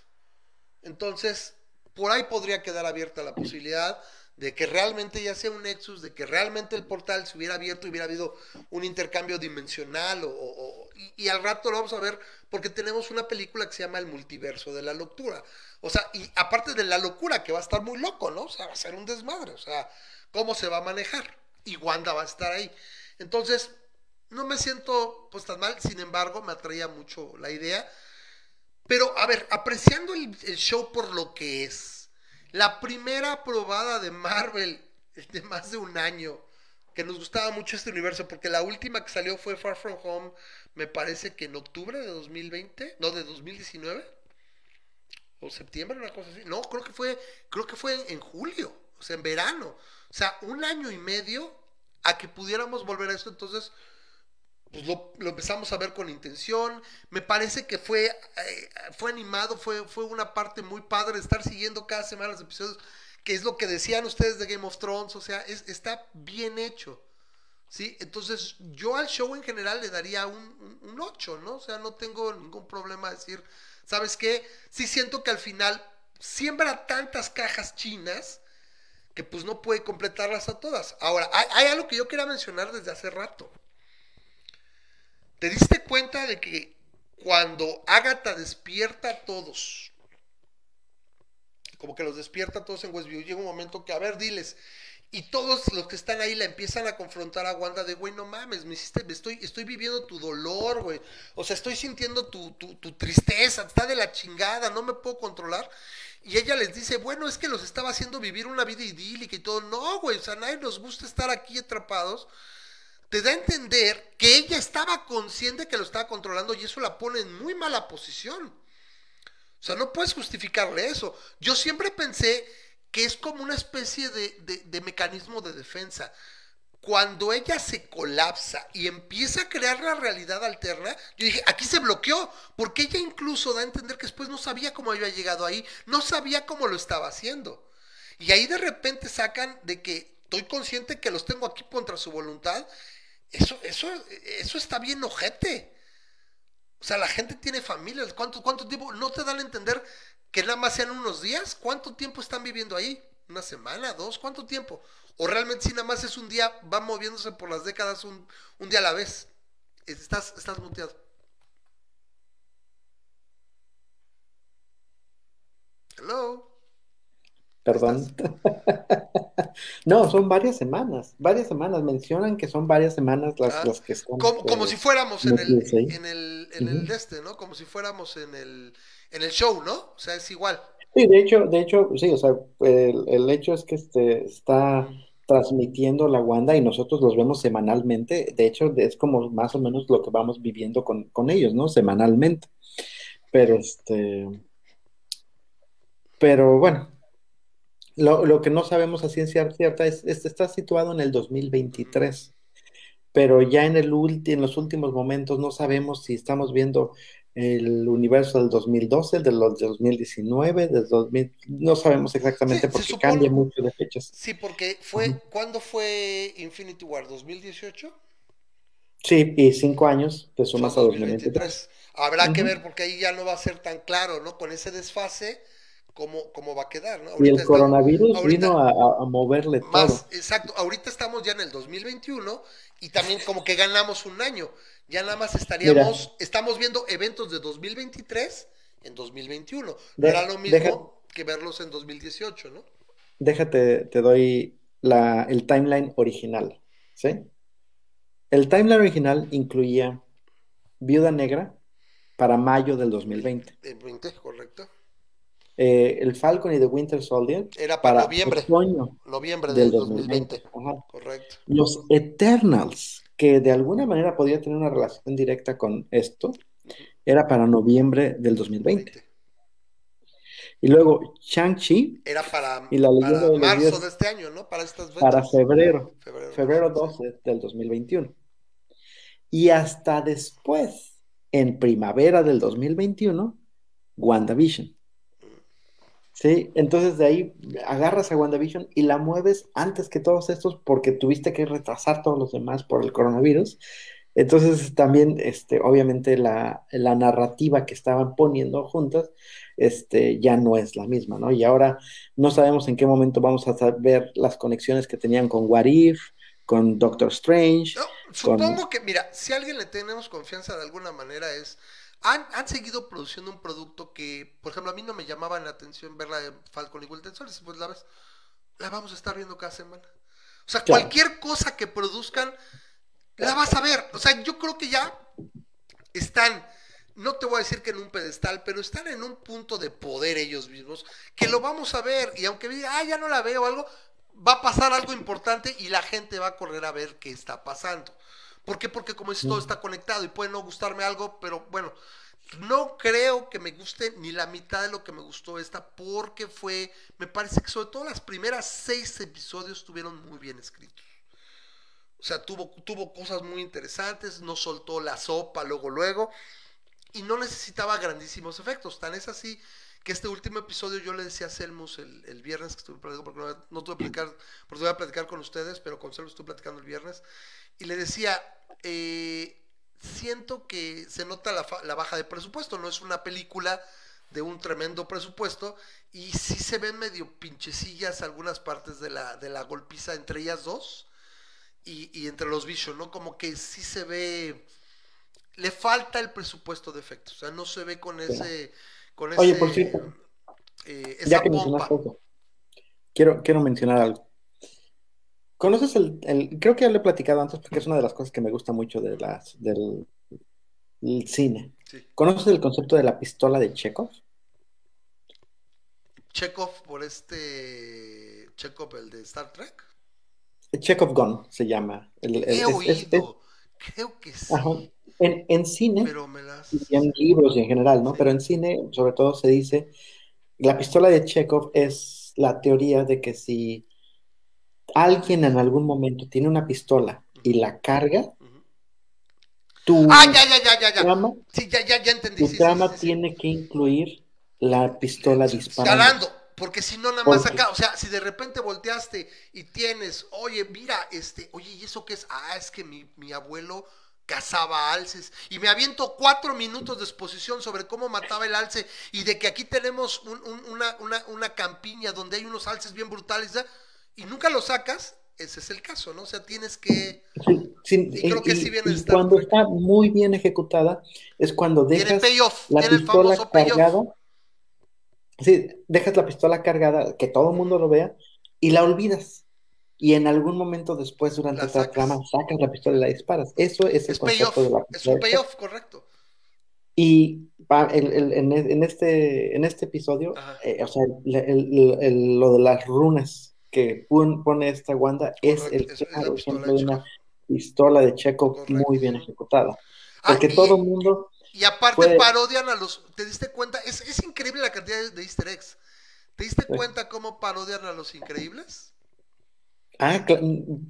Entonces, por ahí podría quedar abierta la posibilidad de que realmente ya sea un Nexus, de que realmente el portal se hubiera abierto y hubiera habido un intercambio dimensional o, y, al rato lo vamos a ver porque tenemos una película que se llama El multiverso de la locura. O sea, y aparte de la locura que va a estar muy loco, ¿no? O sea, va a ser un desmadre, o sea, ¿cómo se va a manejar? Y Wanda va a estar ahí. Entonces, no me siento pues tan mal, sin embargo, me atraía mucho la idea. Pero, a ver, apreciando el show por lo que es, la primera probada de Marvel de más de un año, que nos gustaba mucho este universo, porque la última que salió fue Far From Home, me parece que en octubre de 2020, no, de 2019, o septiembre, una cosa así. No, creo que fue, creo que fue en, en julio, o sea, en verano. O sea, un año y medio a que pudiéramos volver a esto, entonces pues lo, empezamos a ver con intención. Me parece que fue, eh, fue animado, fue, fue una parte muy padre estar siguiendo cada semana los episodios, que es lo que decían ustedes de Game of Thrones, o sea, es- está bien hecho. ¿Sí? Entonces, yo al show en general le daría un, un, un 8, ¿no? O sea, no tengo ningún problema de decir, ¿sabes qué? Sí siento que al final siembra tantas cajas chinas que pues no puede completarlas a todas. Ahora, hay, hay algo que yo quería mencionar desde hace rato. ¿Te diste cuenta de que cuando Agatha despierta a todos, como que los despierta a todos en Westview, llega un momento que, a ver, diles, y todos los que están ahí la empiezan a confrontar a Wanda de, güey, no mames, me hiciste, me estoy, estoy viviendo tu dolor, güey. O sea, estoy sintiendo tu, tu, tu tristeza, está de la chingada, no me puedo controlar. Y ella les dice, bueno, es que los estaba haciendo vivir una vida idílica y todo. No, güey, o sea, nadie nos gusta estar aquí atrapados te da a entender que ella estaba consciente que lo estaba controlando y eso la pone en muy mala posición. O sea, no puedes justificarle eso. Yo siempre pensé que es como una especie de, mecanismo de defensa. Cuando ella se colapsa y empieza a crear la realidad alterna, yo dije, aquí se bloqueó, porque ella incluso da a entender que después no sabía cómo había llegado ahí, no sabía cómo lo estaba haciendo. Y ahí de repente sacan de que estoy consciente que los tengo aquí contra su voluntad. Eso, eso, eso está bien ojete. O sea, la gente tiene familias. ¿Cuánto, ¿Cuánto tiempo? ¿No te dan a entender que nada más sean unos días? ¿Cuánto tiempo están viviendo ahí? ¿Una semana? ¿Dos? ¿Cuánto tiempo? O realmente si nada más es un día, va moviéndose por las décadas un, un día a la vez. Estás, estás muteado. Hello. Perdón. No, son varias semanas, varias semanas. Mencionan que son varias semanas las, Ah, las que están. Como, como eh, si fuéramos en el, en el, en este, ¿no? Como si fuéramos en el, en el show, ¿no? O sea, es igual. Sí, de hecho, de hecho, sí, o sea, el, el hecho es que este está transmitiendo la Wanda y nosotros los vemos semanalmente. De hecho, es como más o menos lo que vamos viviendo con, con ellos, ¿no? Semanalmente. Pero este, pero bueno, lo, lo que no sabemos a ciencia cierta es, es- está situado en el 2023. Pero ya en el ulti- en los últimos momentos no sabemos si estamos viendo el universo del 2012, del 2019, del 2000, no sabemos exactamente Sí, porque supone- cambia mucho de fechas. Sí, porque fue. ¿cuándo fue Infinity War? ¿2018? Sí, y cinco años te sumas a 2023. Habrá que ver porque ahí ya no va a ser tan claro, ¿no? Con ese desfase, cómo, cómo va a quedar, ¿no? Y Ahorita el está- coronavirus ahorita- vino a, a- moverle Más, todo. exacto, ahorita estamos ya en el 2021 y también como que ganamos un año. Ya nada más estaríamos, estamos viendo eventos de 2023 en 2021. No De- era lo mismo deja- que verlos en 2018, ¿no? Déjate, te doy la, el timeline original, ¿sí? El timeline original incluía Viuda Negra para mayo del 2020. En 20, correcto. Eh, el Falcon y The Winter Soldier Era para para noviembre. otoño Noviembre del del 2020. 2020. Ajá. Correcto. Los Eternals, que de alguna manera podía tener una relación directa con esto, era para noviembre del 2020. 20. Y luego Shang-Chi Era para, Y la leyenda para de los marzo de este año, ¿no? Para estas para febrero, Febrero, febrero marzo, 12 del 2021. Y hasta después, en primavera del 2021, WandaVision. Sí, entonces de ahí agarras a WandaVision y la mueves antes que todos estos porque tuviste que retrasar todos los demás por el coronavirus. Entonces también, este, obviamente la, la narrativa que estaban poniendo juntas, este, ya no es la misma, ¿no? Y ahora no sabemos en qué momento vamos a ver las conexiones que tenían con What If, con Doctor Strange. No, supongo que, mira, si a alguien le tenemos confianza de alguna manera es. Han, han seguido produciendo un producto que, por ejemplo, a mí no me llamaba la atención ver la de Falcon y Winter Soldier, pues la ves, la vamos a estar viendo cada semana. O sea, Claro. cualquier cosa que produzcan, la vas a ver. O sea, yo creo que ya están, no te voy a decir que en un pedestal, pero están en un punto de poder ellos mismos, que lo vamos a ver. Y aunque diga, ah, ya no la veo o algo, va a pasar algo importante y la gente va a correr a ver qué está pasando. ¿Por qué? Porque como dices, todo está conectado y puede no gustarme algo, pero bueno, no creo que me guste ni la mitad de lo que me gustó esta, porque fue, me parece que sobre todo las primeras seis episodios estuvieron muy bien escritos. O sea, tuvo, tuvo cosas muy interesantes, no soltó la sopa luego, luego, y no necesitaba grandísimos efectos. Tan es así que este último episodio yo le decía a Selmus el, el viernes que estuve platicando, porque no, no tuve que platicar, porque voy a platicar con ustedes, pero con Selmus estuve platicando el viernes, y le decía, eh, siento que se nota la, la baja de presupuesto, no es una película de un tremendo presupuesto, y sí se ven medio pinchecillas algunas partes de la, de la golpiza entre ellas dos y, y entre los Vision, ¿no? Como que sí se ve, le falta el presupuesto de efectos, o sea, no se ve con ese, con ese, Oye, por cierto, eh, Ya que pompa. mencionaste eso, quiero, quiero mencionar algo. ¿Conoces el, el- creo que ya lo he platicado antes porque es una de las cosas que me gusta mucho de las, del, del cine. Sí. ¿Conoces el concepto de la pistola de Chekhov? Chekhov por este Chekhov, el de Star Trek. Chekhov Gun se llama. El- He es- es- es- oído, creo que sí, ajá. En, en cine, pero me las... y en libros y en general, ¿no? Sí. Pero en cine, sobre todo, se dice, la pistola de Chekhov es la teoría de que si alguien en algún momento tiene una pistola y la carga, tu Ah, ya, ya, ya, ya, ya. trama, Sí, ya, ya, ya entendí. tu sí, trama sí, sí, sí. tiene que incluir la pistola disparando. Ganando, porque si no, nada más Porque- acá, o sea, si de repente volteaste y tienes, oye, mira, este, oye, ¿y eso qué es? Ah, es que mi, mi abuelo cazaba alces y me aviento cuatro minutos de exposición sobre cómo mataba el alce y de que aquí tenemos un- un- una, una, una campiña donde hay unos alces bien brutales ¿ya? Y nunca lo sacas, ese es el caso, ¿no? O sea, tienes que... Sí, sí, Y creo que sí viene y cuando está muy bien ejecutada es cuando Tiene dejas payoff, la tiene el pistola cargada. Sí, dejas la pistola cargada, que todo el mundo lo vea, y la olvidas. Y en algún momento después, durante La otra trama, sacas la pistola y la disparas. Eso es el Es payoff, concepto de la es un payoff, correcto. Y el- el- en, en este, en este episodio, eh, o sea, el- el- el- lo de las runas que pon- pone esta Wanda es Correcto, el es- claro ejemplo de una pistola de Chekhov Correcto. muy bien ejecutada. Ah, Porque y- todo el mundo, Y aparte Fue- parodian a los. ¿Te diste cuenta? Es, es increíble la cantidad de, de easter eggs. ¿Te diste Sí. cuenta cómo parodian a los increíbles? ah,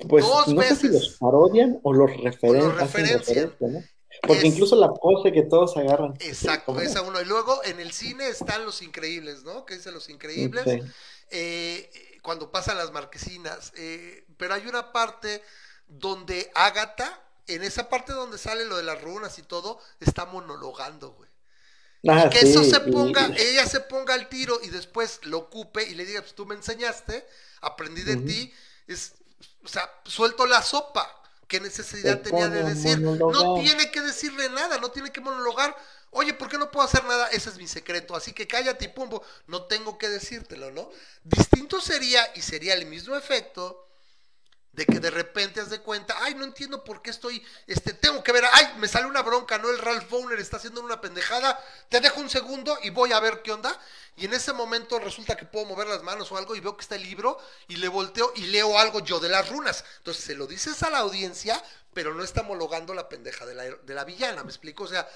pues Dos no sé si veces. los parodian o los referen- O los referencian. referencia, ¿no? Porque Es- incluso la pose que todos agarran. Exacto, esa uno. Y luego en el cine están los increíbles, ¿no? Que dice los increíbles. Sí. eh, cuando pasan las marquesinas. eh, pero hay una parte donde Ágata, en esa parte donde sale lo de las runas y todo, está monologando, güey. Ah, que eso se ponga, y- ella se ponga al tiro y después lo ocupe y le diga, pues tú me enseñaste, aprendí de ti, es, o sea, suelto la sopa. ¿Qué necesidad tenía de decir? No tiene que decirle nada, no tiene que monologar. Oye, ¿por qué no puedo hacer nada? Ese es mi secreto. Así que cállate y pumbo. No tengo que decírtelo, ¿no? Distinto sería, y sería el mismo efecto, De que de repente haz de cuenta, ay, no entiendo por qué estoy, este, tengo que ver, ay, me sale una bronca, ¿no? El Ralph Bowner está haciendo una pendejada, te dejo un segundo y voy a ver qué onda. Y en ese momento resulta que puedo mover las manos o algo y veo que está el libro y le volteo y leo algo yo de las runas. Entonces se lo dices a la audiencia, pero no está homologando la pendeja de la, de la villana, ¿me explico? O sea,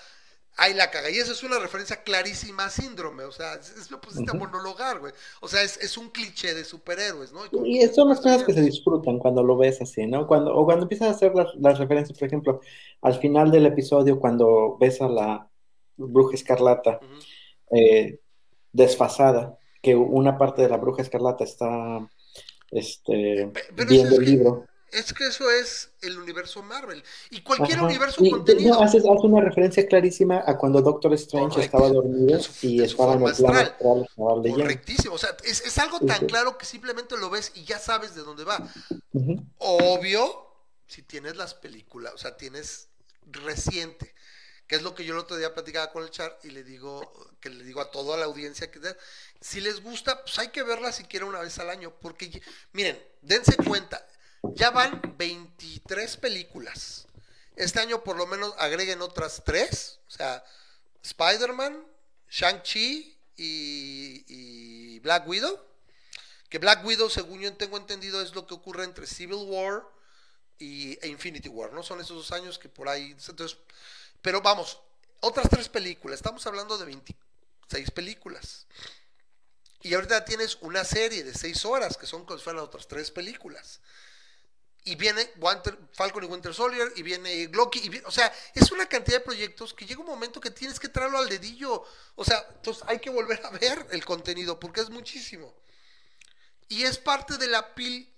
ahí la caga. Y eso es una referencia clarísima a síndrome. O sea, es, lo pusiste a monologar, güey. O sea, es, es un cliché de superhéroes, ¿no? Y que- son las cosas que se disfrutan cuando lo ves así, ¿no? Cuando, o cuando empiezas a hacer las, las referencias, por ejemplo, al final del episodio, cuando ves a la bruja escarlata eh, desfasada, que una parte de la bruja escarlata está este, pero viendo el que- libro. Es que eso es el universo Marvel. Y cualquier Ajá. universo Y, contenido. no, haces, hace una referencia clarísima a cuando Doctor Strange Correcto. estaba dormido su- y estaba en el plano astral. Correctísimo. O sea, es, es algo tan sí. claro que simplemente lo ves y ya sabes de dónde va. Obvio, si tienes las películas, o sea, tienes reciente, que es lo que yo el otro día platicaba con el char y le digo, que le digo a toda la audiencia que si les gusta, pues hay que verla siquiera una vez al año, porque miren, dense cuenta, ya van 23 películas. Este año por lo menos agreguen otras tres, o sea, Spider-Man, Shang-Chi y, Black Widow. Que Black Widow, según yo tengo entendido, es lo que ocurre entre Civil War y e Infinity War, ¿no? Son esos dos años que por ahí. Entonces, pero vamos, otras tres películas. Estamos hablando de 26 películas. Y ahorita tienes una serie de seis horas que son como si fueran otras tres películas. Y viene Winter- Falcon y Winter Soldier, y viene Loki, y viene- o sea, es una cantidad de proyectos que llega un momento que tienes que traerlo al dedillo. O sea, entonces hay que volver a ver el contenido porque es muchísimo. Y es parte de la pil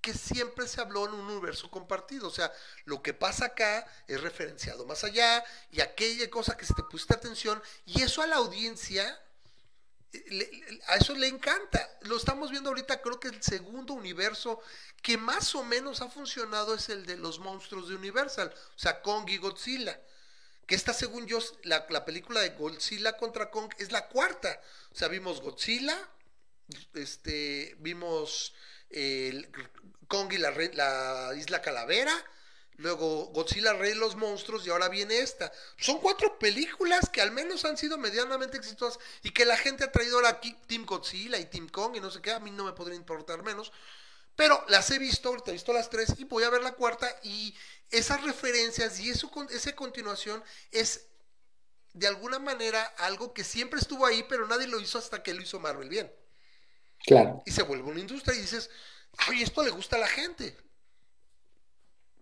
que siempre se habló en un universo compartido. O sea, lo que pasa acá es referenciado más allá y aquella cosa que se te pusiste atención y eso a la audiencia, a eso le encanta. Lo estamos viendo ahorita, creo que el segundo universo que más o menos ha funcionado es el de los monstruos de Universal, o sea, Kong y Godzilla. Que esta, según yo, la, la película de Godzilla contra Kong es la cuarta. O sea, vimos Godzilla, este, vimos el Kong y la Isla Calavera, luego Godzilla Rey de los Monstruos y ahora viene esta. Son cuatro películas que al menos han sido medianamente exitosas y que la gente ha traído ahora aquí Team Godzilla y Team Kong y no sé qué, a mí no me podría importar menos. Pero las he visto, ahorita he visto las tres y voy a ver la cuarta y esas referencias y eso, esa continuación es de alguna manera algo que siempre estuvo ahí, pero nadie lo hizo hasta que lo hizo Marvel bien Claro. y se vuelve una industria y dices, ay, esto le gusta a la gente.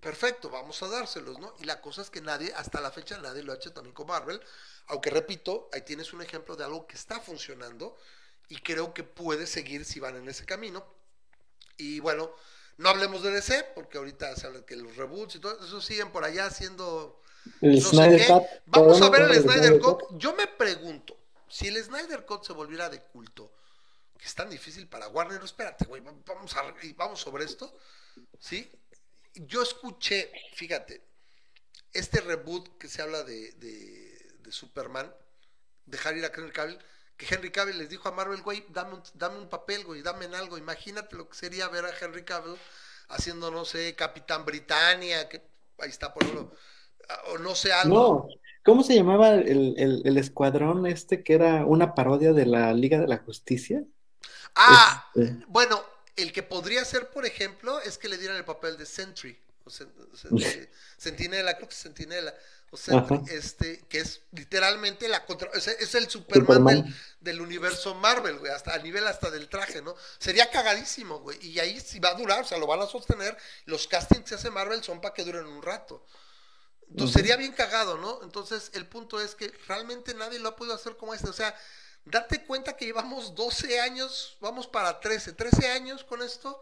Perfecto, vamos a dárselos, ¿no? Y la cosa es que nadie, hasta la fecha, nadie lo ha hecho también con Marvel. Aunque repito, ahí tienes un ejemplo de algo que está funcionando y creo que puede seguir si van en ese camino. Y bueno, no hablemos de DC, porque ahorita se habla que los reboots y todo eso siguen por allá haciendo El no sé Snyder qué. Cut. Vamos a ¿podemos ver el Snyder Cut. Yo me pregunto, si el Snyder Cut se volviera de culto, que es tan difícil para Warner, espérate, güey, vamos, a, vamos sobre esto, ¿sí? Yo escuché, fíjate, este reboot que se habla de, de, de Superman, dejar ir a Henry Cavill, que Henry Cavill les dijo a Marvel, güey, dame un, dame un papel, güey, dame en algo. Imagínate lo que sería ver a Henry Cavill haciendo, no sé, Capitán Britannia, que ahí está, por ejemplo, o no sé, algo. No, ¿cómo se llamaba el, el- el escuadrón este que era una parodia de la Liga de la Justicia? Ah, Este, bueno, el que podría ser, por ejemplo, es que le dieran el papel de Sentry, o sen- o sen- de Sentinela, creo que es Sentinela, o Sentry, este, que es literalmente la contra, es, es el Superman, Superman. Del, del universo Marvel, güey, hasta a nivel hasta del traje, ¿no? Sería cagadísimo, güey, y ahí sí va a durar, o sea, lo van a sostener, los castings que hace Marvel son para que duren un rato. Entonces sería bien cagado, ¿no? Entonces el punto es que realmente nadie lo ha podido hacer como este. O sea, date cuenta que llevamos 12 años, vamos para 13, 13 años con esto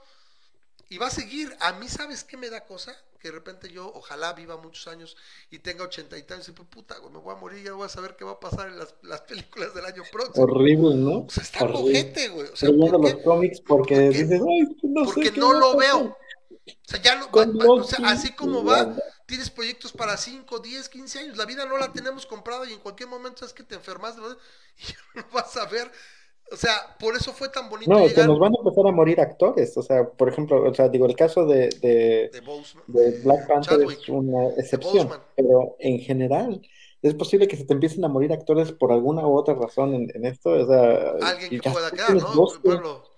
y va a seguir. A mí, ¿sabes qué me da cosa? Que de repente yo, ojalá viva muchos años y tenga 80 y tantos y pues, puta, güey, me voy a morir, ya voy a saber qué va a pasar en las, las películas del año próximo. horrible, ¿no? O sea, está Horrible. cojete, güey. O sea, Leyendo los cómics porque Porque- dices, ay, no sé Porque no lo veo. O sea, ya va- va- o sea, así como va, Wanda". tienes proyectos para 5, 10, 15 años. La vida no la tenemos comprada y en cualquier momento es que te enfermas y ya no vas a ver. O sea, por eso fue tan bonito No, llegar nos van a empezar a morir actores. O sea, por ejemplo, o sea, digo, el caso de, de, de Black Panther Chadwick. es una excepción, pero en general es posible que se te empiecen a morir actores por alguna u otra razón en, en esto. O sea, Alguien que pueda quedar, ¿no? Por ejemplo,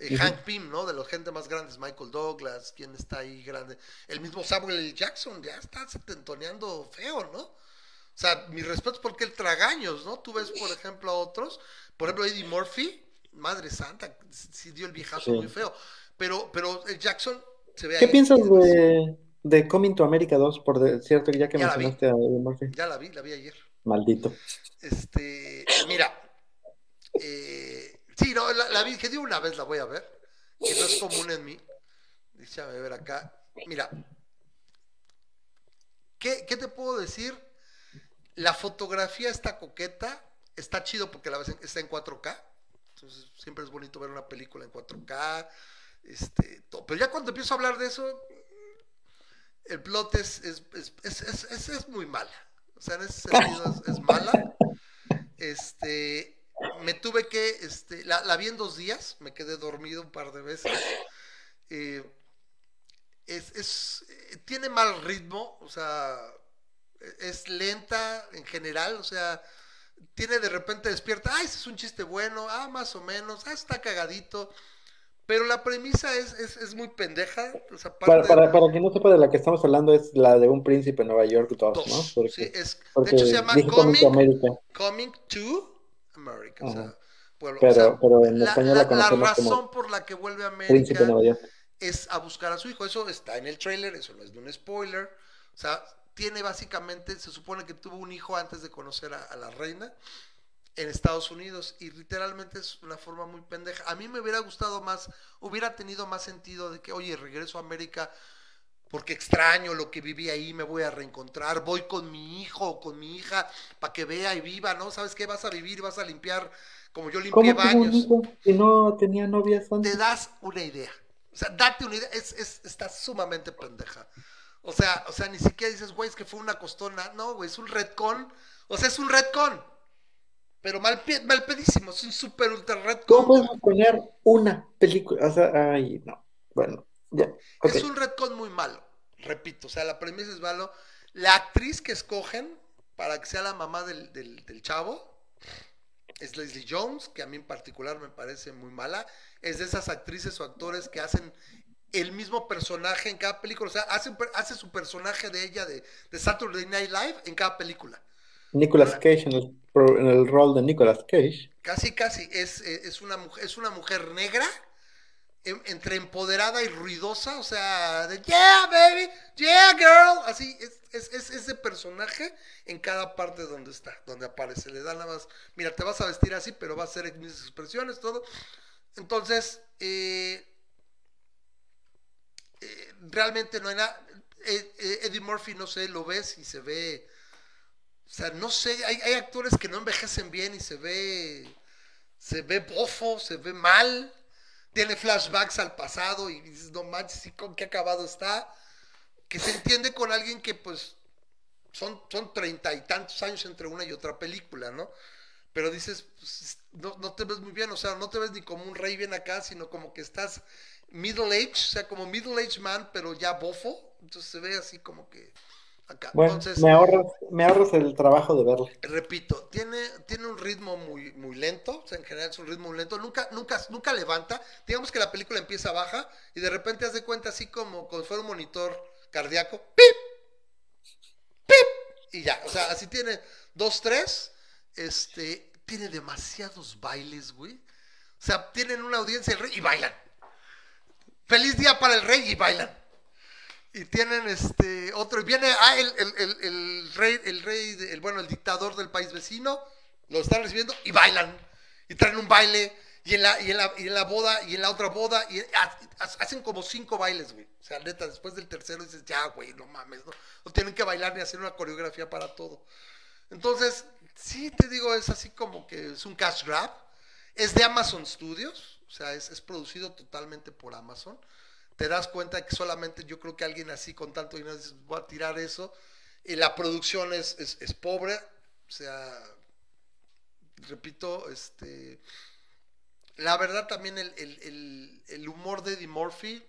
eh. Hank Pym, ¿no? De los gente más grandes, Michael Douglas, ¿quién está ahí grande? El mismo Samuel L. Jackson ya está setentoneando feo, ¿no? O sea, mi respeto es porque él tragaños, ¿no? Tú ves, por ejemplo, a otros, por ejemplo, Eddie Murphy, madre santa, sí dio el viejazo Sí. muy feo. Pero, pero el Jackson se ve ¿Qué ahí, piensas de, de Coming to America 2? Por de- cierto, ya que Ya mencionaste a Eddie Murphy. Ya la vi, la vi ayer. Maldito. Este, mira, eh, sí, no, la, la vi, que de una vez la voy a ver, que no es común en mí. Déjame ver acá. Mira, ¿qué, qué te puedo decir? La fotografía está coqueta, está chido porque está en 4K, entonces siempre es bonito ver una película en 4K, este, to- pero ya cuando empiezo a hablar de eso, el plot es, es, es, es, muy mala. O sea, en ese sentido es mala. Este, me tuve que, este, la, la vi en dos días, me quedé dormido un par de veces. Eh, es, es, eh, tiene mal ritmo, o sea, e- es lenta en general, o sea, tiene de repente despierta, ah, ese es un chiste bueno, ah, más o menos, ah, está cagadito. Pero la premisa es, es, es muy pendeja. O sea, Para, para, para quien no sepa de la que estamos hablando, es la de un príncipe en Nueva York 2, dos. ¿no? Porque, Sí, es, de porque hecho se llama to Coming, America. O sea, pueblo. pero, o sea, pero en la, español la- la razón como por la que vuelve a América es a buscar a su hijo. Eso está en el trailer, eso no es de un spoiler. O sea, tiene básicamente, se supone que tuvo un hijo antes de conocer a, a la reina en Estados Unidos y literalmente es una forma muy pendeja. A mí me hubiera gustado más, hubiera tenido más sentido de que, oye, regreso a América porque extraño lo que viví ahí, me voy a reencontrar, voy con mi hijo o con mi hija para que vea y viva, ¿no? ¿Sabes qué? Vas a vivir vas a limpiar como yo ¿Cómo limpié baños si no tenía novias te antes? das una idea. O sea, date una idea. Es, es, está sumamente pendeja. O sea, o sea, ni siquiera dices, güey, es que fue una costona. No, güey, es un redcon. O sea, es un redcon. Pero mal, mal pedísimo. Es un super ultra redcon. ¿Cómo puedes poner una película? O sea, ay, no. Bueno, Es un redcon muy malo. Repito, o sea, la premisa es malo. La actriz que escogen para que sea la mamá del, del, del chavo es Leslie Jones, que a mí en particular me parece muy mala. Es de esas actrices o actores que hacen el mismo personaje en cada película. O sea, hace, su personaje de ella de, de Saturday Night Live en cada película. Nicolas Cage en el, pro- en el rol de Nicolas Cage. Casi, casi. Es, eh, es, una, mujer, es una mujer negra, em- entre empoderada y ruidosa. O sea, de yeah, baby, yeah, girl. Así, es, es, es ese personaje en cada parte donde está, donde aparece. Le da nada más, mira, te vas a vestir así, pero va a ser mis expresiones, todo. Entonces, eh, eh, realmente no hay nada. Eh, Eddie Murphy, no sé, lo ves y se ve. O sea, no sé, hay, hay actores que no envejecen bien y se ve. Se ve bofo, se ve mal. Tiene flashbacks al pasado y dices, no manches, ¿y con qué acabado está? Que se entiende con alguien que, pues, son, son treinta y tantos años entre una y otra película, ¿no? Pero dices, pues, no, no te ves muy bien, o sea, no te ves ni como un rey bien acá, sino como que estás middle age, o sea, como middle age man, pero ya bofo. Entonces se ve así como que acá. Bueno, Entonces, me ahorras, me ahorras el trabajo de verla. repito, tiene, tiene un ritmo muy, muy lento, o sea, en general es un ritmo muy lento, nunca, nunca, nunca levanta, digamos que la película empieza baja y de repente haz de cuenta así como, si fuera un monitor cardíaco, ¡pip! ¡pip! Y ya, o sea, así tiene dos, tres, este, tiene demasiados bailes, güey, o sea, tienen una audiencia el rey y bailan. Feliz día para el rey y bailan. Y tienen este otro, y viene ah, el, el- el- el rey, el rey, el, bueno, el dictador del país vecino, lo están recibiendo y bailan. Y traen un baile, y en la, y en la, y en la boda, y en la otra boda, y ha- hacen como cinco bailes, güey. O sea, neta, después del tercero dices, ya, güey, no mames, no, no tienen que bailar ni hacer una coreografía para todo. Entonces, sí te digo, es así como que es un cash grab. Es de Amazon Studios, o sea, es, es producido totalmente por Amazon. Te das cuenta que solamente yo creo que alguien así con tanto dinero voy a tirar eso. Y la producción es, es, es pobre, o sea, repito, este, La verdad también el, el, el, el humor de Eddie Murphy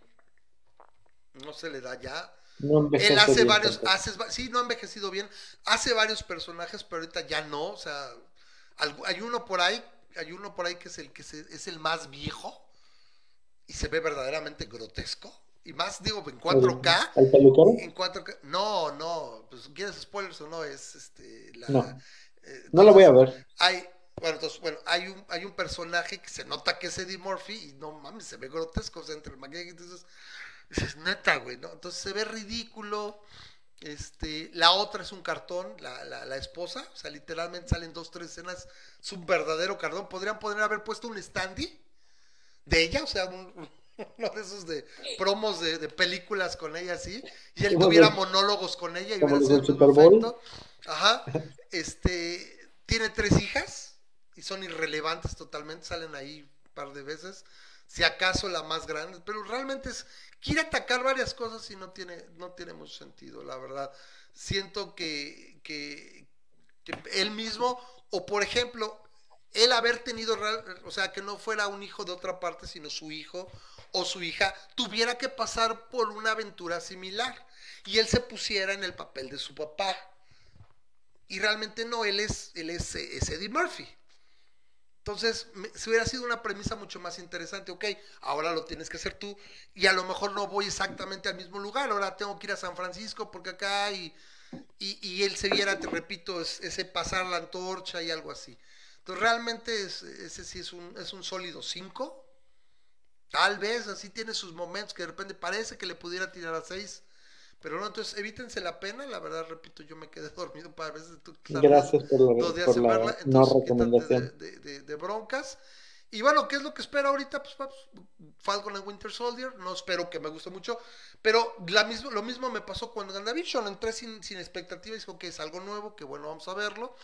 no se le da ya. No Él hace bien varios, hace, va- sí, no ha envejecido bien, hace varios personajes, pero ahorita ya no, o sea, hay uno por ahí, hay uno por ahí que es el que se- es el más viejo y se ve verdaderamente grotesco, y más digo en 4K, ¿El peluquero? en 4K, no, no, pues quieres spoilers o no, es este, la, No. eh, No lo voy a entonces, ver. hay, bueno, entonces, bueno, hay un, hay un personaje que se nota que es Eddie Murphy y no mames, se ve grotesco, o sea, entre el maquillaje y dices, dices, neta, güey, ¿no? Entonces se ve ridículo. Este, la otra es un cartón, la, la, la esposa, o sea, literalmente salen dos, tres escenas, es un verdadero cartón. Podrían poder haber puesto un standy de ella, o sea, un- uno de esos de promos de, de películas con ella así, y él tuviera monólogos con ella y hubiera sido el Super Bowl. Ajá. Este, tiene tres hijas y son irrelevantes totalmente, salen ahí un par de veces, si acaso la más grande, pero realmente es, quiere atacar varias cosas y no tiene, no tiene mucho sentido, la verdad. Siento que, que, que él mismo, o por ejemplo, él haber tenido, o sea, que no fuera un hijo de otra parte, sino su hijo o su hija, tuviera que pasar por una aventura similar y él se pusiera en el papel de su papá. Y realmente no, él es, él es, Eddie Murphy. Entonces, si hubiera sido una premisa mucho más interesante, ok, ahora lo tienes que hacer tú, y a lo mejor no voy exactamente al mismo lugar, ahora tengo que ir a San Francisco porque acá y, y, él se viera, te repito, es- ese pasar la antorcha y algo así. Entonces, realmente es- ese sí es un, es un sólido 5. Tal vez así tiene sus momentos que de repente parece que le pudiera tirar a 6. Pero no, entonces evítense la pena. La verdad, repito, yo me quedé dormido para veces. Tú, tardas Gracias por la, dos días por en la verla, no entonces quítate recomendación. de, de- de- de broncas. Y bueno, ¿qué es lo que espero ahorita? Pues, pues, Falcon and Winter Soldier. No espero que me guste mucho. Pero la mismo, lo mismo me pasó cuando WandaVision. Entré sin, sin expectativa y dije, que es algo nuevo, que bueno, vamos a verlo.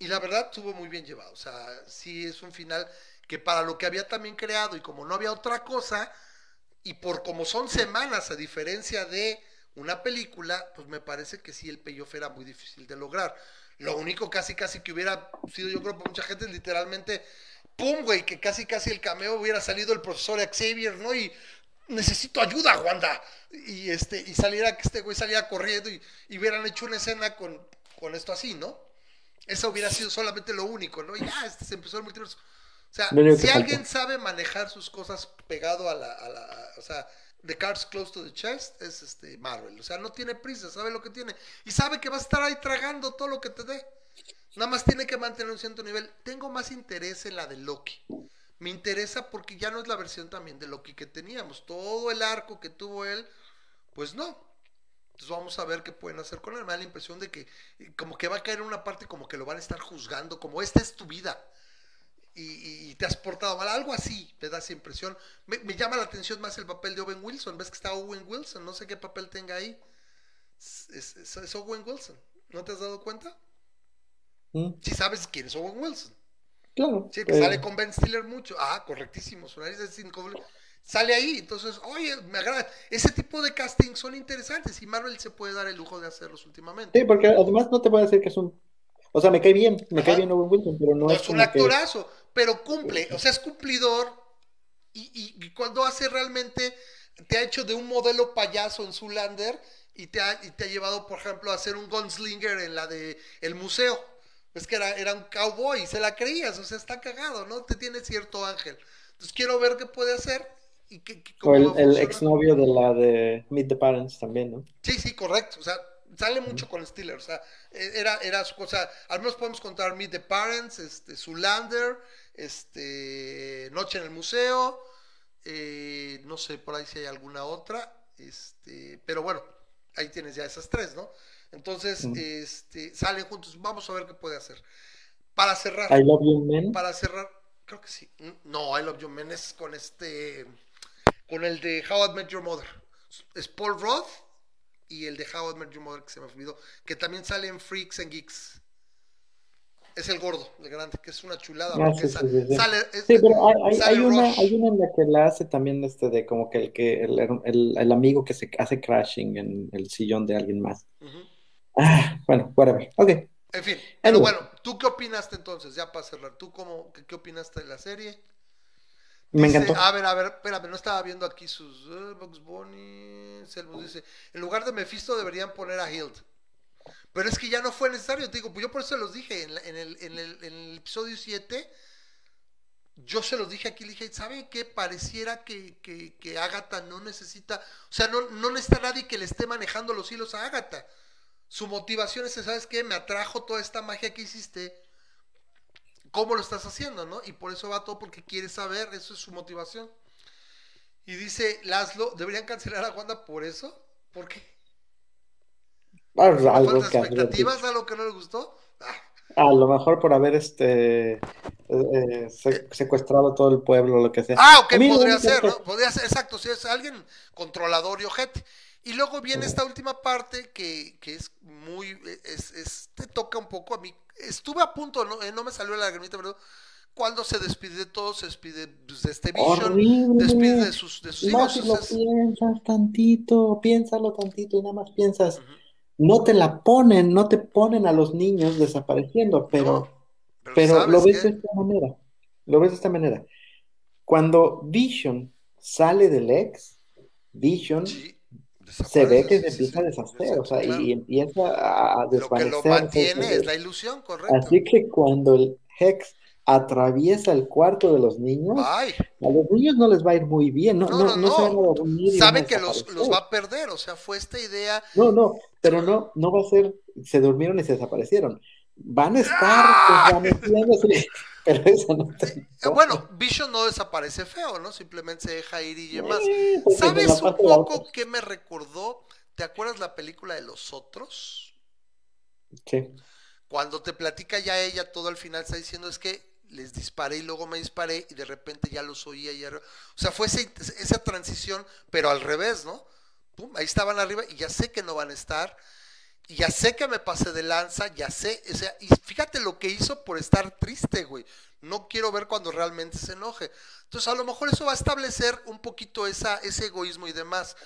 Y la verdad estuvo muy bien llevado. O sea, sí es un final que para lo que había también creado y como no había otra cosa, y por como son semanas a diferencia de una película, pues me parece que sí el payoff era muy difícil de lograr. Lo único casi casi que hubiera sido yo creo para mucha gente es literalmente, pum, güey, que casi casi el cameo hubiera salido el profesor Xavier, ¿no? Y necesito ayuda, Wanda. Y este, y saliera que este güey saliera corriendo y, y hubieran hecho una escena con, con esto así, ¿no? Eso hubiera sido solamente lo único, ¿no? Ya, este se empezó el multiverso. O sea, si alguien falta. sabe manejar sus cosas pegado a la, a la- o sea, the cards close to the chest, es este Marvel. O sea, no tiene prisa, sabe lo que tiene. Y sabe que va a estar ahí tragando todo lo que te dé. Nada más tiene que mantener un cierto nivel. Tengo más interés en la de Loki. Me interesa porque ya no es la versión también de Loki que teníamos. Todo el arco que tuvo él, pues no. Entonces vamos a ver qué pueden hacer con él. Me da la impresión de que eh, como que va a caer en una parte como que lo van a estar juzgando, como esta es tu vida. Y, te has portado mal, algo así, me da esa impresión. Me, me llama la atención más el papel de Owen Wilson. ¿Ves que está Owen Wilson? No sé qué papel tenga ahí. Es, es- es- es Owen Wilson. ¿No te has dado cuenta? Mm, Si sabes quién es Owen Wilson. Claro. Sí, que eh, sale con Ben Stiller mucho. Ah, correctísimo. Su nariz es incoble- Sale ahí. Entonces, oye, me agrada. Ese tipo de casting son interesantes y Marvel se puede dar el lujo de hacerlos últimamente. Sí, porque además no te voy a decir que es un. O sea, me cae bien, me Ajá. cae bien Owen Wilson, pero no, No es es un como que. actorazo, pero cumple. O sea, es cumplidor. Y, y- cuando hace realmente, te ha hecho de un modelo payaso en Zoolander y te ha, y te ha llevado, por ejemplo, a hacer un gunslinger en la de El Museo. Es que era, era un cowboy, se la creías, o sea, está cagado, ¿no? Te tiene cierto ángel. Entonces quiero ver qué puede hacer y qué, qué- O el, exnovio de la de Meet the Parents también, ¿no? Sí, sí, correcto. O sea, sale mucho con Stiller. O sea, eh, era, era su cosa. Al menos podemos contar Meet the Parents, este, Zoolander, este, Noche en el Museo. eh, no sé por ahí si hay alguna otra. Este, pero bueno, ahí tienes ya esas tres, ¿no? Entonces, Mm. este, salen juntos. Vamos a ver qué puede hacer. Para cerrar, I Love You Men. para cerrar, creo que sí. No, I Love You Men es con este, con el de How I Met Your Mother. Es Paul Roth y el de How I Met Your Mother que se me olvidó, que también sale en Freaks and Geeks. Es el gordo, el grande, que es una chulada. Ah, sí, sí, sí, sale, es- Sí, pero hay, sale hay una, hay una en la que la hace también este de como que el que el, el, el amigo que se hace crashing en el sillón de alguien más. Ah, bueno, whatever. Ok. En fin, pero bueno, ¿tú qué opinaste entonces? Ya para cerrar, ¿tú cómo, qué, qué opinaste de la serie? Me Dice, encantó. A ver, a ver, espérame, no estaba viendo aquí sus. Bugs Bunny. Selvus dice: En lugar de Mephisto deberían poner a Hild. Pero es que ya no fue necesario, te digo, pues yo por eso se los dije en, la- en el, en, el, en el episodio 7. Yo se los dije aquí, le dije, ¿saben qué? Pareciera que, que, que Agatha no necesita, o sea, no, no necesita nadie que le esté manejando los hilos a Agatha. Su motivación es, ¿sabes qué? Me atrajo toda esta magia que hiciste. ¿Cómo lo estás haciendo, no? Y por eso va todo porque quiere saber, eso es su motivación. Y dice Laszlo, ¿deberían cancelar a Wanda por eso? ¿Por qué? Ah, ¿Por algo que expectativas? ¿Algo que no le gustó? Ah, a lo mejor por haber este eh, eh, se- secuestrado todo el pueblo, lo que sea. Ah, ok, podría ser, ¿no? Podría ser, exacto, si es alguien controlador y ojete. Y luego viene esta última parte que, que es muy, es, es- te toca un poco a mí. Estuve a punto, no, eh, no me salió la lagrimita, pero cuando se despide de todo, se despide pues, de este Vision, Horrible. despide de sus, de sus Más hijos. lo piensas tantito, piénsalo tantito y nada más piensas. No te la ponen, no te ponen a los niños desapareciendo, pero, No, pero, pero ¿sabes lo ves qué? de esta manera. Lo ves de esta manera. Cuando Vision sale del ex, Vision Sí, se ve que se empieza a deshacer, o sea, claro. y empieza a, a Lo que lo mantiene es la ilusión, correcto. Así que cuando el Hex atraviesa el cuarto de los niños, Bye. a los niños no les va a ir muy bien, no, No, no, no, se van a dormir Saben que los, los va a perder, o sea, fue esta idea. No, no, pero no, no va a ser, se durmieron y se desaparecieron. Van a estar desvaneciéndose, pero eso no te Eh. Bueno, Vision no desaparece feo, ¿no? Simplemente se deja ir y demás. De ¿Sabes un poco qué me recordó? ¿Te acuerdas la película de los otros? Sí. Cuando te platica ya ella, todo al final está diciendo es que les disparé y luego me disparé y de repente ya los oía. Y ya... O sea, fue ese- esa transición, pero al revés, ¿no? Pum, ahí estaban arriba y ya sé que no van a estar. Ya sé que me pasé de lanza, ya sé, o sea, y fíjate lo que hizo por estar triste, güey. No quiero ver cuando realmente se enoje. Entonces, a lo mejor eso va a establecer un poquito esa, ese egoísmo y demás.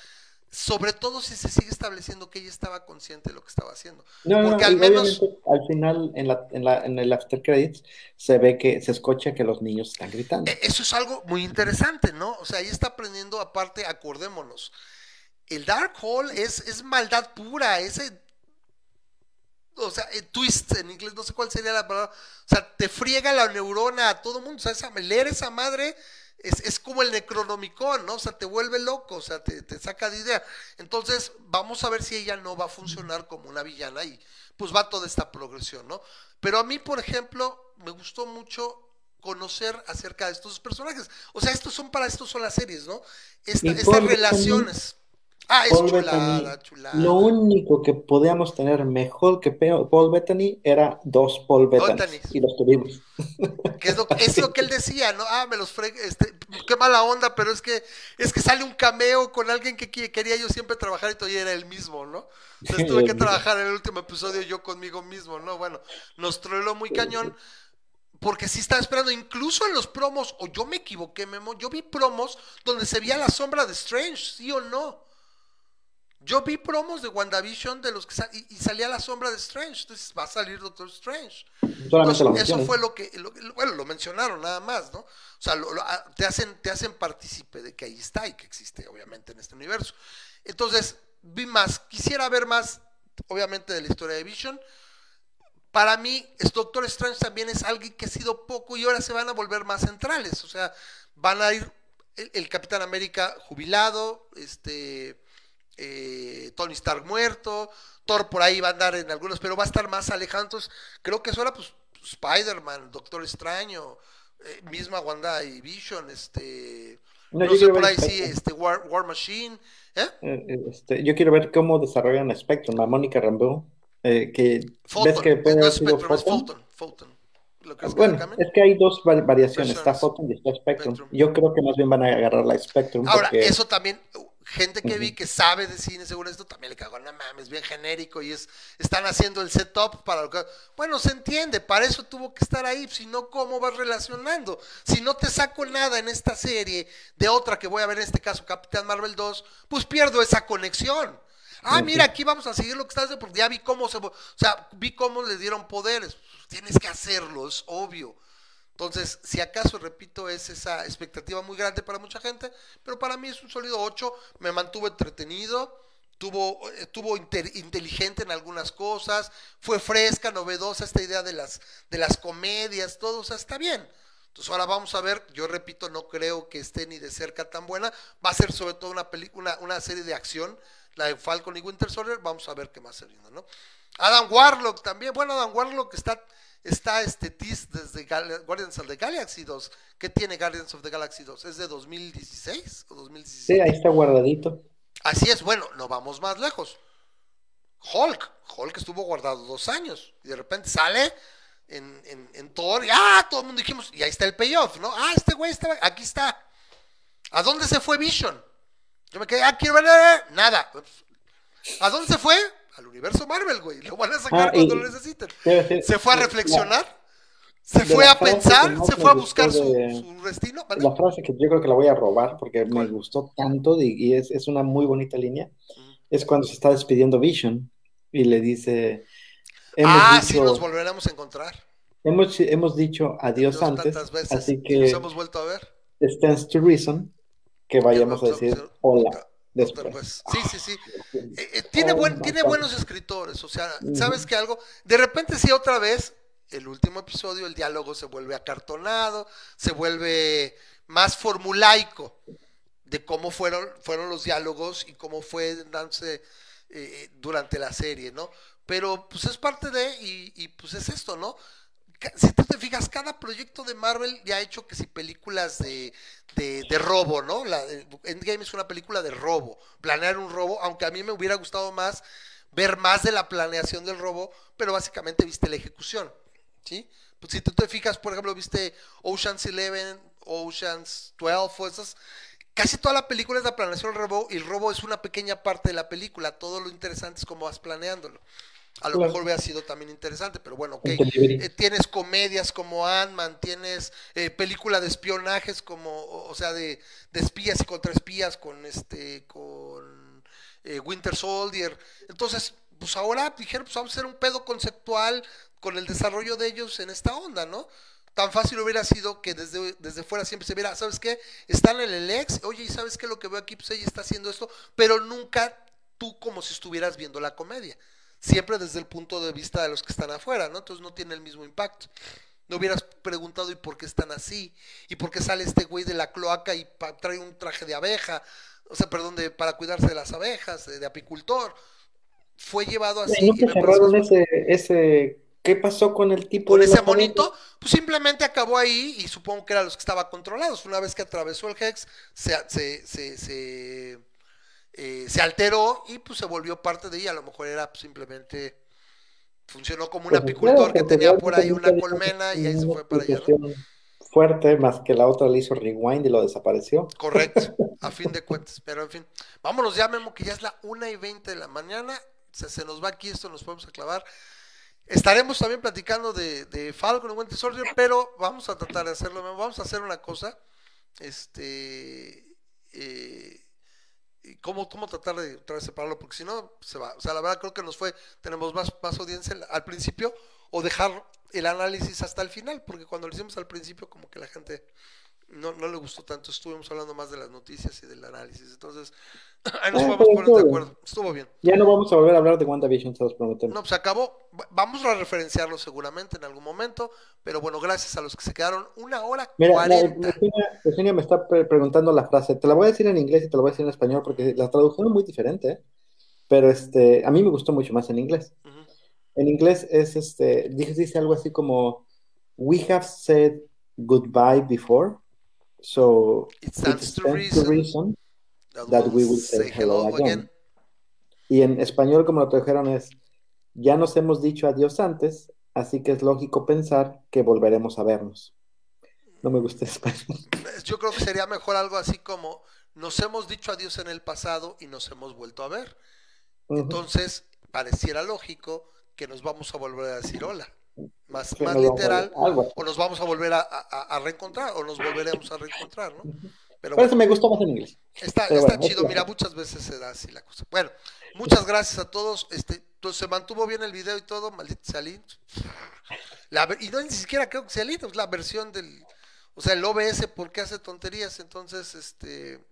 Sobre todo si se sigue estableciendo que ella estaba consciente de lo que estaba haciendo. No, Porque no, al menos al final, en la, en la, en el after credits, se ve que se escucha que los niños están gritando. E- Eso es algo muy interesante, ¿no? O sea, ahí está aprendiendo, aparte, acordémonos. El Dark Hole es, es maldad pura, ese. O sea, eh, twist en inglés, no sé cuál sería la palabra. O sea, te friega la neurona a todo mundo. O sea, esa- leer esa madre es, es como el Necronomicon, ¿no? O sea, te vuelve loco, o sea, te, te saca de idea. Entonces, vamos a ver si ella no va a funcionar como una villana y pues va toda esta progresión, ¿no? Pero a mí, por ejemplo, me gustó mucho conocer acerca de estos personajes. O sea, estos son para estos son las series, ¿no? Esta- estas relaciones. Ah, es Paul chulada, Bettany, chulada. Lo único que podíamos tener mejor que Paul Bettany era dos Paul Bettany y los tuvimos. Que es lo, es lo que él decía, ¿no? Ah, me los fregué, este, qué mala onda, pero es que es que sale un cameo con alguien que quería yo siempre trabajar y todavía era el mismo, ¿no? Entonces tuve que trabajar en el último episodio yo conmigo mismo, ¿no? Bueno, nos troleó muy cañón. Porque sí estaba esperando, incluso en los promos, o yo me equivoqué, Memo, yo vi promos donde se veía la sombra de Strange, ¿sí o no? Yo vi promos de WandaVision de los que sa- y, y salía la sombra de Strange, entonces va a salir Doctor Strange. Entonces, lo eso fue lo que, lo- bueno, lo mencionaron nada más, ¿no? O sea, lo- lo- ah, te hacen, te hacen partícipe de que ahí está y que existe, obviamente, en este universo. Entonces, vi más, quisiera ver más, obviamente, de la historia de Vision. Para mí, Doctor Strange también es alguien que ha sido poco y ahora se van a volver más centrales. O sea, van a ir el, el Capitán América jubilado, este eh, Tony Stark muerto, Thor por ahí va a andar en algunos, pero va a estar más alejado. Entonces, creo que eso era pues Spider-Man, Doctor Extraño, eh, misma Wanda y Vision, este. No, No, sé por ahí sí, este War, War Machine. ¿eh? Eh, este, yo quiero ver cómo desarrollan Spectrum, a Mónica Rambeau, que ves que puede no haber es sido Spectrum, es Photon. Photon. Photon. ¿Lo crees que Bueno, le cambien? es que hay dos va- variaciones, está. Photon y está Spectrum. Spectrum. Yo creo que más bien van a agarrar la Spectrum Ahora, porque eso también, gente que vi que sabe de cine según esto, también le cagó, no mames, bien genérico y es, están haciendo el setup para lo que... Bueno, se entiende, para eso tuvo que estar ahí, si no, ¿cómo vas relacionando? Si no te saco nada en esta serie de otra que voy a ver en este caso, Capitán Marvel 2, pues pierdo esa conexión. Ah, mira, aquí vamos a seguir lo que estás haciendo, porque ya vi cómo se... O sea, vi cómo le dieron poderes. Tienes que hacerlo, es obvio. Entonces, si acaso, repito, es esa expectativa muy grande para mucha gente, pero para mí es un sólido 8, me mantuvo entretenido, tuvo, tuvo inteligente en algunas cosas, fue fresca, novedosa esta idea de las, de las comedias, todo, o sea, está bien. Entonces ahora vamos a ver, yo repito, no creo que esté ni de cerca tan buena, va a ser sobre todo una película, una serie de acción, la de Falcon y Winter Soldier, vamos a ver qué más se ¿no? Adam Warlock también, bueno, Adam Warlock está, está este tease desde Gal- Guardians of the Galaxy 2. ¿Qué tiene Guardians of the Galaxy 2? ¿Es de 2016 o Sí, 2017? ahí está guardadito. Así es, bueno, no vamos más lejos. Hulk, Hulk estuvo guardado dos años y de repente sale en, en, en Thor y ah, todo el mundo dijimos, y ahí está el payoff, ¿no? Ah, este güey estaba, aquí está. ¿A dónde se fue Vision? Yo me quedé, ah, quiero ver, nada. ¿A dónde se fue? Al universo Marvel, güey. Lo van a sacar Ah, cuando y- lo necesiten. Se fue a la- reflexionar, se fue a pensar, se fue a buscar su, de- su destino. ¿vale? La frase que yo creo que la voy a robar porque ¿Cuál? me gustó tanto y, y es, es una muy bonita línea. Es cuando se está despidiendo Vision y le dice, hemos, ah, sí, dicho, nos volveremos a encontrar. hemos, hemos dicho adiós Dios, antes, veces, así que nos hemos vuelto a ver. stands to reason que vayamos a decir hola después. Después. Sí, sí, sí. Eh, eh, tiene, Oh buen, tiene buenos escritores, o sea. ¿sabes qué algo? De repente sí, otra vez, el último episodio, el diálogo se vuelve acartonado, se vuelve más formulaico de cómo fueron, fueron los diálogos y cómo fue dándose eh, durante la serie, ¿no? Pero pues es parte de, y, y, pues es esto, ¿no? Si tú te fijas, cada proyecto de Marvel ya ha hecho que si películas de, de, robo, ¿no? La, de- Endgame es una película de robo, planear un robo, aunque a mí me hubiera gustado más ver más de la planeación del robo, pero básicamente viste la ejecución, ¿sí? Pues si tú te fijas, por ejemplo, viste Ocean's Eleven, Ocean's 12, o esas, casi toda la película es la planeación del robo y el robo es una pequeña parte de la película, todo lo interesante es cómo vas planeándolo. A lo Claro. mejor hubiera sido también interesante, pero bueno, ok. Eh, tienes comedias como Ant-Man, tienes eh, película de espionajes como, o o sea, de, de espías y contraespías con este, con eh, Winter Soldier. Entonces, pues ahora dijeron, pues vamos a hacer un pedo conceptual con el desarrollo de ellos en esta onda, ¿no? Tan fácil hubiera sido que desde, desde fuera siempre se viera, ¿sabes qué? Están en el ex, oye, ¿y sabes qué? Lo que veo aquí, pues ella está haciendo esto, pero nunca tú como si estuvieras viendo la comedia. Siempre desde el punto de vista de los que están afuera, ¿no? Entonces no tiene el mismo impacto. No hubieras preguntado, ¿y por qué están así? ¿Y por qué sale este güey de la cloaca y trae un traje de abeja? O sea, perdón, de, para cuidarse de las abejas, de, de apicultor. Fue llevado así. ¿Y no te cerraron ese, ese, qué pasó con el tipo con de ese monito, pues simplemente acabó ahí y supongo que eran los que estaban controlados. Una vez que atravesó el Hex, se, se, se, se, eh, se alteró y pues se volvió parte de ella. A lo mejor era pues, simplemente funcionó como un Pues, apicultor que tenía por ahí una colmena y ahí se fue para allá. Fuerte, más que la otra le hizo rewind y lo desapareció. Correcto, a fin de cuentas. Pero en fin, vámonos ya, Memo, que ya es la una y 20 de la mañana. Se, se nos va aquí esto, nos podemos clavar. Estaremos también platicando de, de Falcon y Winter Soldier, pero vamos a tratar de hacerlo. Memo. Vamos a hacer una cosa. Este. eh, y cómo, cómo tratar de, tratar de separarlo, porque si no, se va. O sea, la verdad creo que nos fue, tenemos más, más audiencia al principio, o dejar el análisis hasta el final, porque cuando lo hicimos al principio, como que la gente no, no le gustó tanto, estuvimos hablando más de las noticias y del análisis, entonces ahí nos podemos pero poner de acuerdo, estuvo bien. Ya no vamos a volver a hablar de WandaVision, se los prometemos. No, pues acabó, Va- vamos a referenciarlo seguramente en algún momento, pero bueno, gracias a los que se quedaron una hora Mira, la- cuarenta. Virginia, Virginia me está pre- preguntando la frase. Te la voy a decir en inglés y te la voy a decir en español porque la traducción es muy diferente, ¿eh? Pero este, a mí me gustó mucho más en inglés. En inglés es este, dice, dice algo así como We have said goodbye before, so It it stands to reason that we will say say hello again. again. Y en español, como lo tradujeron, es Ya nos hemos dicho adiós antes, así que es lógico pensar que volveremos a vernos. No me gusta español. Yo creo que sería mejor algo así como nos hemos dicho adiós en el pasado y nos hemos vuelto a ver. Entonces, pareciera lógico que nos vamos a volver a decir hola. Más, literal, o nos vamos a volver a, a- a reencontrar, o nos volveremos a reencontrar, ¿no? Pero Por eso me gustó más en inglés. está, pero está bueno, chido, es- mira, muchas veces se da así la cosa. Bueno, muchas gracias a todos. Este, Entonces se mantuvo bien el video y todo, maldito Salín. La y no ni siquiera creo que Salín, es la versión del, o sea, el OBS porque hace tonterías. Entonces, este,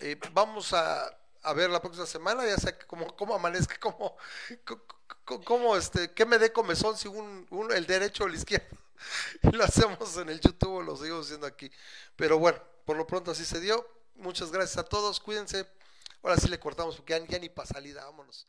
eh, vamos a, a ver la próxima semana, ya sea como, cómo amanezca, como, cómo, este, que me dé comezón si un, el derecho o el izquierdo. Y lo hacemos en el YouTube, lo seguimos haciendo aquí. Pero bueno, por lo pronto así se dio. Muchas gracias a todos, cuídense. Ahora sí le cortamos porque ya ni para salida, vámonos.